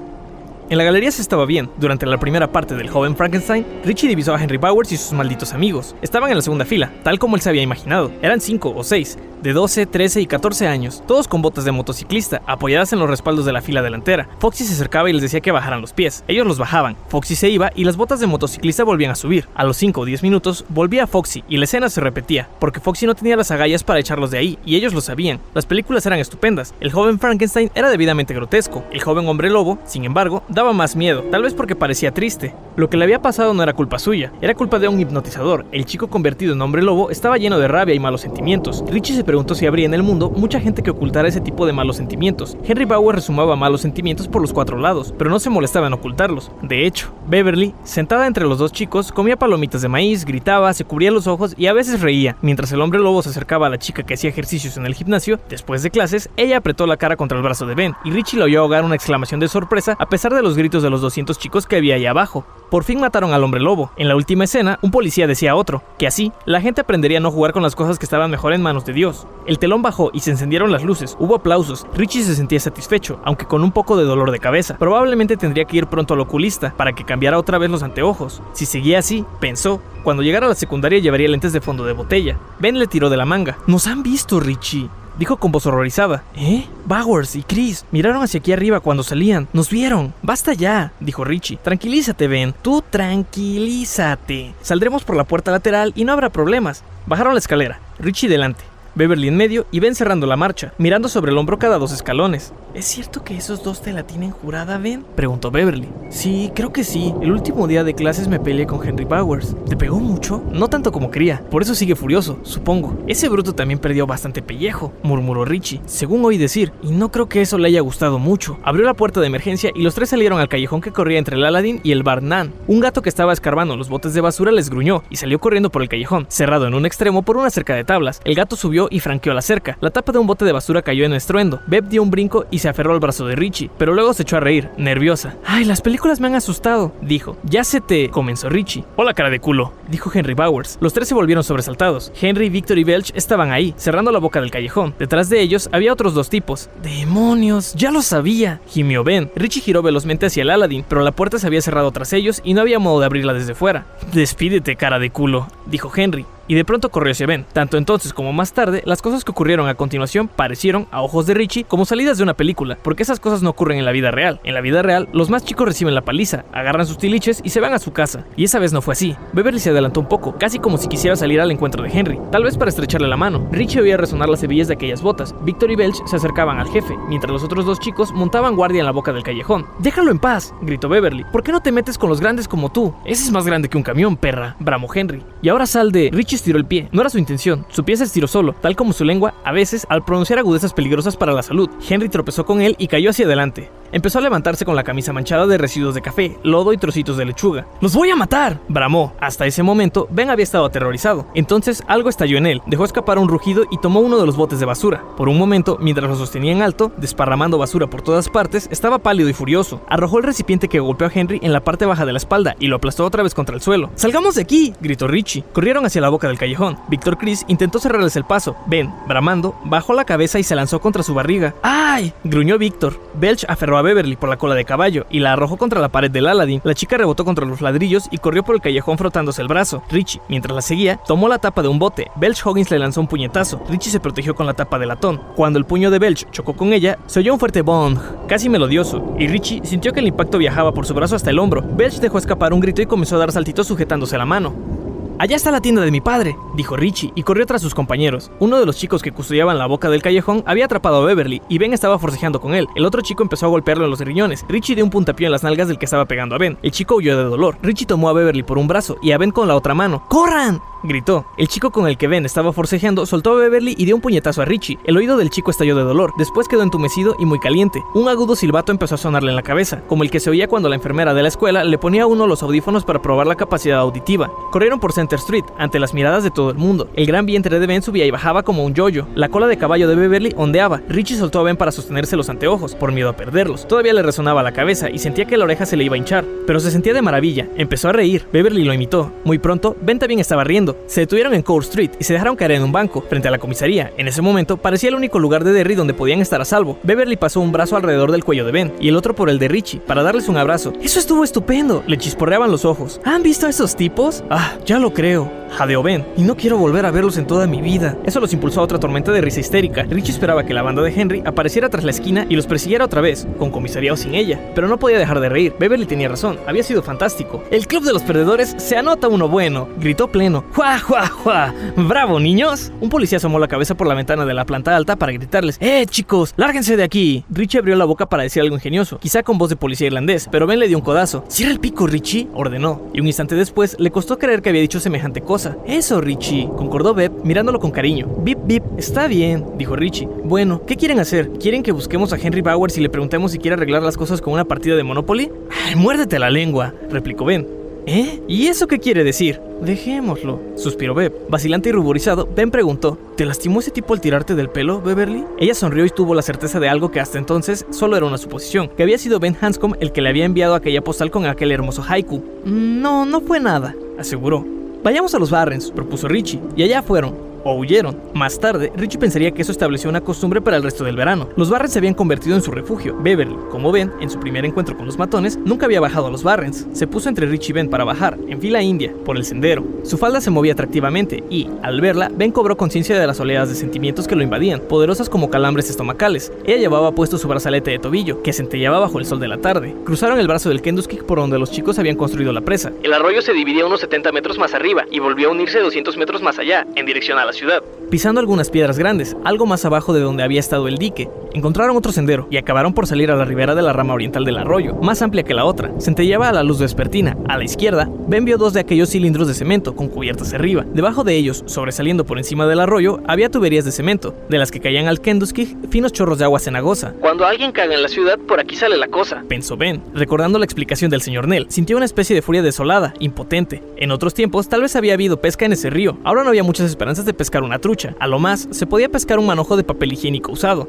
En la galería se estaba bien. Durante la primera parte del joven Frankenstein, Richie divisó a Henry Bowers y sus malditos amigos. Estaban en la segunda fila, tal como él se había imaginado. Eran cinco o seis, de 12, 13 y 14 años, todos con botas de motociclista, apoyadas en los respaldos de la fila delantera. Foxy se acercaba y les decía que bajaran los pies. Ellos los bajaban, Foxy se iba y las botas de motociclista volvían a subir. A los 5 o 10 minutos volvía Foxy y la escena se repetía, porque Foxy no tenía las agallas para echarlos de ahí, y ellos lo sabían. Las películas eran estupendas. El joven Frankenstein era debidamente grotesco. El joven hombre lobo, sin embargo, daba más miedo, tal vez porque parecía triste. Lo que le había pasado no era culpa suya, era culpa de un hipnotizador. El chico convertido en hombre lobo estaba lleno de rabia y malos sentimientos. Richie se preguntó si habría en el mundo mucha gente que ocultara ese tipo de malos sentimientos. Henry Bauer resumaba malos sentimientos por los cuatro lados, pero no se molestaba en ocultarlos. De hecho, Beverly, sentada entre los dos chicos, comía palomitas de maíz, gritaba, se cubría los ojos y a veces reía. Mientras el hombre lobo se acercaba a la chica que hacía ejercicios en el gimnasio, después de clases, ella apretó la cara contra el brazo de Ben y Richie lo oyó ahogar una exclamación de sorpresa a pesar de los gritos de los 200 chicos que había ahí abajo. Por fin mataron al hombre lobo. En la última escena, un policía decía a otro, que así, la gente aprendería a no jugar con las cosas que estaban mejor en manos de Dios. El telón bajó y se encendieron las luces, hubo aplausos, Richie se sentía satisfecho, aunque con un poco de dolor de cabeza. Probablemente tendría que ir pronto al oculista para que cambiara otra vez los anteojos. Si seguía así, pensó, cuando llegara a la secundaria llevaría lentes de fondo de botella. Ben le tiró de la manga. Nos han visto, Richie dijo con voz horrorizada. ¿Eh? Bowers y Chris miraron hacia aquí arriba cuando salían. Nos vieron. Basta ya, dijo Richie. Tranquilízate, Ben. Tú tranquilízate. Saldremos por la puerta lateral y no habrá problemas. Bajaron la escalera. Richie delante. Beverly en medio y Ben cerrando la marcha, mirando sobre el hombro cada dos escalones. ¿Es cierto que esos dos te la tienen jurada, Ben? Preguntó Beverly. Sí, creo que sí. El último día de clases me peleé con Henry Bowers. ¿Te pegó mucho? No tanto como quería. Por eso sigue furioso, supongo. Ese bruto también perdió bastante pellejo, murmuró Richie, según oí decir, y no creo que eso le haya gustado mucho. Abrió la puerta de emergencia y los tres salieron al callejón que corría entre el Aladdin y el Bar Nan. Un gato que estaba escarbando los botes de basura les gruñó y salió corriendo por el callejón, cerrado en un extremo por una cerca de tablas. El gato subió y franqueó la cerca. La tapa de un bote de basura cayó en estruendo. Beb dio un brinco y se aferró al brazo de Richie, pero luego se echó a reír, nerviosa. Ay, las películas me han asustado, dijo. Ya se te... comenzó Richie. Hola cara de culo, dijo Henry Bowers. Los tres se volvieron sobresaltados. Henry, Victor y Belch estaban ahí, cerrando la boca del callejón. Detrás de ellos había otros dos tipos. ¡Demonios! ¡Ya lo sabía! gimió Ben. Richie giró velozmente hacia el Aladdin, pero la puerta se había cerrado tras ellos y no había modo de abrirla desde fuera. Despídete, cara de culo, dijo Henry y de pronto corrió hacia Ben. Tanto entonces como más tarde, las cosas que ocurrieron a continuación parecieron, a ojos de Richie, como salidas de una película, porque esas cosas no ocurren en la vida real. En la vida real, los más chicos reciben la paliza, agarran sus tiliches y se van a su casa. Y esa vez no fue así. Beverly se adelantó un poco, casi como si quisiera salir al encuentro de Henry, tal vez para estrecharle la mano. Richie oía resonar las hebillas de aquellas botas. Victor y Belch se acercaban al jefe, mientras los otros dos chicos montaban guardia en la boca del callejón. Déjalo en paz, gritó Beverly. ¿Por qué no te metes con los grandes como tú? Ese es más grande que un camión, perra, bramó Henry. Y ahora sal de. Richie estiró el pie. No era su intención. Su pie se estiró solo, tal como su lengua, a veces, al pronunciar agudezas peligrosas para la salud. Henry tropezó con él y cayó hacia adelante. Empezó a levantarse con la camisa manchada de residuos de café, lodo y trocitos de lechuga. ¡Los voy a matar! bramó. Hasta ese momento, Ben había estado aterrorizado. Entonces algo estalló en él, dejó escapar un rugido y tomó uno de los botes de basura. Por un momento, mientras lo sostenía en alto, desparramando basura por todas partes, estaba pálido y furioso. Arrojó el recipiente que golpeó a Henry en la parte baja de la espalda y lo aplastó otra vez contra el suelo. ¡Salgamos de aquí! gritó Richie. Corrieron hacia la boca del callejón. Víctor Chris intentó cerrarles el paso. Ben, bramando, bajó la cabeza y se lanzó contra su barriga. ¡Ay! gruñó Víctor. Belch aferró a Beverly por la cola de caballo y la arrojó contra la pared del Aladdin. La chica rebotó contra los ladrillos y corrió por el callejón frotándose el brazo. Richie, mientras la seguía, tomó la tapa de un bote. Belch Hoggins le lanzó un puñetazo. Richie se protegió con la tapa de latón. Cuando el puño de Belch chocó con ella, se oyó un fuerte bong, casi melodioso, y Richie sintió que el impacto viajaba por su brazo hasta el hombro. Belch dejó escapar un grito y comenzó a dar saltitos sujetándose la mano. Allá está la tienda de mi padre, dijo Richie y corrió tras sus compañeros. Uno de los chicos que custodiaban la boca del callejón había atrapado a Beverly y Ben estaba forcejeando con él. El otro chico empezó a golpearlo en los riñones. Richie dio un puntapié en las nalgas del que estaba pegando a Ben. El chico huyó de dolor. Richie tomó a Beverly por un brazo y a Ben con la otra mano. ¡Corran! gritó. El chico con el que Ben estaba forcejeando soltó a Beverly y dio un puñetazo a Richie. El oído del chico estalló de dolor, después quedó entumecido y muy caliente. Un agudo silbato empezó a sonarle en la cabeza, como el que se oía cuando la enfermera de la escuela le ponía a uno los audífonos para probar la capacidad auditiva. Corrieron por St. Street, ante las miradas de todo el mundo. El gran vientre de Ben subía y bajaba como un yoyo. La cola de caballo de Beverly ondeaba. Richie soltó a Ben para sostenerse los anteojos, por miedo a perderlos. Todavía le resonaba la cabeza y sentía que la oreja se le iba a hinchar, pero se sentía de maravilla. Empezó a reír. Beverly lo imitó. Muy pronto, Ben también estaba riendo. Se detuvieron en Court Street y se dejaron caer en un banco, frente a la comisaría. En ese momento, parecía el único lugar de Derry donde podían estar a salvo. Beverly pasó un brazo alrededor del cuello de Ben y el otro por el de Richie, para darles un abrazo. Eso estuvo estupendo. Le chisporreaban los ojos. ¿Han visto a esos tipos? Ah, ya lo creo. Jadeó Ben, y no quiero volver a verlos en toda mi vida. Eso los impulsó a otra tormenta de risa histérica. Richie esperaba que la banda de Henry apareciera tras la esquina y los persiguiera otra vez, con comisaría o sin ella. Pero no podía dejar de reír. Beverly tenía razón, había sido fantástico. El club de los perdedores se anota uno bueno, gritó pleno. ¡Jua, jua, jua! ¡Bravo, niños! Un policía asomó la cabeza por la ventana de la planta alta para gritarles: ¡Eh, chicos! ¡Lárguense de aquí! Richie abrió la boca para decir algo ingenioso, quizá con voz de policía irlandés, pero Ben le dio un codazo. ¡Cierra el pico, Richie! ordenó. Y un instante después le costó creer que había dicho semejante cosa. Eso, Richie, concordó Beb, mirándolo con cariño. Bip, bip, está bien, dijo Richie. Bueno, ¿qué quieren hacer? ¿Quieren que busquemos a Henry Bowers y le preguntemos si quiere arreglar las cosas con una partida de Monopoly? Ay, muérdete la lengua, replicó Ben. ¿Eh? ¿Y eso qué quiere decir? Dejémoslo, suspiró Beb. Vacilante y ruborizado, Ben preguntó: ¿Te lastimó ese tipo al tirarte del pelo, Beverly? Ella sonrió y tuvo la certeza de algo que hasta entonces solo era una suposición: que había sido Ben Hanscom el que le había enviado aquella postal con aquel hermoso haiku. No, no fue nada, aseguró. Vayamos a los Barrens, propuso Richie, y allá fueron o huyeron. Más tarde, Richie pensaría que eso estableció una costumbre para el resto del verano. Los Barrens se habían convertido en su refugio. Beverly, como ven, en su primer encuentro con los matones, nunca había bajado a los Barrens. Se puso entre Richie y Ben para bajar, en fila india, por el sendero. Su falda se movía atractivamente y, al verla, Ben cobró conciencia de las oleadas de sentimientos que lo invadían, poderosas como calambres estomacales. Ella llevaba puesto su brazalete de tobillo, que centellaba bajo el sol de la tarde. Cruzaron el brazo del Kenduskik por donde los chicos habían construido la presa. El arroyo se dividía unos 70 metros más arriba y volvió a unirse 200 metros más allá, en dirección a la ciudad. Pisando algunas piedras grandes, algo más abajo de donde había estado el dique, encontraron otro sendero y acabaron por salir a la ribera de la rama oriental del arroyo, más amplia que la otra. Centellaba a la luz vespertina. A la izquierda, Ben vio dos de aquellos cilindros de cemento con cubiertas arriba. Debajo de ellos, sobresaliendo por encima del arroyo, había tuberías de cemento, de las que caían al Kenduskig finos chorros de agua cenagosa. Cuando alguien caga en la ciudad, por aquí sale la cosa. Pensó Ben, recordando la explicación del señor Nell. Sintió una especie de furia desolada, impotente. En otros tiempos, tal vez había habido pesca en ese río. Ahora no había muchas esperanzas de pescar una trucha. A lo más, se podía pescar un manojo de papel higiénico usado.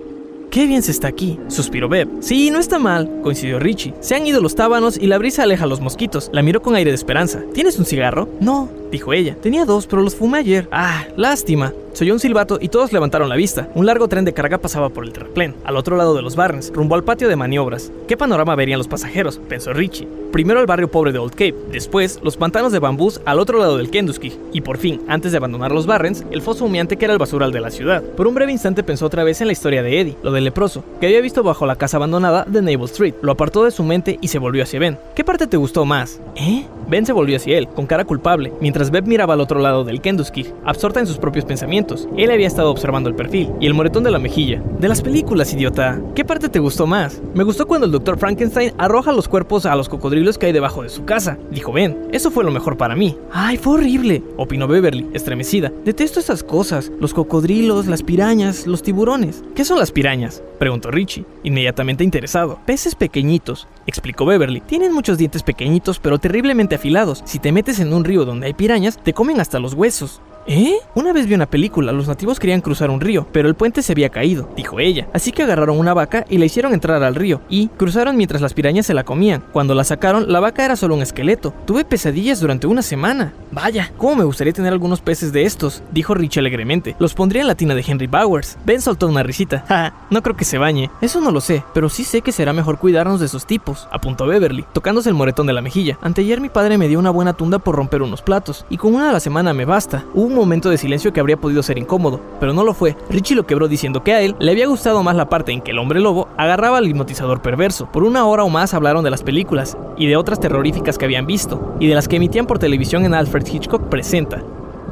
Qué bien se está aquí, suspiró Beb. Sí, no está mal, coincidió Richie. Se han ido los tábanos y la brisa aleja a los mosquitos. La miró con aire de esperanza. ¿Tienes un cigarro? No, dijo ella. Tenía dos, pero los fumé ayer. Ah, lástima. Se oyó un silbato y todos levantaron la vista. Un largo tren de carga pasaba por el terraplén, al otro lado de los Barrens, rumbo al patio de maniobras. ¿Qué panorama verían los pasajeros? pensó Richie. Primero el barrio pobre de Old Cape, después los pantanos de bambús al otro lado del Kenduskig, y por fin, antes de abandonar los Barrens, el foso humeante que era el basural de la ciudad. Por un breve instante pensó otra vez en la historia de Eddie, lo del leproso, que había visto bajo la casa abandonada de Naval Street. Lo apartó de su mente y se volvió hacia Ben. ¿Qué parte te gustó más? ¿Eh? Ben se volvió hacia él, con cara culpable, mientras Beb miraba al otro lado del Kenduskig, absorta en sus propios pensamientos. Él había estado observando el perfil y el moretón de la mejilla. De las películas, idiota. ¿Qué parte te gustó más? Me gustó cuando el Dr. Frankenstein arroja los cuerpos a los cocodrilos que hay debajo de su casa, dijo Ben. Eso fue lo mejor para mí. Ay, fue horrible, opinó Beverly, estremecida. Detesto esas cosas, los cocodrilos, las pirañas, los tiburones. ¿Qué son las pirañas? preguntó Richie, inmediatamente interesado. Peces pequeñitos, explicó Beverly. Tienen muchos dientes pequeñitos pero terriblemente afilados. Si te metes en un río donde hay pirañas, te comen hasta los huesos. ¿Eh? Una vez vi una película, los nativos querían cruzar un río, pero el puente se había caído, dijo ella. Así que agarraron una vaca y la hicieron entrar al río, y cruzaron mientras las pirañas se la comían. Cuando la sacaron, la vaca era solo un esqueleto. Tuve pesadillas durante una semana. Vaya, cómo me gustaría tener algunos peces de estos, dijo Rich alegremente. Los pondría en la tina de Henry Bowers. Ben soltó una risita. Ja, no creo que se bañe. Eso no lo sé, pero sí sé que será mejor cuidarnos de esos tipos, apuntó Beverly, tocándose el moretón de la mejilla. Anteayer mi padre me dio una buena tunda por romper unos platos, y con una a la semana me basta. Hubo un momento de silencio que habría podido ser incómodo, pero no lo fue. Richie lo quebró diciendo que a él le había gustado más la parte en que el hombre lobo agarraba al hipnotizador perverso. Por una hora o más hablaron de las películas y de otras terroríficas que habían visto, y de las que emitían por televisión en Alfred Hitchcock Presenta.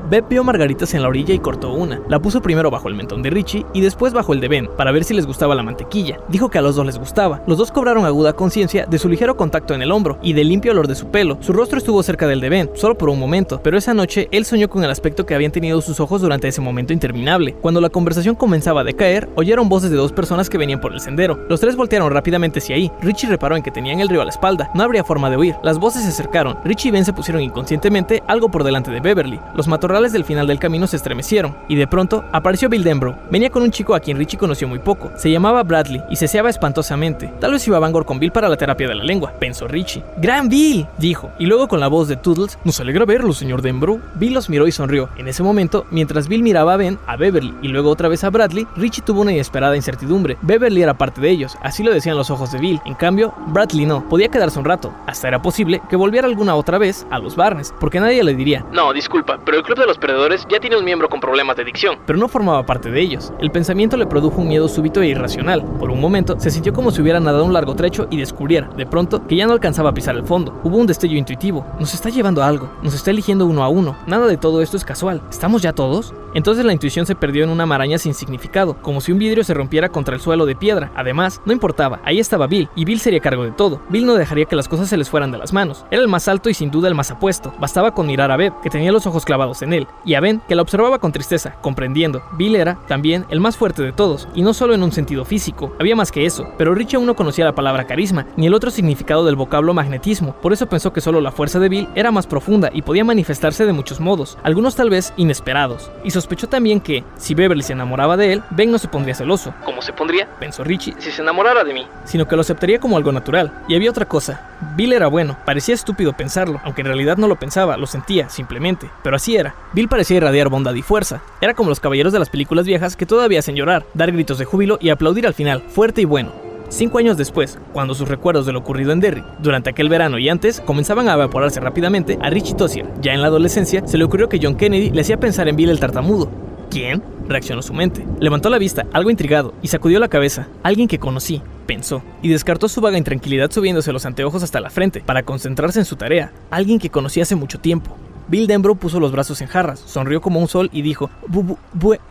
Beb vio margaritas en la orilla y cortó una. La puso primero bajo el mentón de Richie y después bajo el de Ben, para ver si les gustaba la mantequilla. Dijo que a los dos les gustaba. Los dos cobraron aguda conciencia de su ligero contacto en el hombro y del limpio olor de su pelo. Su rostro estuvo cerca del de Ben, solo por un momento, pero esa noche él soñó con el aspecto que habían tenido sus ojos durante ese momento interminable. Cuando la conversación comenzaba a decaer, oyeron voces de dos personas que venían por el sendero. Los tres voltearon rápidamente hacia ahí. Richie reparó en que tenían el río a la espalda. No habría forma de huir. Las voces se acercaron. Richie y Ben se pusieron inconscientemente algo por delante de Beverly. Los matorrales del final del camino se estremecieron, y de pronto apareció Bill Denbrough. Venía con un chico a quien Richie conoció muy poco. Se llamaba Bradley y se seaba espantosamente. Tal vez iba a Bangor con Bill para la terapia de la lengua, pensó Richie. ¡Gran Bill! dijo, y luego con la voz de Toodles, nos alegra verlo, señor Denbrough. Bill los miró y sonrió. En ese momento, mientras Bill miraba a Ben, a Beverly y luego otra vez a Bradley, Richie tuvo una inesperada incertidumbre. Beverly era parte de ellos, así lo decían los ojos de Bill. En cambio, Bradley no, podía quedarse un rato. Hasta era posible que volviera alguna otra vez a los Barnes, porque nadie le diría. No, disculpa, pero el Club de los Perdedores ya tiene un miembro con problemas de adicción. Pero no formaba parte de ellos. El pensamiento le produjo un miedo súbito e irracional. Por un momento, se sintió como si hubiera nadado un largo trecho y descubriera, de pronto, que ya no alcanzaba a pisar el fondo. Hubo un destello intuitivo. Nos está llevando a algo. Nos está eligiendo uno a uno. Nada de todo esto es casual. ¿Estamos ya todos? Entonces la intuición se perdió en una maraña sin significado, como si un vidrio se rompiera contra el suelo de piedra. Además, no importaba, ahí estaba Bill, y Bill sería cargo de todo. Bill no dejaría que las cosas se les fueran de las manos. Era el más alto y sin duda el más apuesto. Bastaba con mirar a Beb, que tenía los ojos clavados en él, y a Ben, que la observaba con tristeza, comprendiendo. Bill era, también, el más fuerte de todos, y no solo en un sentido físico, había más que eso, pero Richie aún no conocía la palabra carisma, ni el otro significado del vocablo magnetismo, por eso pensó que solo la fuerza de Bill era más profunda y podía manifestarse de muchos modos, algunos tal vez inesperados, y sospechó también que, si Beverly se enamoraba de él, Ben no se pondría celoso. ¿Cómo se pondría? Pensó Richie. Si se enamorara de mí. Sino que lo aceptaría como algo natural. Y había otra cosa. Bill era bueno. Parecía estúpido pensarlo, aunque en realidad no lo pensaba, lo sentía, simplemente. Pero así era. Bill parecía irradiar bondad y fuerza. Era como los caballeros de las películas viejas que todavía hacen llorar, dar gritos de júbilo y aplaudir al final, fuerte y bueno. Cinco años después, cuando sus recuerdos de lo ocurrido en Derry, durante aquel verano y antes, comenzaban a evaporarse rápidamente, a Richie Tossier, ya en la adolescencia, se le ocurrió que John Kennedy le hacía pensar en Bill el tartamudo. ¿Quién? reaccionó su mente. Levantó la vista, algo intrigado, y sacudió la cabeza. Alguien que conocí, pensó, y descartó su vaga intranquilidad subiéndose los anteojos hasta la frente para concentrarse en su tarea. Alguien que conocí hace mucho tiempo. Bill Denbrough puso los brazos en jarras, sonrió como un sol y dijo,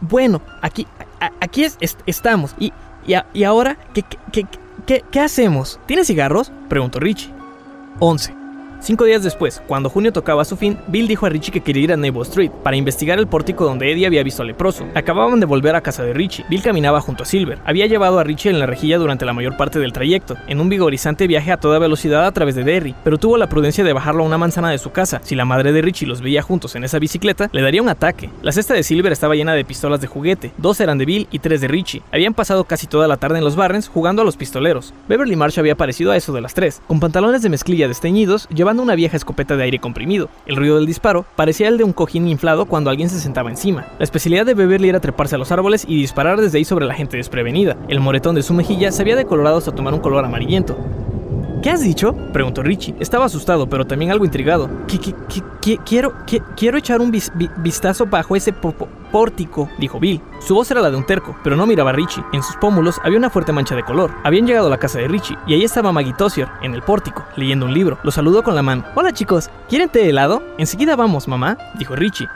bueno, aquí, aquí estamos. Y, y, ahora, ¿qué, qué, qué, ¿qué hacemos? ¿Tienes cigarros? preguntó Richie. 11. Cinco días después, cuando junio tocaba su fin, Bill dijo a Richie que quería ir a Naval Street para investigar el pórtico donde Eddie había visto al leproso. Acababan de volver a casa de Richie. Bill caminaba junto a Silver. Había llevado a Richie en la rejilla durante la mayor parte del trayecto, en un vigorizante viaje a toda velocidad a través de Derry, pero tuvo la prudencia de bajarlo a una manzana de su casa. Si la madre de Richie los veía juntos en esa bicicleta, le daría un ataque. La cesta de Silver estaba llena de pistolas de juguete. Dos eran de Bill y tres de Richie. Habían pasado casi toda la tarde en los Barrens jugando a los pistoleros. Beverly Marsh había aparecido a eso de las tres, con pantalones de mezclilla desteñidos, una vieja escopeta de aire comprimido. El ruido del disparo parecía el de un cojín inflado cuando alguien se sentaba encima. La especialidad de Beverly era treparse a los árboles y disparar desde ahí sobre la gente desprevenida. El moretón de su mejilla se había decolorado hasta tomar un color amarillento. ¿Qué has dicho? preguntó Richie. Estaba asustado, pero también algo intrigado. quiero, quiero echar un vistazo bajo ese pórtico, dijo Bill. Su voz era la de un terco, pero no miraba a Richie. En sus pómulos había una fuerte mancha de color. Habían llegado a la casa de Richie, y ahí estaba Maggie Tossier, en el pórtico, leyendo un libro. Lo saludó con la mano. Hola chicos, ¿quieren té helado? Enseguida vamos, mamá, dijo Richie.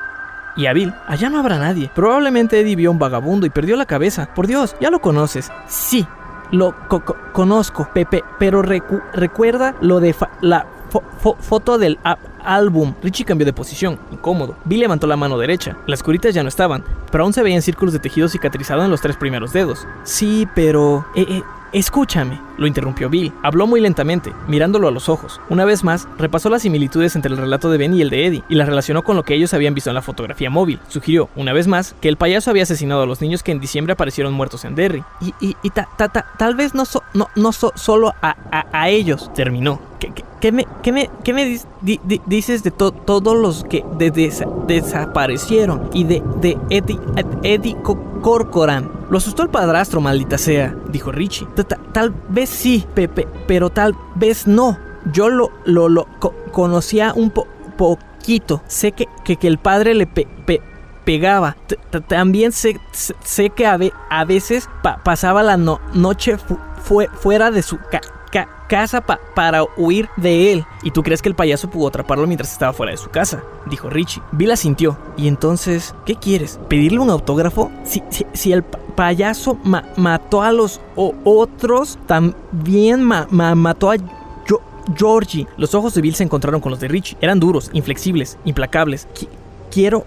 Y a Bill, allá no habrá nadie. Probablemente Eddie vio un vagabundo y perdió la cabeza. Por Dios, ya lo conoces. Sí, lo conozco, Pepe, pero recuerda lo de la foto del álbum. Richie cambió de posición, incómodo. Bill levantó la mano derecha. Las curitas ya no estaban, pero aún se veían círculos de tejido cicatrizado en los tres primeros dedos. Sí, pero... Eh, eh, Escúchame, lo interrumpió Bill. Habló muy lentamente, mirándolo a los ojos. Una vez más, repasó las similitudes entre el relato de Ben y el de Eddie, y las relacionó con lo que ellos habían visto en la fotografía móvil. Sugirió, una vez más, que el payaso había asesinado a los niños que en diciembre aparecieron muertos en Derry. Y, y, y ta, ta, tal vez no, no, no solo a, a, ellos, terminó. ¿Qué, qué, me, qué me, qué me dices de todos los que desaparecieron? Y de, de Eddie, Corcoran. Lo asustó el padrastro, maldita sea, dijo Richie. Tal vez sí, Pepe, pero tal vez no. Yo lo, conocía un poquito. Sé que, el padre le pegaba. también sé que a, veces pasaba la noche fuera de su casa para huir de él. ¿Y tú crees que el payaso pudo atraparlo mientras estaba fuera de su casa? Dijo Richie. Bill asintió. ¿Y entonces qué quieres? ¿Pedirle un autógrafo? Si, si, el payaso mató a los otros, también mató a Georgie. Los ojos de Bill se encontraron con los de Richie. Eran duros, inflexibles, implacables. quiero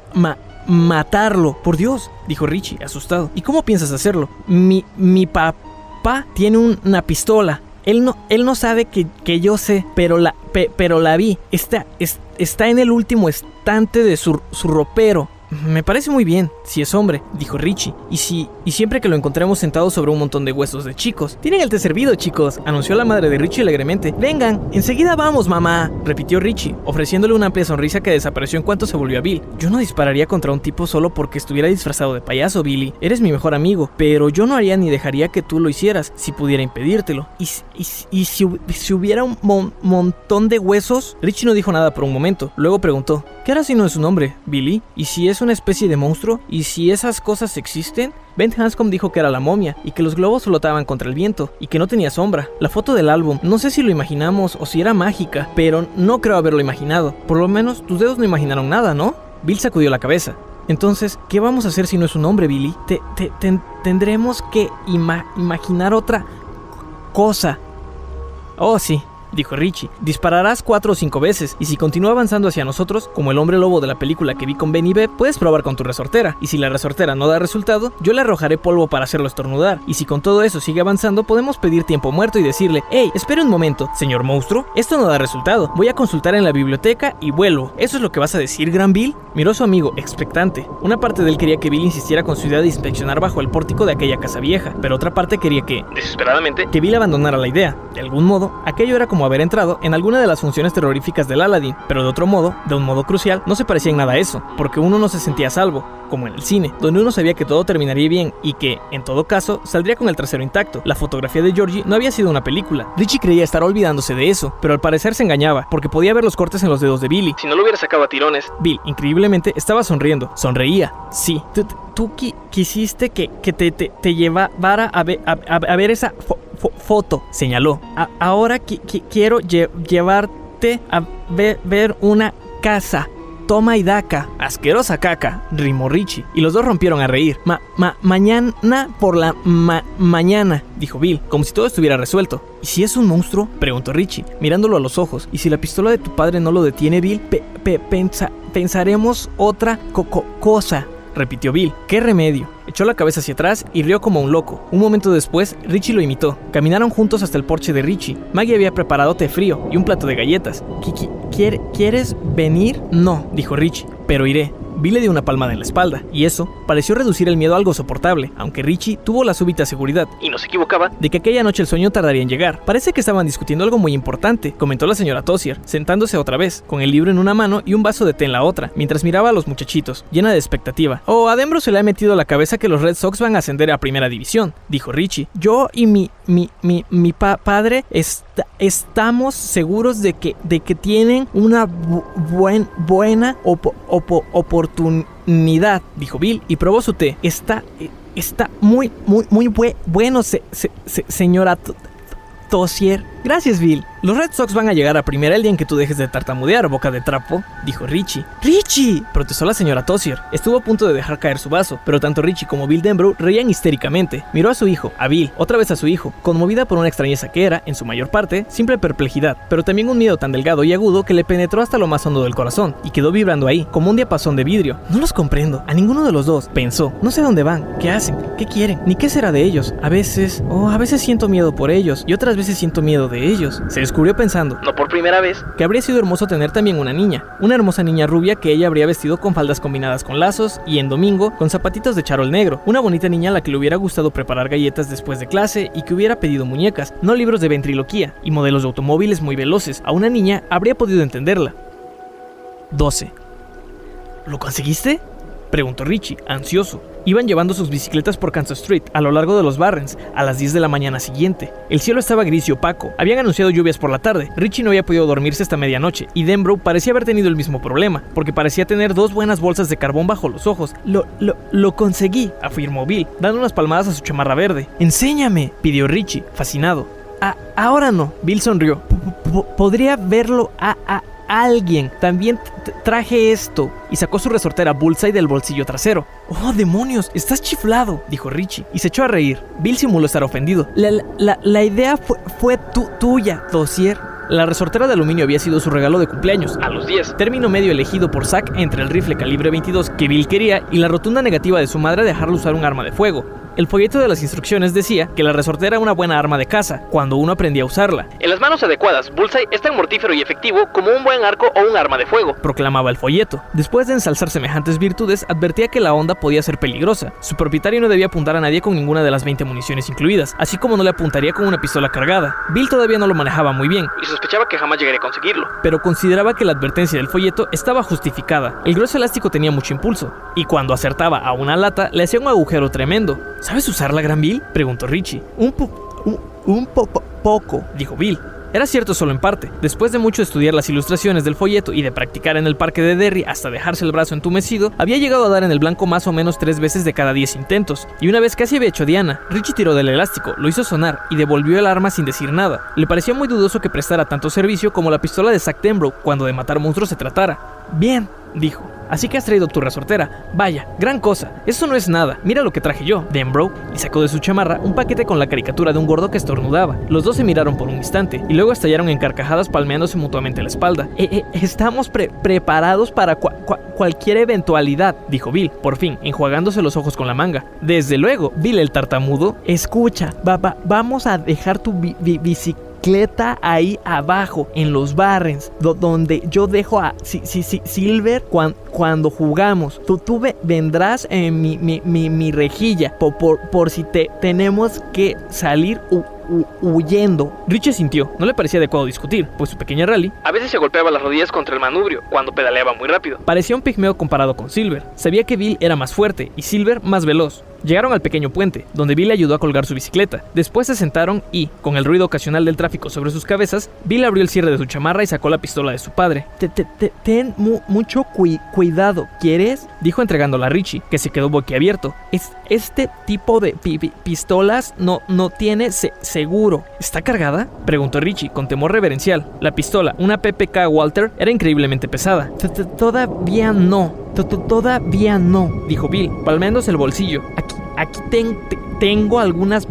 matarlo. Por Dios, dijo Richie, asustado. ¿Y cómo piensas hacerlo? Mi, mi papá tiene una pistola. Él no, él no sabe que, que yo sé, pero la, pero la vi. Está, está en el último estante de su, su ropero. Me parece muy bien, si es hombre, dijo Richie. Y si, y siempre que lo encontremos sentado sobre un montón de huesos de chicos. Tienen el té servido, chicos, anunció la madre de Richie alegremente. Vengan, enseguida vamos, mamá, repitió Richie, ofreciéndole una amplia sonrisa que desapareció en cuanto se volvió a Bill. Yo no dispararía contra un tipo solo porque estuviera disfrazado de payaso, Billy. Eres mi mejor amigo, pero yo no haría ni dejaría que tú lo hicieras si pudiera impedírtelo. Y, y, si, si, hubiera un montón de huesos, Richie no dijo nada por un momento. Luego preguntó, ¿qué hará si no es un hombre, Billy? ¿Y si es una especie de monstruo? ¿Y si esas cosas existen? Ben Hanscom dijo que era la momia y que los globos flotaban contra el viento y que no tenía sombra. La foto del álbum, no sé si lo imaginamos o si era mágica, pero no creo haberlo imaginado. Por lo menos tus dedos no imaginaron nada, ¿no? Bill sacudió la cabeza. Entonces, ¿qué vamos a hacer si no es un hombre, Billy? Te, tendremos que imaginar otra cosa. Oh, sí, dijo Richie. Dispararás cuatro o cinco veces, y si continúa avanzando hacia nosotros, como el hombre lobo de la película que vi con Benny B, puedes probar con tu resortera, y si la resortera no da resultado, yo le arrojaré polvo para hacerlo estornudar, y si con todo eso sigue avanzando, podemos pedir tiempo muerto y decirle, hey, espera un momento, señor monstruo, esto no da resultado, voy a consultar en la biblioteca y vuelvo. ¿Eso es lo que vas a decir, Gran Bill? Miró a su amigo, expectante. Una parte de él quería que Bill insistiera con su idea de inspeccionar bajo el pórtico de aquella casa vieja, pero otra parte quería que, desesperadamente, que Bill abandonara la idea. De algún modo, aquello era como haber entrado en alguna de las funciones terroríficas del Aladdin, pero de otro modo, de un modo crucial, no se parecía en nada a eso, porque uno no se sentía salvo, como en el cine, donde uno sabía que todo terminaría bien y que, en todo caso, saldría con el trasero intacto. La fotografía de Georgie no había sido una película. Richie creía estar olvidándose de eso, pero al parecer se engañaba, porque podía ver los cortes en los dedos de Billy. Si no lo hubiera sacado a tirones. Bill, increíblemente, estaba sonriendo. Sonreía. Sí. Tú, quisiste que, que te, te, llevara a ver, a ver esa foto, señaló. ahora quiero llevarte a ver una casa. Toma y daca. Asquerosa caca, rimó Richie. Y los dos rompieron a reír. Ma, ma, mañana por la mañana, dijo Bill, como si todo estuviera resuelto. ¿Y si es un monstruo? preguntó Richie, mirándolo a los ojos. ¿Y si la pistola de tu padre no lo detiene, Bill? pensaremos otra cosa, repitió Bill. ¿Qué remedio? Echó la cabeza hacia atrás y rió como un loco. Un momento después, Richie lo imitó. Caminaron juntos hasta el porche de Richie. Maggie había preparado té frío y un plato de galletas. ¿Quieres venir? No, dijo Richie, pero iré. Bill le dio una palmada en la espalda, y eso pareció reducir el miedo a algo soportable, aunque Richie tuvo la súbita seguridad, y no se equivocaba, de que aquella noche el sueño tardaría en llegar. Parece que estaban discutiendo algo muy importante, comentó la señora Tossier, sentándose otra vez, con el libro en una mano y un vaso de té en la otra, mientras miraba a los muchachitos, llena de expectativa. Oh, a Dembro se le ha metido a la cabeza que los Red Sox van a ascender a primera división, dijo Richie. Yo y mi, mi, mi, mi padre estamos seguros de que, de que tienen una buen, buena oportunidad dijo Bill, y probó su té. Está, está muy, muy, muy bueno, señora Tosier. Gracias, Bill. Los Red Sox van a llegar a primera el día en que tú dejes de tartamudear, boca de trapo, dijo Richie. ¡Richie! protestó la señora Tossier. Estuvo a punto de dejar caer su vaso, pero tanto Richie como Bill Denbrough reían histéricamente. Miró a su hijo, a Bill, otra vez a su hijo, conmovida por una extrañeza que era, en su mayor parte, simple perplejidad, pero también un miedo tan delgado y agudo que le penetró hasta lo más hondo del corazón, y quedó vibrando ahí, como un diapasón de vidrio. No los comprendo, a ninguno de los dos, pensó. No sé dónde van, qué hacen, qué quieren, ni qué será de ellos. A veces, oh, a veces siento miedo por ellos, y otras veces siento miedo de ellos. Se descubrió pensando, no por primera vez, que habría sido hermoso tener también una niña, una hermosa niña rubia que ella habría vestido con faldas combinadas con lazos y en domingo con zapatitos de charol negro, una bonita niña a la que le hubiera gustado preparar galletas después de clase y que hubiera pedido muñecas, no libros de ventriloquía y modelos de automóviles muy veloces. A una niña habría podido entenderla. 12. ¿Lo conseguiste? Preguntó Richie, ansioso. Iban llevando sus bicicletas por Kansas Street a lo largo de los Barrens a las 10 de la mañana siguiente. El cielo estaba gris y opaco. Habían anunciado lluvias por la tarde. Richie no había podido dormirse hasta medianoche y Denbrough parecía haber tenido el mismo problema, porque parecía tener dos buenas bolsas de carbón bajo los ojos. Lo, lo, lo conseguí, afirmó Bill, dando unas palmadas a su chamarra verde. Enséñame, pidió Richie, fascinado. ahora no. Bill sonrió. podría verlo a, a alguien. También traje esto. Y sacó su resortera Bullseye del bolsillo trasero. ¡Oh, demonios! ¡Estás chiflado! dijo Richie. Y se echó a reír. Bill simuló estar ofendido. La, idea fue, fue tuya, Dossier. La resortera de aluminio había sido su regalo de cumpleaños, a los 10, término medio elegido por Zack entre el rifle calibre 22 que Bill quería y la rotunda negativa de su madre a dejarlo usar un arma de fuego. El folleto de las instrucciones decía que la resortera era una buena arma de caza, cuando uno aprendía a usarla. En las manos adecuadas, Bullseye es tan mortífero y efectivo como un buen arco o un arma de fuego, proclamaba el folleto. Después de ensalzar semejantes virtudes, advertía que la onda podía ser peligrosa. Su propietario no debía apuntar a nadie con ninguna de las 20 municiones incluidas, así como no le apuntaría con una pistola cargada. Bill todavía no lo manejaba muy bien, y sospechaba que jamás llegaría a conseguirlo. Pero consideraba que la advertencia del folleto estaba justificada. El grueso elástico tenía mucho impulso, y cuando acertaba a una lata, le hacía un agujero tremendo. ¿Sabes usar la gran Bill? Preguntó Richie. Un, un, poco, dijo Bill. Era cierto solo en parte. Después de mucho estudiar las ilustraciones del folleto y de practicar en el parque de Derry hasta dejarse el brazo entumecido, había llegado a dar en el blanco más o menos tres veces de cada diez intentos. Y una vez casi había hecho Diana, Richie tiró del elástico, lo hizo sonar y devolvió el arma sin decir nada. Le parecía muy dudoso que prestara tanto servicio como la pistola de Zack Denbrough cuando de matar monstruos se tratara. Bien, dijo. Así que has traído tu resortera. Vaya, gran cosa. Eso no es nada. Mira lo que traje yo. Denbro y sacó de su chamarra un paquete con la caricatura de un gordo que estornudaba. Los dos se miraron por un instante y luego estallaron en carcajadas palmeándose mutuamente la espalda. Eh, eh, estamos preparados para cualquier eventualidad, dijo Bill, por fin, enjuagándose los ojos con la manga. Desde luego, Bill el tartamudo. Escucha, vamos a dejar tu bicicleta ahí abajo en los barrens, donde yo dejo a Silver cuando jugamos. Tú, tú vendrás en mi, mi, rejilla por, por, si te tenemos que salir huyendo. Richie sintió, no le parecía adecuado discutir, pues su pequeña rally a veces se golpeaba las rodillas contra el manubrio cuando pedaleaba muy rápido. Parecía un pigmeo comparado con Silver. Sabía que Bill era más fuerte y Silver más veloz. Llegaron al pequeño puente, donde Bill le ayudó a colgar su bicicleta. Después se sentaron y, con el ruido ocasional del tráfico sobre sus cabezas, Bill abrió el cierre de su chamarra y sacó la pistola de su padre. ten mucho cuidado, ¿quieres? Dijo entregándola a Richie, que se quedó boquiabierto. Es, este tipo de pistolas no, no tiene seguro. ¿Está cargada? Preguntó Richie con temor reverencial. La pistola, una PPK Walter, era increíblemente pesada. Todavía no, Todavía no, dijo Bill, palmeándose el bolsillo. Aquí, aquí tengo algunas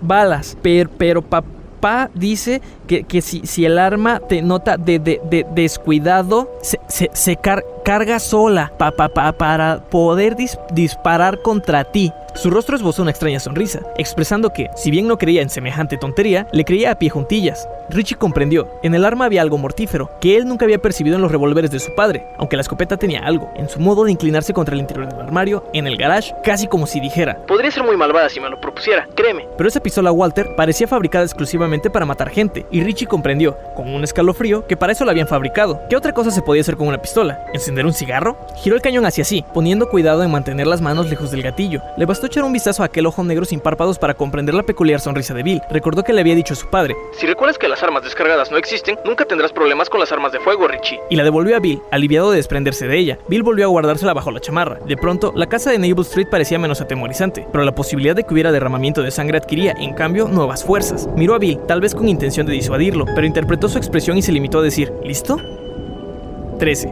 balas, pero, pero papá dice que, si, si, el arma te nota de, de, descuidado, se, se, carga sola pa, para poder disparar contra ti. Su rostro esbozó una extraña sonrisa, expresando que, si bien no creía en semejante tontería, le creía a pie juntillas. Richie comprendió, en el arma había algo mortífero, que él nunca había percibido en los revólveres de su padre, aunque la escopeta tenía algo, en su modo de inclinarse contra el interior del armario, en el garage, casi como si dijera, podría ser muy malvada si me lo propusiera, créeme. Pero esa pistola Walter parecía fabricada exclusivamente para matar gente, y Richie comprendió, con un escalofrío, que para eso la habían fabricado. ¿Qué otra cosa se podía hacer con una pistola? ¿Encender un cigarro? Giró el cañón hacia sí, poniendo cuidado en mantener las manos lejos del gatillo. Le bastó echar un vistazo a aquel ojo negro sin párpados para comprender la peculiar sonrisa de Bill. Recordó que le había dicho a su padre: Si recuerdas que las armas descargadas no existen, nunca tendrás problemas con las armas de fuego, Richie. Y la devolvió a Bill, aliviado de desprenderse de ella. Bill volvió a guardársela bajo la chamarra. De pronto, la casa de Naval Street parecía menos atemorizante, pero la posibilidad de que hubiera derramamiento de sangre adquiría, en cambio, nuevas fuerzas. Miró a Bill, tal vez con intención de disuadirlo, pero interpretó su expresión y se limitó a decir: ¿Listo? 13.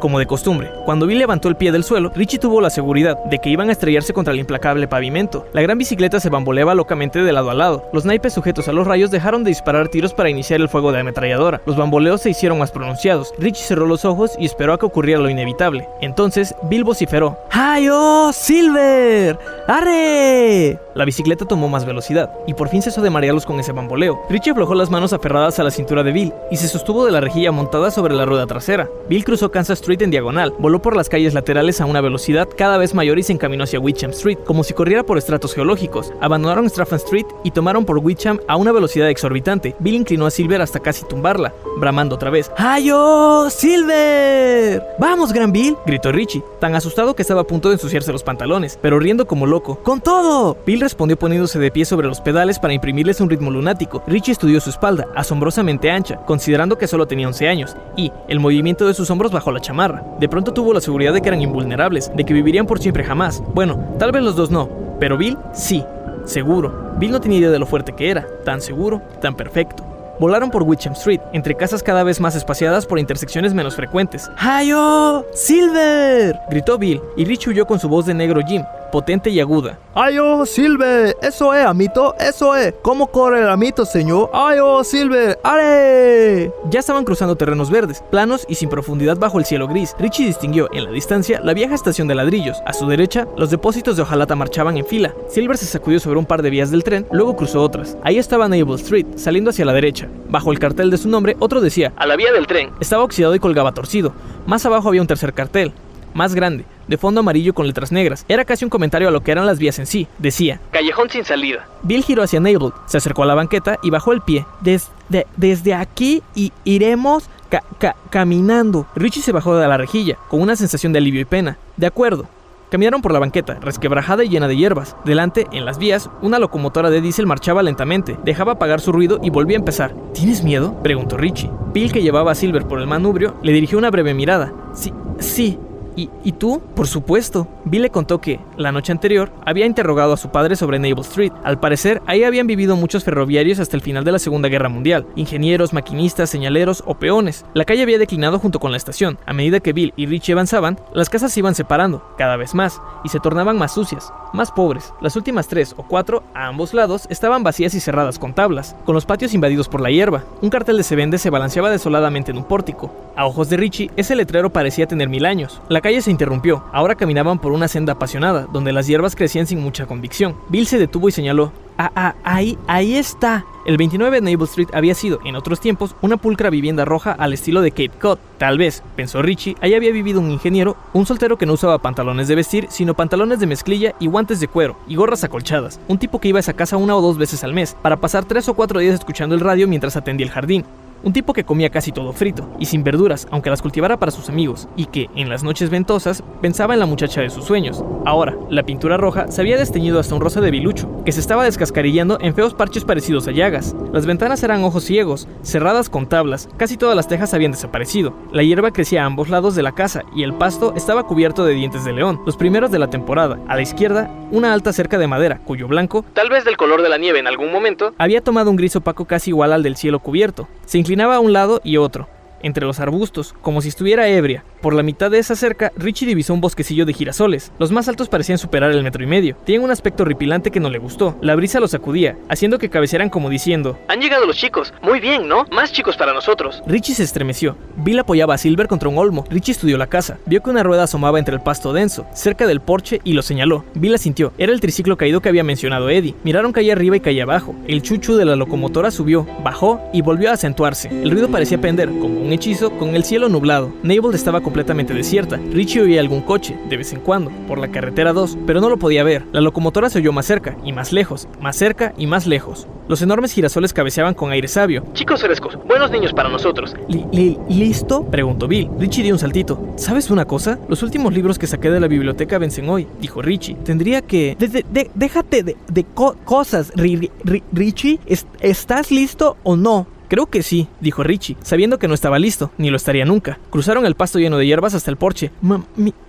Como de costumbre, cuando Bill levantó el pie del suelo, Richie tuvo la seguridad de que iban a estrellarse contra el implacable pavimento. La gran bicicleta se bamboleaba locamente de lado a lado. Los naipes sujetos a los rayos dejaron de disparar tiros para iniciar el fuego de ametralladora. Los bamboleos se hicieron más pronunciados. Richie cerró los ojos y esperó a que ocurriera lo inevitable. Entonces, Bill vociferó: ¡Hayo, Silver! ¡Arre! La bicicleta tomó más velocidad y por fin cesó de marearlos con ese bamboleo. Richie aflojó las manos aferradas a la cintura de Bill y se sostuvo de la rejilla montada sobre la rueda trasera. Bill cruzó Kansas Street en diagonal, voló por las calles laterales a una velocidad cada vez mayor y se encaminó hacia Witcham Street, como si corriera por estratos geológicos. Abandonaron Strafford Street y tomaron por Witcham a una velocidad exorbitante. Bill inclinó a Silver hasta casi tumbarla, bramando otra vez. ¡Hayo, Silver! ¡Vamos, Gran Bill! gritó Richie, tan asustado que estaba a punto de ensuciarse los pantalones, pero riendo como loco. ¡Con todo! Bill respondió poniéndose de pie sobre los pedales para imprimirles un ritmo lunático. Richie estudió su espalda, asombrosamente ancha, considerando que solo tenía 11 años, y el movimiento de sus hombros bajo la chamarra. De pronto tuvo la seguridad de que eran invulnerables, de que vivirían por siempre jamás. Bueno, tal vez los dos no, pero Bill sí. seguro. Bill no tenía idea de lo fuerte que era, tan seguro, tan perfecto. Volaron por Witcham Street, entre casas cada vez más espaciadas por intersecciones menos frecuentes. ¡Hayo! ¡Silver! gritó Bill, y Rich huyó con su voz de negro Jim, potente y aguda. ¡Ay, oh, Silver! ¡Eso es, amito! ¡Eso es! ¿Cómo corre el amito, señor? ¡Ay, oh, Silver! ¡Ale! Ya estaban cruzando terrenos verdes, planos y sin profundidad bajo el cielo gris. Richie distinguió en la distancia la vieja estación de ladrillos. A su derecha, los depósitos de hojalata marchaban en fila. Silver se sacudió sobre un par de vías del tren, luego cruzó otras. Ahí estaba Naval Street, saliendo hacia la derecha. Bajo el cartel de su nombre, otro decía, A la vía del tren. estaba oxidado y colgaba torcido. Más abajo había un tercer cartel, más grande, de fondo amarillo con letras negras. Era casi un comentario a lo que eran las vías en sí. Decía, Callejón sin salida. Bill giró hacia Navel, se acercó a la banqueta y bajó el pie. Desde, desde aquí y iremos ca- ca- caminando. Richie se bajó de la rejilla, con una sensación de alivio y pena. De acuerdo. Caminaron por la banqueta, resquebrajada y llena de hierbas. Delante, en las vías, una locomotora de diésel marchaba lentamente, dejaba apagar su ruido y volvía a empezar. ¿Tienes miedo? preguntó Richie. Bill, que llevaba a Silver por el manubrio, le dirigió una breve mirada. Sí, sí, ¿Y, ¿Y tú? Por supuesto. Bill le contó que, la noche anterior, había interrogado a su padre sobre Naval Street. Al parecer, ahí habían vivido muchos ferroviarios hasta el final de la Segunda Guerra Mundial. Ingenieros, maquinistas, señaleros o peones. La calle había declinado junto con la estación. A medida que Bill y Richie avanzaban, las casas se iban separando, cada vez más, y se tornaban más sucias, más pobres. Las últimas tres o cuatro, a ambos lados, estaban vacías y cerradas con tablas, con los patios invadidos por la hierba. Un cartel de se vende se balanceaba desoladamente en un pórtico. A ojos de Richie, ese letrero parecía tener mil años. La calle se interrumpió. Ahora caminaban por una senda apasionada, donde las hierbas crecían sin mucha convicción. Bill se detuvo y señaló. Ah, ah, ahí, ahí está. El 29 de Naval Street había sido, en otros tiempos, una pulcra vivienda roja al estilo de Cape Cod. Tal vez, pensó Richie, ahí había vivido un ingeniero, un soltero que no usaba pantalones de vestir, sino pantalones de mezclilla y guantes de cuero, y gorras acolchadas. Un tipo que iba a esa casa una o dos veces al mes, para pasar tres o cuatro días escuchando el radio mientras atendía el jardín. Un tipo que comía casi todo frito y sin verduras, aunque las cultivara para sus amigos, y que, en las noches ventosas, pensaba en la muchacha de sus sueños. Ahora, la pintura roja se había desteñido hasta un rosa de bilucho, que se estaba descascarillando en feos parches parecidos a llagas. Las ventanas eran ojos ciegos, cerradas con tablas, casi todas las tejas habían desaparecido. La hierba crecía a ambos lados de la casa y el pasto estaba cubierto de dientes de león, los primeros de la temporada. A la izquierda, una alta cerca de madera, cuyo blanco, Tal vez del color de la nieve en algún momento. había tomado un gris opaco casi igual al del cielo cubierto. Se inclinaba a un lado y otro, entre los arbustos, como si estuviera ebria. Por la mitad de esa cerca, Richie divisó un bosquecillo de girasoles. Los más altos parecían superar el metro y medio. Tenían un aspecto horripilante que no le gustó. La brisa los sacudía, haciendo que cabecearan como diciendo. Han llegado los chicos. Muy bien, ¿no? Más chicos para nosotros. Richie se estremeció. Bill apoyaba a Silver contra un olmo. Richie estudió la casa. Vio que una rueda asomaba entre el pasto denso, cerca del porche, y lo señaló. Bill la sintió. Era el triciclo caído que había mencionado Eddie. Miraron calle arriba y calle abajo. El chuchu de la locomotora subió, bajó y volvió a acentuarse. El ruido parecía pender, como un hechizo, con el cielo nublado. Naval estaba completamente desierta. Richie oía algún coche, de vez en cuando, por la carretera 2, pero no lo podía ver. La locomotora se oyó más cerca, y más lejos, más cerca y más lejos. Los enormes girasoles cabeceaban con aire sabio. Chicos frescos, buenos niños para nosotros. Li- li- ¿Listo? Preguntó Bill. Richie dio un saltito. ¿Sabes una cosa? Los últimos libros que saqué de la biblioteca vencen hoy, dijo Richie. Tendría que... De- de- déjate de, de co- cosas, Ri- Ri- Ri- Richie. ¿Es- ¿Estás listo o no? Creo que sí, dijo Richie, sabiendo que no estaba listo, ni lo estaría nunca. Cruzaron el pasto lleno de hierbas hasta el porche.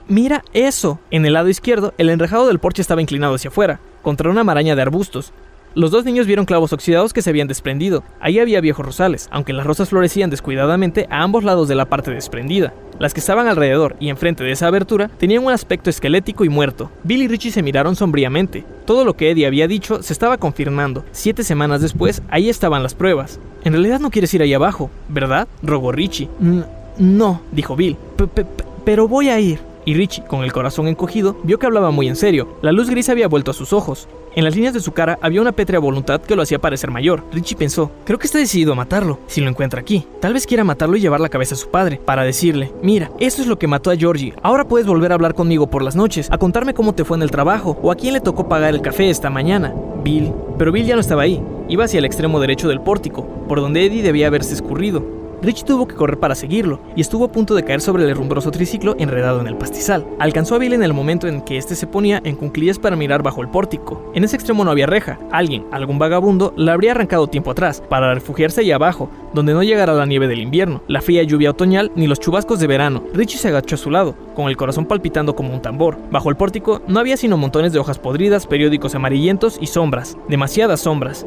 Mira eso. En el lado izquierdo, el enrejado del porche estaba inclinado hacia afuera, contra una maraña de arbustos. Los dos niños vieron clavos oxidados que se habían desprendido. Ahí había viejos rosales, aunque las rosas florecían descuidadamente a ambos lados de la parte desprendida. Las que estaban alrededor y enfrente de esa abertura tenían un aspecto esquelético y muerto. Bill y Richie se miraron sombríamente. Todo lo que Eddie había dicho se estaba confirmando. Siete semanas después, ahí estaban las pruebas. En realidad no quieres ir ahí abajo, ¿verdad? rogó Richie. "N- No, dijo Bill. "P- p- p- pero voy a ir. Y Richie, con el corazón encogido, vio que hablaba muy en serio. La luz gris había vuelto a sus ojos. En las líneas de su cara había una pétrea voluntad que lo hacía parecer mayor. Richie pensó, creo que está decidido a matarlo, si lo encuentra aquí. Tal vez quiera matarlo y llevar la cabeza a su padre, para decirle, mira, eso es lo que mató a Georgie. Ahora puedes volver a hablar conmigo por las noches, a contarme cómo te fue en el trabajo, o a quién le tocó pagar el café esta mañana. Bill. Pero Bill ya no estaba ahí. Iba hacia el extremo derecho del pórtico, por donde Eddie debía haberse escurrido. Rich tuvo que correr para seguirlo y estuvo a punto de caer sobre el herrumbroso triciclo enredado en el pastizal. Alcanzó a Bill en el momento en que éste se ponía en cunclillas para mirar bajo el pórtico. En ese extremo no había reja. Alguien, algún vagabundo, la habría arrancado tiempo atrás para refugiarse allá abajo, donde no llegara la nieve del invierno, la fría lluvia otoñal ni los chubascos de verano. Richie se agachó a su lado, con el corazón palpitando como un tambor. Bajo el pórtico no había sino montones de hojas podridas, periódicos amarillentos y sombras, demasiadas sombras.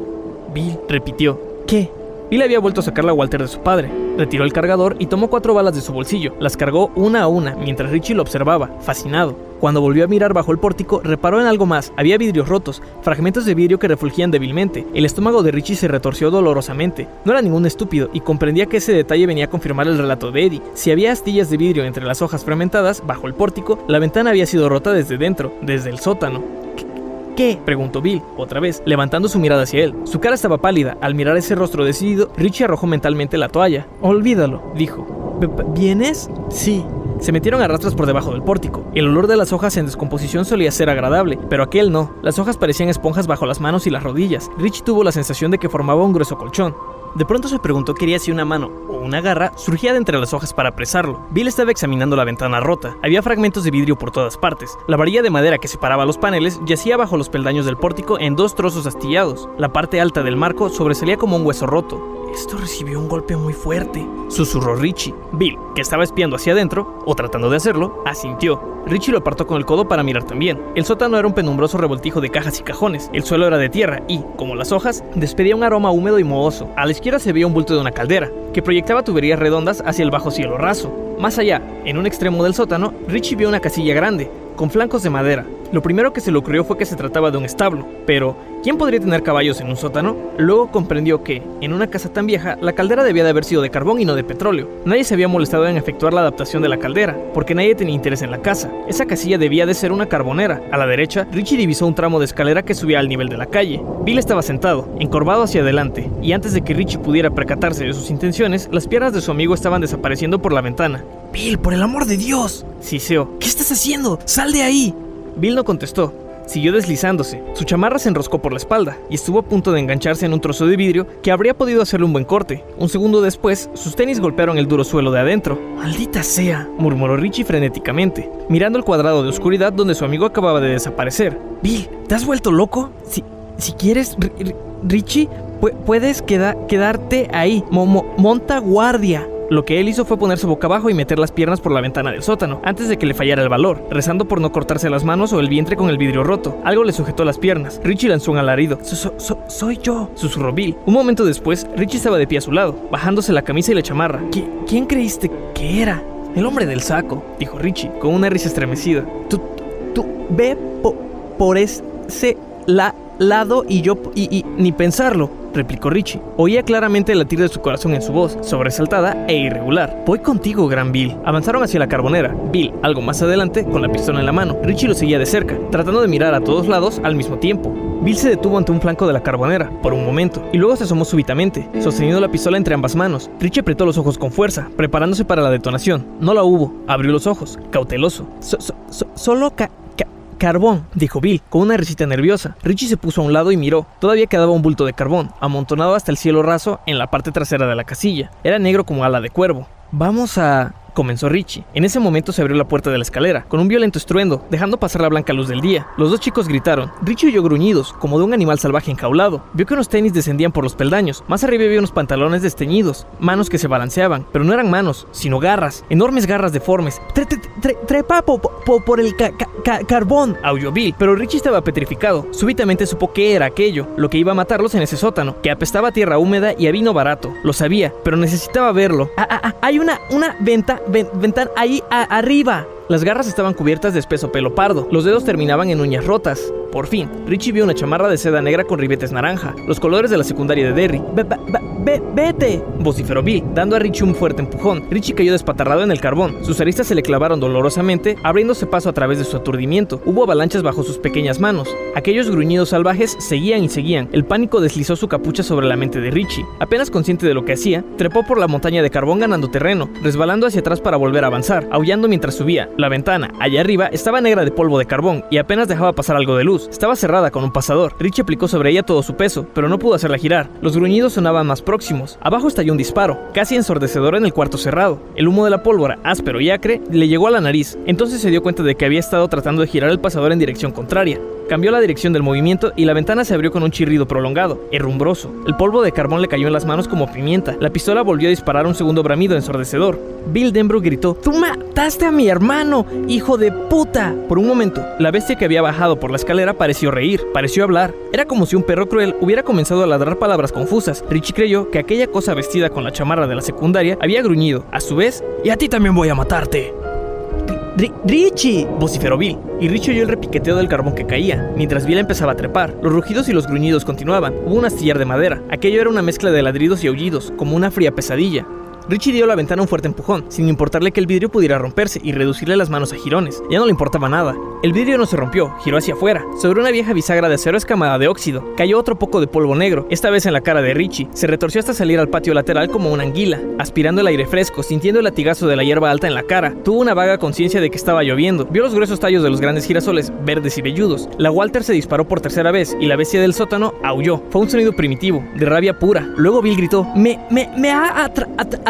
Bill repitió, ¿qué? Bill había vuelto a sacar la Walter de su padre. Retiró el cargador y tomó cuatro balas de su bolsillo. Las cargó una a una mientras Richie lo observaba, fascinado. Cuando volvió a mirar bajo el pórtico, reparó en algo más. Había vidrios rotos, fragmentos de vidrio que refulgían débilmente. El estómago de Richie se retorció dolorosamente. No era ningún estúpido y comprendía que ese detalle venía a confirmar el relato de Eddie. Si había astillas de vidrio entre las hojas fragmentadas bajo el pórtico, la ventana había sido rota desde dentro, desde el sótano. Preguntó Bill, otra vez, levantando su mirada hacia él. Su cara estaba pálida. Al mirar ese rostro decidido, Richie arrojó mentalmente la toalla. Olvídalo, dijo. ¿Vienes? Sí. Se metieron a rastras por debajo del pórtico. El olor de las hojas en descomposición solía ser agradable, pero aquel no. Las hojas parecían esponjas bajo las manos y las rodillas. Richie tuvo la sensación de que formaba un grueso colchón. De pronto se preguntó qué haría si una mano o una garra surgía de entre las hojas para apresarlo. Bill estaba examinando la ventana rota. Había fragmentos de vidrio por todas partes. La varilla de madera que separaba los paneles yacía bajo los peldaños del pórtico en dos trozos astillados. La parte alta del marco sobresalía como un hueso roto. Esto recibió un golpe muy fuerte, susurró Richie. Bill, que estaba espiando hacia adentro, o tratando de hacerlo, asintió. Richie lo apartó con el codo para mirar también. El sótano era un penumbroso revoltijo de cajas y cajones. El suelo era de tierra y, como las hojas, despedía un aroma húmedo y mohoso. A la izquierda se veía un bulto de una caldera, que proyectaba tuberías redondas hacia el bajo cielo raso. Más allá, en un extremo del sótano, Richie vio una casilla grande, con flancos de madera. Lo primero que se le ocurrió fue que se trataba de un establo, pero ¿quién podría tener caballos en un sótano? Luego comprendió que, en una casa tan vieja, la caldera debía de haber sido de carbón y no de petróleo. Nadie se había molestado en efectuar la adaptación de la caldera, porque nadie tenía interés en la casa. Esa casilla debía de ser una carbonera. A la derecha, Richie divisó un tramo de escalera que subía al nivel de la calle. Bill estaba sentado, encorvado hacia adelante, y antes de que Richie pudiera percatarse de sus intenciones, las piernas de su amigo estaban desapareciendo por la ventana. Bill, por el amor de Dios. Siseó. ¿Qué estás haciendo? ¡Sal de ahí! Bill no contestó. Siguió deslizándose. Su chamarra se enroscó por la espalda y estuvo a punto de engancharse en un trozo de vidrio que habría podido hacerle un buen corte. Un segundo después, sus tenis golpearon el duro suelo de adentro. ¡Maldita sea! murmuró Richie frenéticamente, mirando el cuadrado de oscuridad donde su amigo acababa de desaparecer. Bill, ¿te has vuelto loco? Si, si quieres, Richie, puedes quedarte ahí. monta guardia. Lo que él hizo fue ponerse boca abajo y meter las piernas por la ventana del sótano, antes de que le fallara el valor, rezando por no cortarse las manos o el vientre con el vidrio roto. Algo le sujetó las piernas. Richie lanzó un alarido. soy yo, susurró Bill. Un momento después, Richie estaba de pie a su lado, bajándose la camisa y la chamarra. ¿Quién creíste que era? El hombre del saco, dijo Richie, con una risa estremecida. Tú, tú, ve por ese lado y yo, y ni pensarlo replicó Richie. Oía claramente el latir de su corazón en su voz, sobresaltada e irregular. Voy contigo, gran Bill. Avanzaron hacia la carbonera. Bill, algo más adelante, con la pistola en la mano. Richie lo seguía de cerca, tratando de mirar a todos lados al mismo tiempo. Bill se detuvo ante un flanco de la carbonera, por un momento, y luego se asomó súbitamente, sosteniendo la pistola entre ambas manos. Richie apretó los ojos con fuerza, preparándose para la detonación. No la hubo. Abrió los ojos, cauteloso. solo ca Carbón, dijo Bill, con una risita nerviosa. Richie se puso a un lado y miró. Todavía quedaba un bulto de carbón, amontonado hasta el cielo raso en la parte trasera de la casilla. Era negro como ala de cuervo. Vamos a comenzó Richie. En ese momento se abrió la puerta de la escalera, con un violento estruendo, dejando pasar la blanca luz del día. Los dos chicos gritaron. Richie oyó gruñidos, como de un animal salvaje enjaulado. Vio que unos tenis descendían por los peldaños. Más arriba había unos pantalones desteñidos, manos que se balanceaban, pero no eran manos, sino garras, enormes garras deformes. Trepa por el carbón, aulló Bill, pero Richie estaba petrificado. Súbitamente supo qué era aquello, lo que iba a matarlos en ese sótano, que apestaba a tierra húmeda y a vino barato. Lo sabía, pero necesitaba verlo. Ah, ah, ah, hay una, una venta ventana ahí arriba. Las garras estaban cubiertas de espeso pelo pardo, los dedos terminaban en uñas rotas. Por fin, Richie vio una chamarra de seda negra con ribetes naranja, los colores de la secundaria de Derry. ¡Vete! vociferó Bill, dando a Richie un fuerte empujón. Richie cayó despatarrado en el carbón. Sus aristas se le clavaron dolorosamente, abriéndose paso a través de su aturdimiento. Hubo avalanchas bajo sus pequeñas manos. Aquellos gruñidos salvajes seguían y seguían. El pánico deslizó su capucha sobre la mente de Richie. Apenas consciente de lo que hacía, trepó por la montaña de carbón ganando terreno, resbalando hacia atrás para volver a avanzar, aullando mientras subía. La ventana, allá arriba, estaba negra de polvo de carbón y apenas dejaba pasar algo de luz. Estaba cerrada con un pasador. Richie aplicó sobre ella todo su peso, pero no pudo hacerla girar. Los gruñidos sonaban más próximos. Abajo estalló un disparo, casi ensordecedor en el cuarto cerrado. El humo de la pólvora, áspero y acre, le llegó a la nariz. Entonces se dio cuenta de que había estado tratando de girar el pasador en dirección contraria. Cambió la dirección del movimiento y la ventana se abrió con un chirrido prolongado, herrumbroso. El polvo de carbón le cayó en las manos como pimienta. La pistola volvió a disparar un segundo bramido ensordecedor. Bill Denbrough gritó: ¡Tú mataste a mi hermano, hijo de puta! Por un momento, la bestia que había bajado por la escalera pareció reír, pareció hablar. Era como si un perro cruel hubiera comenzado a ladrar palabras confusas. Richie creyó que aquella cosa vestida con la chamarra de la secundaria había gruñido, a su vez, y a ti también voy a matarte. ¡Richie! vociferó Bill, y Richie oyó el repiqueteo del carbón que caía, mientras Bill empezaba a trepar. Los rugidos y los gruñidos continuaban. Hubo un astillar de madera. Aquello era una mezcla de ladridos y aullidos, como una fría pesadilla. Richie dio a la ventana un fuerte empujón, sin importarle que el vidrio pudiera romperse y reducirle las manos a jirones. Ya no le importaba nada. El vidrio no se rompió, giró hacia afuera. Sobre una vieja bisagra de acero escamada de óxido, cayó otro poco de polvo negro, esta vez en la cara de Richie. Se retorció hasta salir al patio lateral como una anguila, aspirando el aire fresco, sintiendo el latigazo de la hierba alta en la cara. Tuvo una vaga conciencia de que estaba lloviendo. Vio los gruesos tallos de los grandes girasoles, verdes y velludos. La Walter se disparó por tercera vez y la bestia del sótano aulló. Fue un sonido primitivo, de rabia pura. Luego Bill gritó: Me, me, me ha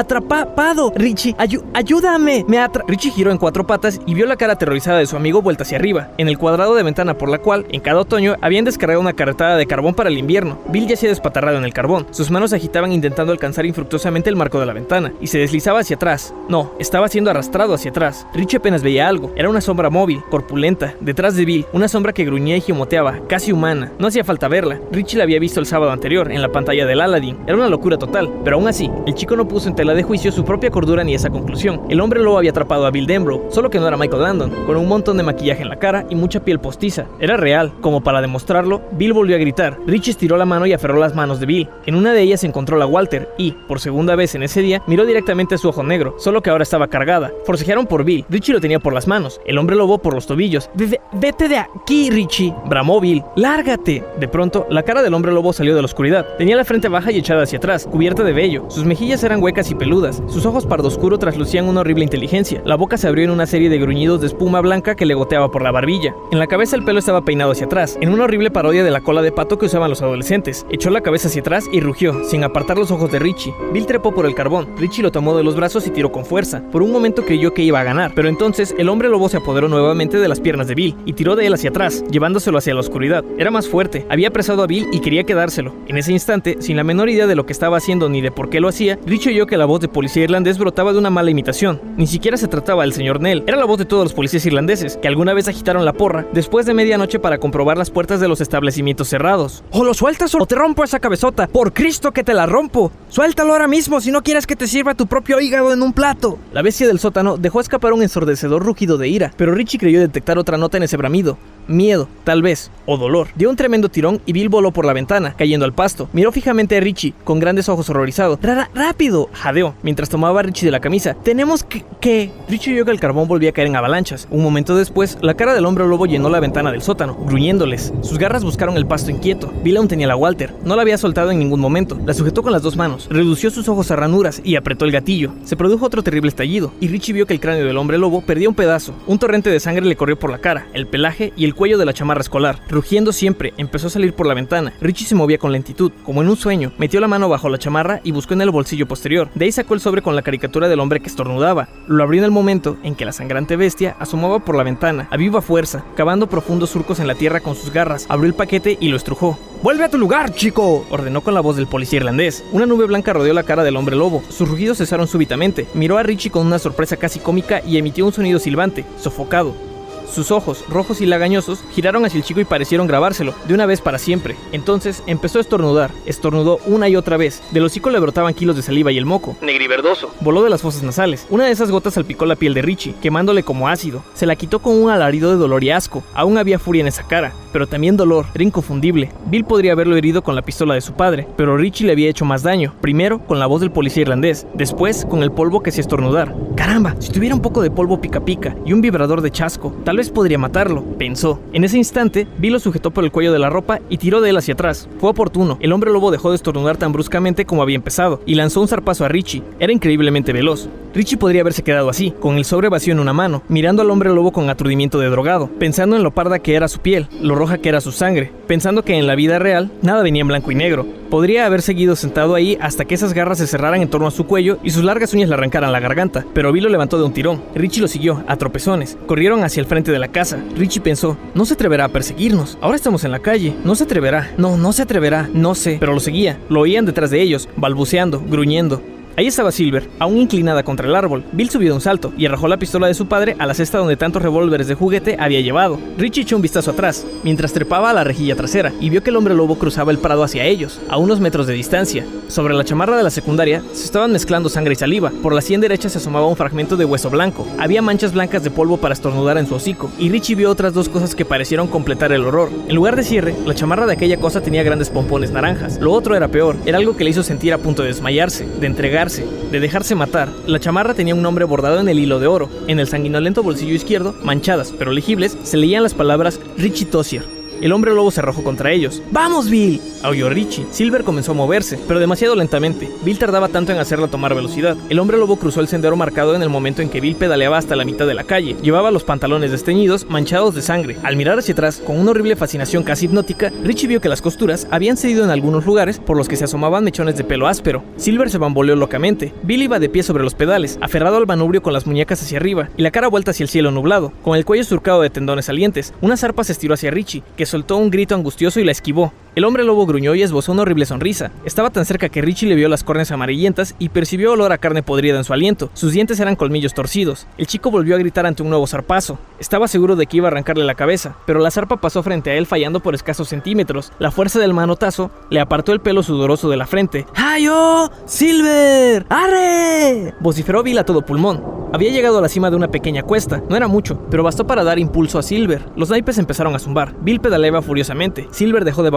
atrapado. Richie, ayúdame. Me atra Richie giró en cuatro patas y vio la cara aterrorizada de su amigo vuelta hacia arriba, en el cuadrado de ventana por la cual, en cada otoño, habían descargado una carretada de carbón para el invierno. Bill ya se despatarrado en el carbón. Sus manos agitaban intentando alcanzar infructuosamente el marco de la ventana, y se deslizaba hacia atrás. No, estaba siendo arrastrado hacia atrás. Richie apenas veía algo. Era una sombra móvil, corpulenta, detrás de Bill, una sombra que gruñía y gimoteaba, casi humana. No hacía falta verla. Richie la había visto el sábado anterior, en la pantalla del Aladdin. Era una locura total, pero aún así, el chico no puso en tela de juicio su propia cordura ni esa conclusión. El hombre lobo había atrapado a Bill Denbrough, solo que no era Michael Landon, con un montón de maquillaje en la cara y mucha piel postiza. Era real. Como para demostrarlo, Bill volvió a gritar. Richie estiró la mano y aferró las manos de Bill. En una de ellas encontró la Walter y, por segunda vez en ese día, miró directamente a su ojo negro, solo que ahora estaba cargada. Forcejearon por Bill. Richie lo tenía por las manos, el hombre lobo por los tobillos. Vete de aquí, Richie, bramó Bill. Lárgate. De pronto, la cara del hombre lobo salió de la oscuridad. Tenía la frente baja y echada hacia atrás, cubierta de vello. Sus mejillas eran huecas y peludas. Sus ojos pardo oscuro traslucían una horrible inteligencia. La boca se abrió en una serie de gruñidos de espuma blanca que le goteaba por la barbilla. En la cabeza el pelo estaba peinado hacia atrás, en una horrible parodia de la cola de pato que usaban los adolescentes. Echó la cabeza hacia atrás y rugió, sin apartar los ojos de Richie. Bill trepó por el carbón. Richie lo tomó de los brazos y tiró con fuerza. Por un momento creyó que iba a ganar, pero entonces el hombre lobo se apoderó nuevamente de las piernas de Bill y tiró de él hacia atrás, llevándoselo hacia la oscuridad. Era más fuerte, había apresado a Bill y quería quedárselo. En ese instante, sin la menor idea de lo que estaba haciendo ni de por qué lo hacía, Richie oyó que la voz de policía irlandés brotaba de una mala imitación. Ni siquiera se trataba del señor Nell, era la voz de todos los policías irlandeses que alguna vez agitaron la porra después de medianoche para comprobar las puertas de los establecimientos cerrados. O lo sueltas o te rompo esa cabezota. Por Cristo que te la rompo. Suéltalo ahora mismo si no quieres que te sirva tu propio hígado en un plato. La bestia del sótano dejó escapar un ensordecedor rugido de ira, pero Richie creyó detectar otra nota en ese bramido. Miedo, tal vez, o dolor. Dio un tremendo tirón y Bill voló por la ventana, cayendo al pasto. Miró fijamente a Richie, con grandes ojos horrorizados. ¡Rápido! jadeó, mientras tomaba a Richie de la camisa. Tenemos que... ¿Qué? Richie vio que el carbón volvía a caer en avalanchas. Un momento después, la cara del hombre lobo llenó la ventana del sótano, gruñéndoles. Sus garras buscaron el pasto inquieto. Bill aún tenía la Walter. No la había soltado en ningún momento. La sujetó con las dos manos, redució sus ojos a ranuras y apretó el gatillo. Se produjo otro terrible estallido, y Richie vio que el cráneo del hombre lobo perdía un pedazo. Un torrente de sangre le corrió por la cara, el pelaje y el cuello de la chamarra escolar. Rugiendo siempre, empezó a salir por la ventana. Richie se movía con lentitud, como en un sueño. Metió la mano bajo la chamarra y buscó en el bolsillo posterior. De ahí sacó el sobre con la caricatura del hombre que estornudaba. Lo abrió en el momento en que la sangrante bestia asomaba por la ventana, a viva fuerza, cavando profundos surcos en la tierra con sus garras. Abrió el paquete y lo estrujó. ¡Vuelve a tu lugar, chico! ordenó con la voz del policía irlandés. Una nube blanca rodeó la cara del hombre lobo. Sus rugidos cesaron súbitamente. Miró a Richie con una sorpresa casi cómica y emitió un sonido silbante, sofocado. Sus ojos, rojos y lagañosos, giraron hacia el chico y parecieron grabárselo, de una vez para siempre. Entonces empezó a estornudar, estornudó una y otra vez. Del hocico le brotaban kilos de saliva y el moco. Negriverdoso. Voló de las fosas nasales. Una de esas gotas salpicó la piel de Richie, quemándole como ácido. Se la quitó con un alarido de dolor y asco. Aún había furia en esa cara, pero también dolor. Era inconfundible. Bill podría haberlo herido con la pistola de su padre, pero Richie le había hecho más daño. Primero con la voz del policía irlandés, después con el polvo que hacía estornudar. Caramba, si tuviera un poco de polvo pica pica y un vibrador de chasco, tal vez podría matarlo, pensó. En ese instante, Bill lo sujetó por el cuello de la ropa y tiró de él hacia atrás. Fue oportuno. El hombre lobo dejó de estornudar tan bruscamente como había empezado y lanzó un zarpazo a Richie. Era increíblemente veloz. Richie podría haberse quedado así, con el sobre vacío en una mano, mirando al hombre lobo con aturdimiento de drogado, pensando en lo parda que era su piel, lo roja que era su sangre, pensando que en la vida real nada venía en blanco y negro. Podría haber seguido sentado ahí hasta que esas garras se cerraran en torno a su cuello y sus largas uñas le arrancaran la garganta, pero Bill lo levantó de un tirón. Richie lo siguió, a tropezones. Corrieron hacia el frente de la casa. Richie pensó, no se atreverá a perseguirnos. Ahora estamos en la calle. No se atreverá. No, no se atreverá. No sé. Pero lo seguía. Lo oían detrás de ellos, balbuceando, gruñendo. Ahí estaba Silver, aún inclinada contra el árbol. Bill subió de un salto y arrojó la pistola de su padre a la cesta donde tantos revólveres de juguete había llevado. Richie echó un vistazo atrás, mientras trepaba a la rejilla trasera, y vio que el hombre lobo cruzaba el prado hacia ellos, a unos metros de distancia. Sobre la chamarra de la secundaria se estaban mezclando sangre y saliva. Por la sien derecha se asomaba un fragmento de hueso blanco. Había manchas blancas de polvo para estornudar en su hocico, y Richie vio otras dos cosas que parecieron completar el horror. En lugar de cierre, la chamarra de aquella cosa tenía grandes pompones naranjas. Lo otro era peor, era algo que le hizo sentir a punto de desmayarse, de de dejar matar. La chamarra tenía un nombre bordado en el hilo de oro. En el sanguinolento bolsillo izquierdo, manchadas pero legibles, se leían las palabras Richie Tossier. El hombre lobo se arrojó contra ellos. ¡Vamos, Bill! aulló Richie. Silver comenzó a moverse, pero demasiado lentamente. Bill tardaba tanto en hacerla tomar velocidad. El hombre lobo cruzó el sendero marcado en el momento en que Bill pedaleaba hasta la mitad de la calle. Llevaba los pantalones desteñidos, manchados de sangre. Al mirar hacia atrás, con una horrible fascinación casi hipnótica, Richie vio que las costuras habían cedido en algunos lugares por los que se asomaban mechones de pelo áspero. Silver se bamboleó locamente. Bill iba de pie sobre los pedales, aferrado al manubrio con las muñecas hacia arriba y la cara vuelta hacia el cielo nublado, con el cuello surcado de tendones salientes. Una zarpa se estiró hacia Richie, que soltó un grito angustioso y la esquivó. El hombre lobo gruñó y esbozó una horrible sonrisa. Estaba tan cerca que Richie le vio las córneas amarillentas y percibió olor a carne podrida en su aliento. Sus dientes eran colmillos torcidos. El chico volvió a gritar ante un nuevo zarpazo. Estaba seguro de que iba a arrancarle la cabeza, pero la zarpa pasó frente a él fallando por escasos centímetros. La fuerza del manotazo le apartó el pelo sudoroso de la frente. ¡Hayo! ¡Silver! ¡Arre! vociferó Bill a todo pulmón. Había llegado a la cima de una pequeña cuesta, no era mucho, pero bastó para dar impulso a Silver. Los naipes empezaron a zumbar. Bill pedaleaba furiosamente. Silver dejó de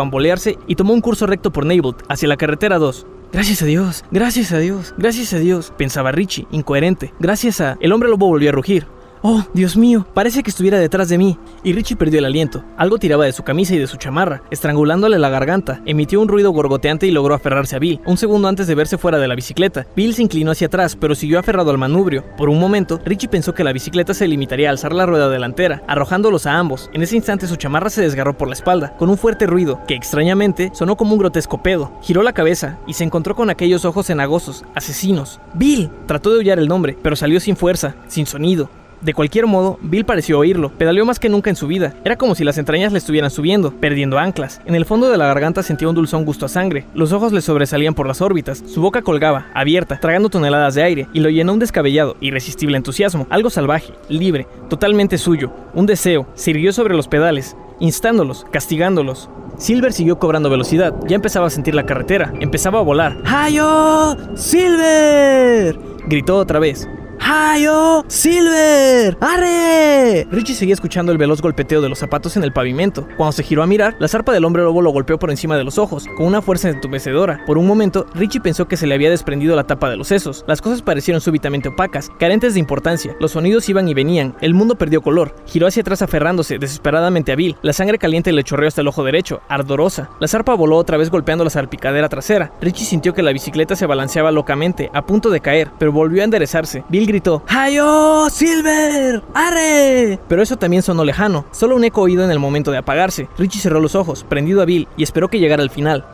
y tomó un curso recto por Neighbor, hacia la carretera 2. Gracias a Dios, gracias a Dios, gracias a Dios, pensaba Richie, incoherente. Gracias a... El hombre lobo volvió a rugir. Oh, Dios mío, parece que estuviera detrás de mí. Y Richie perdió el aliento. Algo tiraba de su camisa y de su chamarra, estrangulándole la garganta. Emitió un ruido gorgoteante y logró aferrarse a Bill. Un segundo antes de verse fuera de la bicicleta, Bill se inclinó hacia atrás, pero siguió aferrado al manubrio. Por un momento, Richie pensó que la bicicleta se limitaría a alzar la rueda delantera, arrojándolos a ambos. En ese instante su chamarra se desgarró por la espalda, con un fuerte ruido, que extrañamente sonó como un grotesco pedo. Giró la cabeza y se encontró con aquellos ojos cenagosos, asesinos. Bill trató de hollar el nombre, pero salió sin fuerza, sin sonido. De cualquier modo, Bill pareció oírlo. Pedaleó más que nunca en su vida. Era como si las entrañas le estuvieran subiendo, perdiendo anclas. En el fondo de la garganta sentía un dulzón gusto a sangre. Los ojos le sobresalían por las órbitas. Su boca colgaba, abierta, tragando toneladas de aire, y lo llenó un descabellado, irresistible entusiasmo. Algo salvaje, libre, totalmente suyo. Un deseo. Se irguió sobre los pedales, instándolos, castigándolos. Silver siguió cobrando velocidad. Ya empezaba a sentir la carretera. Empezaba a volar. ¡Hayo! ¡Silver! Gritó otra vez. ¡Hayo! ¡Silver! ¡Arre! Richie seguía escuchando el veloz golpeteo de los zapatos en el pavimento. Cuando se giró a mirar, la zarpa del hombre lobo lo golpeó por encima de los ojos, con una fuerza entumecedora. Por un momento, Richie pensó que se le había desprendido la tapa de los sesos. Las cosas parecieron súbitamente opacas, carentes de importancia. Los sonidos iban y venían. El mundo perdió color. Giró hacia atrás aferrándose desesperadamente a Bill. La sangre caliente le chorreó hasta el ojo derecho, ardorosa. La zarpa voló otra vez golpeando la salpicadera trasera. Richie sintió que la bicicleta se balanceaba locamente, a punto de caer, pero volvió a enderezarse. Bill gritó, ¡Hayo! ¡Silver! ¡Arre! Pero eso también sonó lejano, solo un eco oído en el momento de apagarse. Richie cerró los ojos, prendido a Bill, y esperó que llegara al final.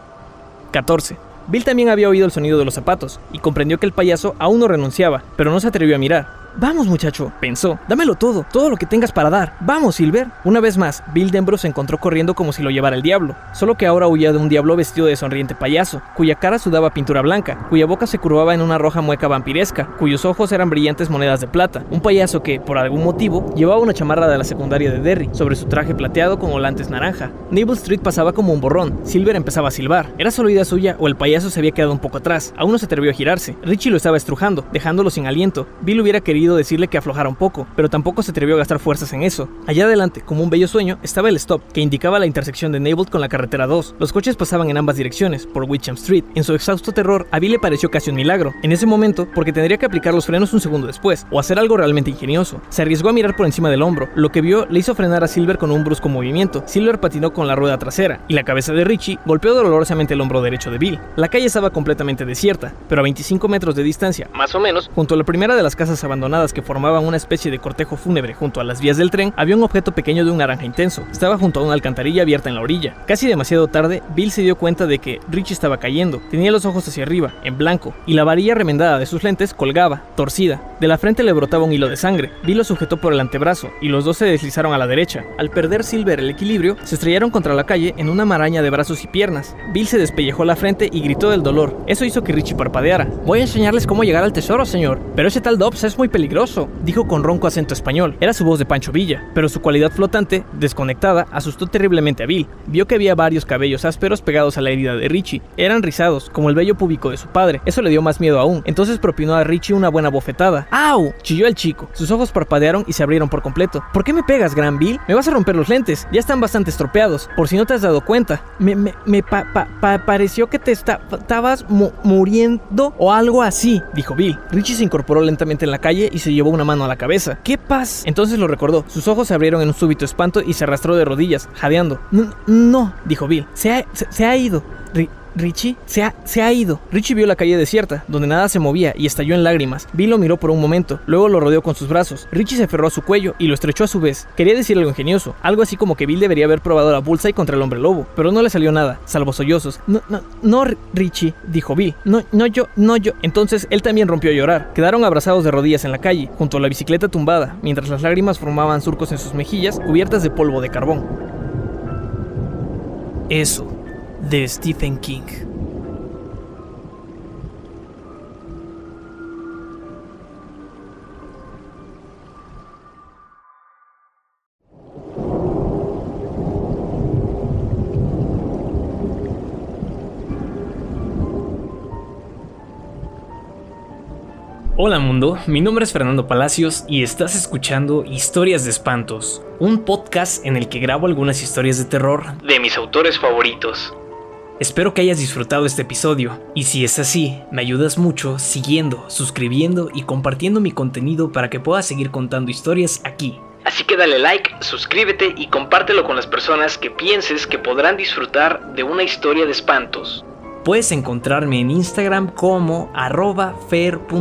14. Bill también había oído el sonido de los zapatos, y comprendió que el payaso aún no renunciaba, pero no se atrevió a mirar. Vamos, muchacho, pensó. Dámelo todo, todo lo que tengas para dar. Vamos, Silver. Una vez más, Bill Denbrough se encontró corriendo como si lo llevara el diablo, solo que ahora huía de un diablo vestido de sonriente payaso, cuya cara sudaba pintura blanca, cuya boca se curvaba en una roja mueca vampiresca, cuyos ojos eran brillantes monedas de plata. Un payaso que, por algún motivo, llevaba una chamarra de la secundaria de Derry sobre su traje plateado con volantes naranja. Naval Street pasaba como un borrón. Silver empezaba a silbar. Era solo idea suya o el payaso se había quedado un poco atrás. Aún no se atrevió a girarse. Richie lo estaba estrujando, dejándolo sin aliento. Bill hubiera querido decirle que aflojara un poco, pero tampoco se atrevió a gastar fuerzas en eso. Allá adelante, como un bello sueño, estaba el stop, que indicaba la intersección de Neighbor con la carretera 2. Los coches pasaban en ambas direcciones, por Witcham Street. En su exhausto terror, a Bill le pareció casi un milagro. En ese momento, porque tendría que aplicar los frenos un segundo después, o hacer algo realmente ingenioso. Se arriesgó a mirar por encima del hombro. Lo que vio le hizo frenar a Silver con un brusco movimiento. Silver patinó con la rueda trasera, y la cabeza de Richie golpeó dolorosamente el hombro derecho de Bill. La calle estaba completamente desierta, pero a 25 metros de distancia, más o menos, junto a la primera de las casas abandonadas que formaban una especie de cortejo fúnebre junto a las vías del tren, había un objeto pequeño de un naranja intenso. Estaba junto a una alcantarilla abierta en la orilla. Casi demasiado tarde, Bill se dio cuenta de que Richie estaba cayendo. Tenía los ojos hacia arriba, en blanco, y la varilla remendada de sus lentes colgaba, torcida. De la frente le brotaba un hilo de sangre. Bill lo sujetó por el antebrazo y los dos se deslizaron a la derecha. Al perder Silver el equilibrio, se estrellaron contra la calle en una maraña de brazos y piernas. Bill se despellejó la frente y gritó del dolor. Eso hizo que Richie parpadeara. Voy a enseñarles cómo llegar al tesoro, señor. Pero ese tal Dobbs es muy peligroso, dijo con ronco acento español. Era su voz de Pancho Villa, pero su cualidad flotante, desconectada, asustó terriblemente a Bill. Vio que había varios cabellos ásperos pegados a la herida de Richie. Eran rizados, como el vello púbico de su padre. Eso le dio más miedo aún. Entonces propinó a Richie una buena bofetada. ¡Au! chilló el chico. Sus ojos parpadearon y se abrieron por completo. ¿Por qué me pegas, Gran Bill? Me vas a romper los lentes. Ya están bastante estropeados, por si no te has dado cuenta. Me, me, me pa, pa, pareció que te estabas muriendo o algo así, dijo Bill. Richie se incorporó lentamente en la calle y se llevó una mano a la cabeza. ¿Qué pasa? Entonces lo recordó. Sus ojos se abrieron en un súbito espanto y se arrastró de rodillas, jadeando. No, no dijo Bill. Se ha, se, ha ido. Richie se ha, se ha ido. Richie vio la calle desierta, donde nada se movía y estalló en lágrimas. Bill lo miró por un momento, luego lo rodeó con sus brazos. Richie se aferró a su cuello y lo estrechó a su vez. Quería decir algo ingenioso, algo así como que Bill debería haber probado la bullseye contra el hombre lobo, pero no le salió nada, salvo sollozos. No, no, no, Richie, dijo Bill. No, no yo, no yo. Entonces él también rompió a llorar. Quedaron abrazados de rodillas en la calle, junto a la bicicleta tumbada, mientras las lágrimas formaban surcos en sus mejillas cubiertas de polvo de carbón. Eso de Stephen King. Hola mundo, mi nombre es Fernando Palacios y estás escuchando Historias de Espantos, un podcast en el que grabo algunas historias de terror de mis autores favoritos. Espero que hayas disfrutado este episodio y si es así, me ayudas mucho siguiendo, suscribiendo y compartiendo mi contenido para que pueda seguir contando historias aquí. Así que dale like, suscríbete y compártelo con las personas que pienses que podrán disfrutar de una historia de espantos. Puedes encontrarme en Instagram como arroba fer.mr.bons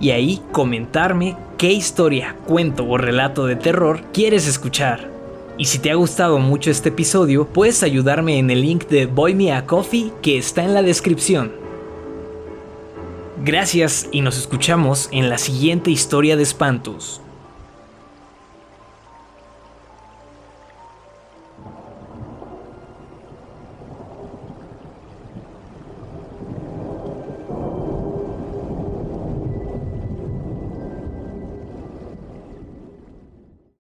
y ahí comentarme qué historia, cuento o relato de terror quieres escuchar. Y si te ha gustado mucho este episodio, puedes ayudarme en el link de Boy Me a Coffee que está en la descripción. Gracias y nos escuchamos en la siguiente historia de espantos.